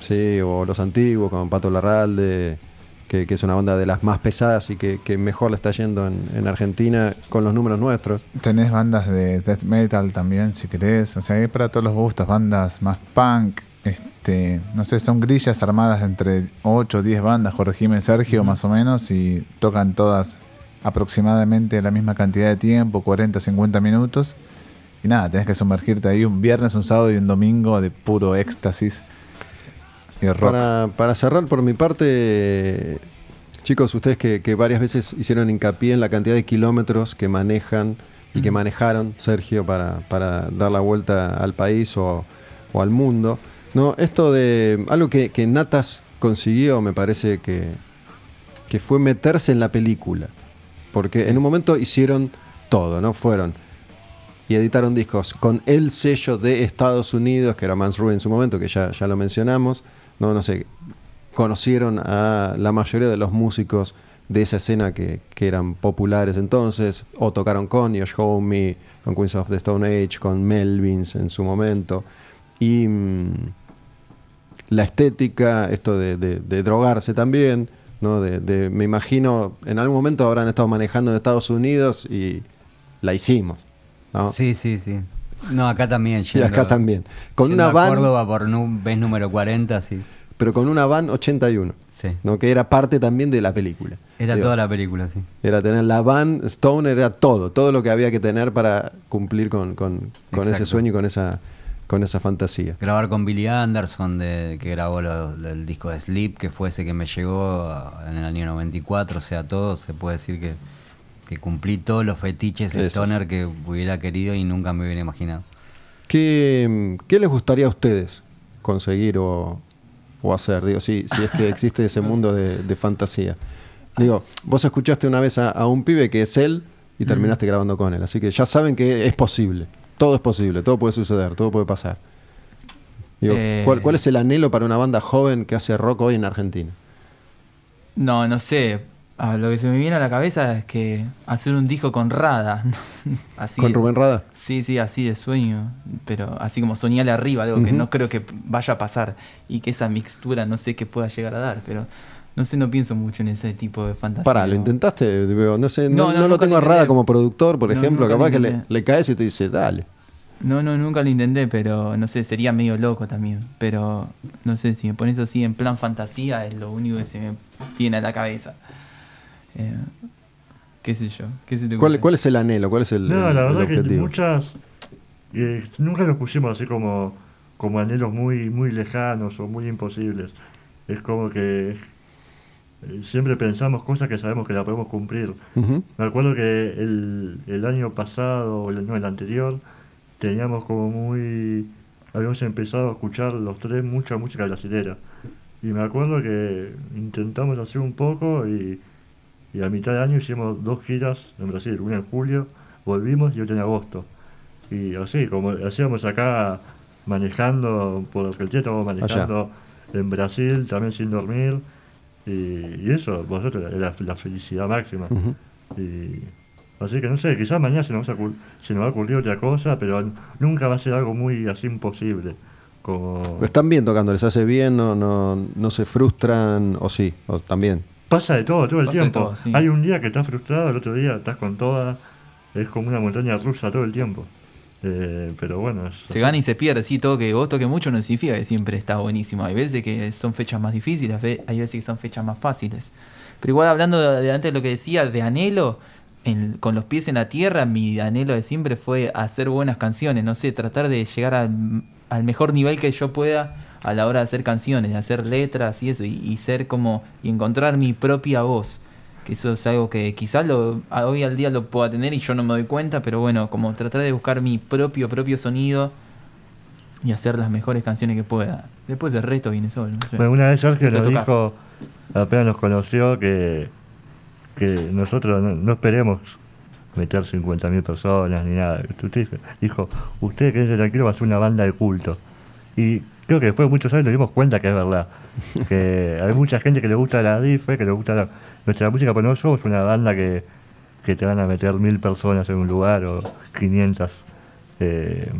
sí, o Los Antiguos con Pato Larralde, que, que es una banda de las más pesadas y que, que mejor le está yendo en, en Argentina con los números nuestros. Tenés bandas de death metal también, si querés. O sea, hay para todos los gustos, bandas más punk. Este, no sé, son grillas armadas entre 8 o 10 bandas, corregime Sergio, más o menos, y tocan todas aproximadamente la misma cantidad de tiempo, 40, 50 minutos. Y nada, tenés que sumergirte ahí un viernes, un sábado y un domingo de puro éxtasis y rock. Para, para cerrar por mi parte, chicos, ustedes que, que varias veces hicieron hincapié en la cantidad de kilómetros que manejan y que manejaron, Sergio, para, para dar la vuelta al país o, o al mundo. No, esto de algo que, que Natas consiguió, me parece que, que fue meterse en la película. Porque en un momento hicieron todo, ¿no? Fueron y editaron discos con el sello de Estados Unidos, que era Mansru en su momento, que ya, ya lo mencionamos. No, no sé, conocieron a la mayoría de los músicos de esa escena que, que eran populares entonces, o tocaron con Josh Homme, con Queens of the Stone Age, con Melvins en su momento. Y mm, la estética, esto de, de- de drogarse también, ¿no? De, de- me imagino, en algún momento habrán estado manejando en Estados Unidos y la hicimos. ¿no? Sí, sí, sí. No, acá también. Y acá también. Con yendo una van, Córdoba por vez número 40, sí. pero con una van 81, Sí. ¿no? que era parte también de la película. Era Digo, toda la película, sí. Era tener la van, Stone era todo, todo lo que había que tener para cumplir con, con- con ese sueño y con esa, con esa fantasía. Grabar con Billy Anderson, de, que grabó lo- el disco de Sleep, que fue ese que me llegó en el año 94. O sea, todo se puede decir que, que cumplí todos los fetiches de. Stoner que hubiera querido y nunca me hubiera imaginado. ¿Qué, qué les gustaría a ustedes conseguir o, o hacer? Digo, si, si es que existe ese mundo de, de fantasía. Digo, vos escuchaste una vez a, a un pibe que es él y terminaste grabando con él. Así que ya saben que es posible. Todo es posible, todo puede suceder, todo puede pasar. Digo, Eh. ¿cuál, cuál es el anhelo para una banda joven que hace rock hoy en Argentina? No, no sé. Ah, lo que se me viene a la cabeza es que hacer un disco con Rada. así, ¿Con Rubén Rada? Sí, sí, así de sueño. Pero así como soñarle arriba, digo, que no creo que vaya a pasar. Y que esa mixtura no sé qué pueda llegar a dar. Pero no sé, no pienso mucho en ese tipo de fantasía. Pará, ¿lo intentaste? Digo, no sé, no, No, no, no lo tengo lo a Rada intenté. como productor, por No, ejemplo. Capaz que le, le caes y te dice, dale. No, no, nunca lo intenté, pero no sé, sería medio loco también. Pero no sé, si me pones así en plan fantasía, es lo único que se me viene a la cabeza. Eh, ¿Qué sé yo? ¿Qué se te ¿Cuál, es el anhelo? ¿Cuál es el, No, el- la verdad que muchas eh, nunca nos pusimos así como, como anhelos muy, muy lejanos o muy imposibles. Es como que siempre pensamos cosas que sabemos que la podemos cumplir. Ujú. Me acuerdo que el, el año pasado, o el, no, el anterior, teníamos como muy... Habíamos empezado a escuchar los tres mucha música brasilera. Y me acuerdo que intentamos hacer un poco y, y a mitad de año hicimos dos giras en Brasil, una en julio, volvimos y otra en agosto. Y así, como hacíamos acá manejando por Argentina, estamos manejando en Brasil también sin dormir. Y, y eso, vosotros, era la felicidad máxima. Y, así que no sé, quizás mañana se nos, va a ocur- se nos va a ocurrir otra cosa, pero nunca va a ser algo muy así imposible. Como... Están bien tocando, les hace bien, no, no, no se frustran, o sí, o también. Pasa de todo, todo el Pasa tiempo. todo, sí. Hay un día que estás frustrado, el otro día estás con toda. Es como una montaña rusa todo el tiempo. Eh, pero bueno, Se gana y se pierde, sí, toque, vos toque mucho no significa que siempre está buenísimo. Hay veces que son fechas más difíciles, hay veces que son fechas más fáciles. Pero igual hablando de, de antes de lo que decía, de anhelo, en- con los pies en la tierra, mi anhelo de siempre fue hacer buenas canciones, no sé, tratar de llegar al, al mejor nivel que yo pueda a la hora de hacer canciones, de hacer letras y eso, y, y ser como, y encontrar mi propia voz. Eso es algo que quizás lo, hoy al día lo pueda tener y yo no me doy cuenta, pero bueno, como tratar de buscar mi propio, propio sonido y hacer las mejores canciones que pueda. Después el resto viene solo. no sé. Bueno, una vez Sergio Te nos dijo, apenas nos conoció, que, que nosotros no, no esperemos meter 50.000 personas ni nada. Usted dijo, usted que es tranquilo va a ser una banda de culto. Y creo que después de muchos años nos dimos cuenta que es verdad. que hay mucha gente que le gusta la rife, que le gusta la- nuestra música, pero no somos una banda que, que te van a meter mil personas en un lugar o 500. Eh,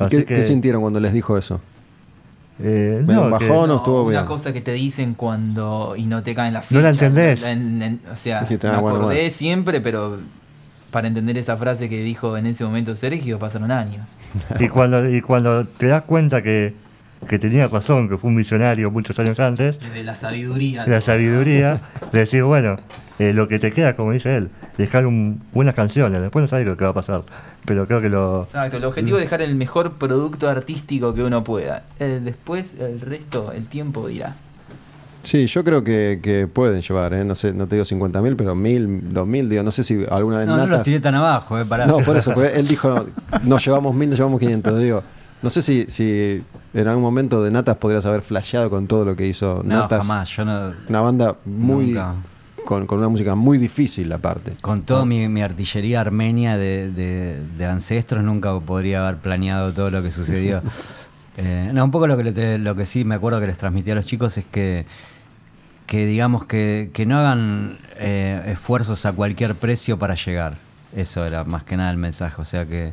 ¿Y así ¿Qué, que, qué sintieron cuando les dijo eso? eh, ¿Medio no, que- bajón o estuvo una bien? cosa que te dicen cuando y no te caen las No la fichas, entendés. en- en- o sea, Dijiste, me ah, bueno, acordé bueno. siempre, pero para entender esa frase que dijo en ese momento Sergio pasaron años. y cuando y cuando te das cuenta que, que tenía razón, que fue un visionario muchos años antes, Desde la sabiduría. la sabiduría, de decir, bueno, eh, lo que te queda, como dice él, dejar un- buenas canciones, después no sabes lo que va a pasar, pero creo que lo... Exacto, el objetivo es dejar el mejor producto artístico que uno pueda. Eh, después, el resto, el tiempo dirá. Sí, yo creo que, que pueden llevar, ¿eh? no sé, no te digo 50.000, pero 1.000, 2.000, digo, no sé si alguna vez No, no los tiré tan abajo, eh, pará. No, por eso, porque él dijo, nos llevamos 1.000, nos llevamos 500, digo. No sé si, si en algún momento de Natas podrías haber flasheado con todo lo que hizo No, Natas. jamás, yo no... Una banda muy... Con, con una música muy difícil aparte. Con toda mi, mi artillería armenia de, de- de ancestros nunca podría haber planeado todo lo que sucedió. Eh, no, un poco lo que, lo que sí me acuerdo que les transmití a los chicos es que, que digamos que, que no hagan eh, esfuerzos a cualquier precio para llegar. Eso era más que nada el mensaje. O sea que,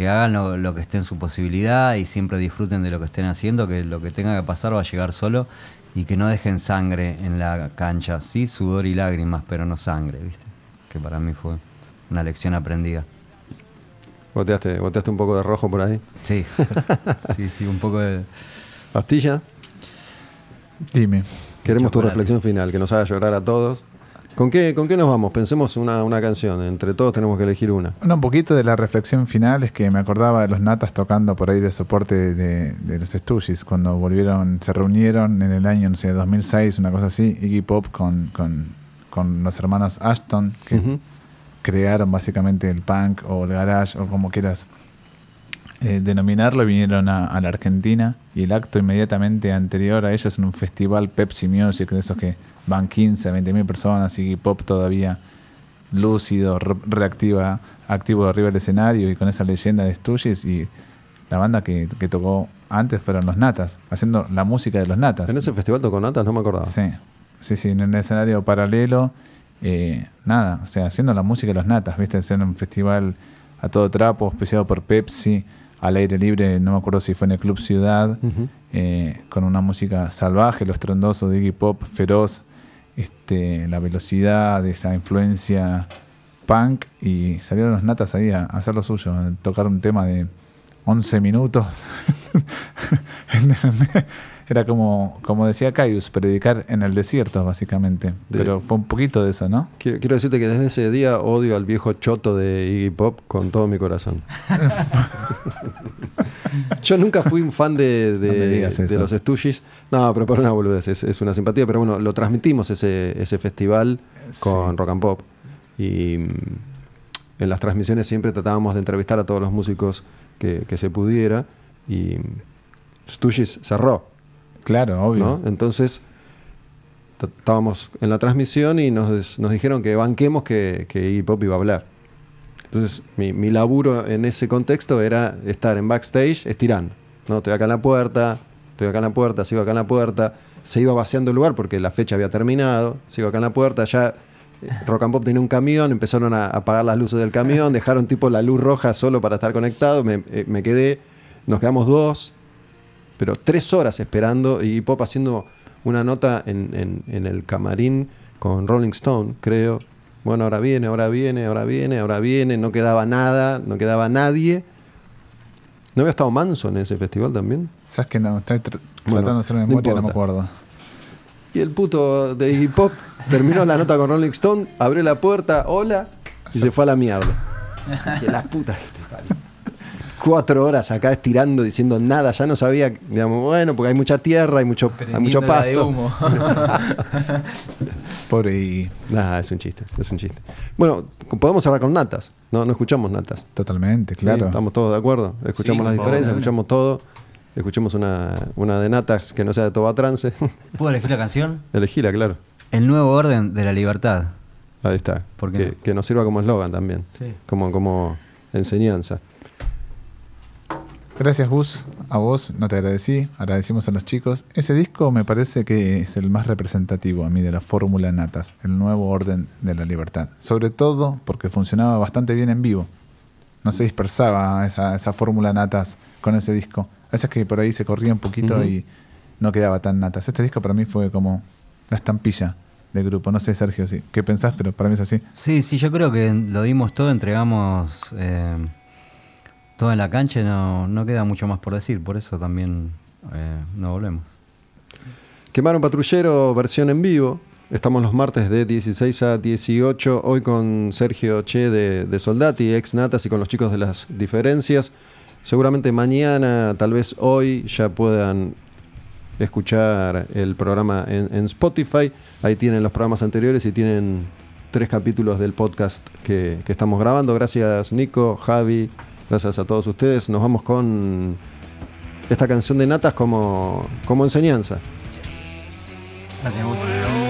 que hagan lo, lo que esté en su posibilidad y siempre disfruten de lo que estén haciendo, que lo que tenga que pasar va a llegar solo y que no dejen sangre en la cancha. Sí, sudor y lágrimas, pero no sangre, ¿viste? Que para mí fue una lección aprendida. Goteaste, goteaste un poco de rojo por ahí. Sí, sí, sí, un poco de... Pastilla, Dime. queremos tu reflexión final, que nos haga llorar a todos. ¿Con qué, con qué nos vamos? Pensemos una, una canción, entre todos tenemos que elegir una. Bueno, un poquito de la reflexión final es que me acordaba de los natas tocando por ahí de soporte de, de los Stooges cuando volvieron, se reunieron en el año, no sé, 2006, una cosa así, Iggy Pop con, con, con los hermanos Ashton, que crearon básicamente el punk o el garage o como quieras eh, denominarlo, vinieron a, a la Argentina y el acto inmediatamente anterior a ellos en un festival Pepsi Music, de esos que van 15, 20 mil personas, y Pop todavía lúcido, re- reactiva, activo arriba del escenario y con esa leyenda de Stooges y la banda que, que tocó antes fueron los Natas, haciendo la música de los Natas. En ese festival tocó Natas, no me acordaba. Sí, sí, sí, en el escenario paralelo, eh, nada, o sea, haciendo la música de los natas, ¿viste? Haciendo un festival a todo trapo, auspiciado por Pepsi, al aire libre, no me acuerdo si fue en el Club Ciudad, eh, con una música salvaje, lo estrondoso de Iggy Pop, feroz, este, la velocidad de esa influencia punk, y salieron los natas ahí a, hacer lo suyo, a tocar un tema de 11 minutos. Era como, como decía Caius, predicar en el desierto, básicamente. De- Pero fue un poquito de eso, ¿no? Quiero, quiero decirte que desde ese día odio al viejo choto de Iggy Pop con todo mi corazón. Yo nunca fui un fan de, de- No los Stooges. No, pero por una boludez, es, es una simpatía. Pero bueno, lo transmitimos ese, ese festival con Sí. Rock and Pop. Y mm, en las transmisiones siempre tratábamos de entrevistar a todos los músicos que, que se pudiera. Y Stooges cerró. Claro, obvio. Entonces, estábamos en la transmisión y nos, dijeron que banquemos que, Iggy Pop iba a hablar. Entonces, mi, laburo en ese contexto era estar en backstage estirando. ¿no? Estoy acá en la puerta, estoy acá en la puerta, sigo acá en la puerta. Se iba vaciando el lugar porque la fecha había terminado. Sigo acá en la puerta, ya eh, Rock and Pop tenía un camión, empezaron a apagar las luces del camión, dejaron tipo la luz roja solo para estar conectado. Me, eh, me quedé, nos quedamos dos, pero tres horas esperando y Pop haciendo una nota en, en- en el camarín con Rolling Stone, creo. Bueno, ahora viene, ahora viene, ahora viene, ahora viene. No quedaba nada, no quedaba nadie. ¿No había estado Manso en ese festival también? ¿Sabes que no? Estoy tr- Bueno, tratando de hacer no memoria, no, me importa. acuerdo. Y el puto de Iggy Pop terminó la nota con Rolling Stone, abrió la puerta, hola, y se fue a la mierda. Que la puta. Cuatro horas acá estirando, diciendo nada, ya no sabía, digamos, bueno, porque hay mucha tierra, hay mucho, hay mucho Prendiéndola de pasto. humo. Pobre y Nah, es un chiste, es un chiste. Bueno, podemos cerrar con natas. No, no escuchamos natas. totalmente, Sí, claro. Estamos todos de acuerdo. Escuchamos Sí, las diferencias, favor. escuchamos todo. Escuchemos una, una de natas que no sea de Toba Trance. ¿Puedo elegir la canción? Elegíla, claro. El nuevo orden de la libertad. Ahí está. ¿Por qué que, no? que nos sirva como eslogan también. Sí. Como, como enseñanza. Gracias, Gus. A vos no te agradecí. Agradecimos a los chicos. Ese disco me parece que es el más representativo a mí de la fórmula Natas, el nuevo orden de la libertad. Sobre todo porque funcionaba bastante bien en vivo. No se dispersaba esa, esa fórmula Natas con ese disco. A veces que por ahí se corría un poquito y no quedaba tan Natas. Este disco para mí fue como la estampilla del grupo. No sé, Sergio, si, qué pensás, pero para mí es así. Sí, sí, yo creo que lo dimos todo, entregamos eh, todo en la cancha no, no queda mucho más por decir, por eso también eh, no volvemos. Quemaron Patrullero versión en vivo. Estamos los martes de 16 a 18. Hoy con Sergio Che de, de Soldati, ex Natas, y con los chicos de las diferencias. Seguramente mañana, tal vez hoy, ya puedan escuchar el programa en, en Spotify. Ahí tienen los programas anteriores y tienen tres capítulos del podcast que, que estamos grabando. Gracias Nico, Javi, gracias a todos ustedes. Nos vamos con esta canción de Natas como, como enseñanza. Gracias,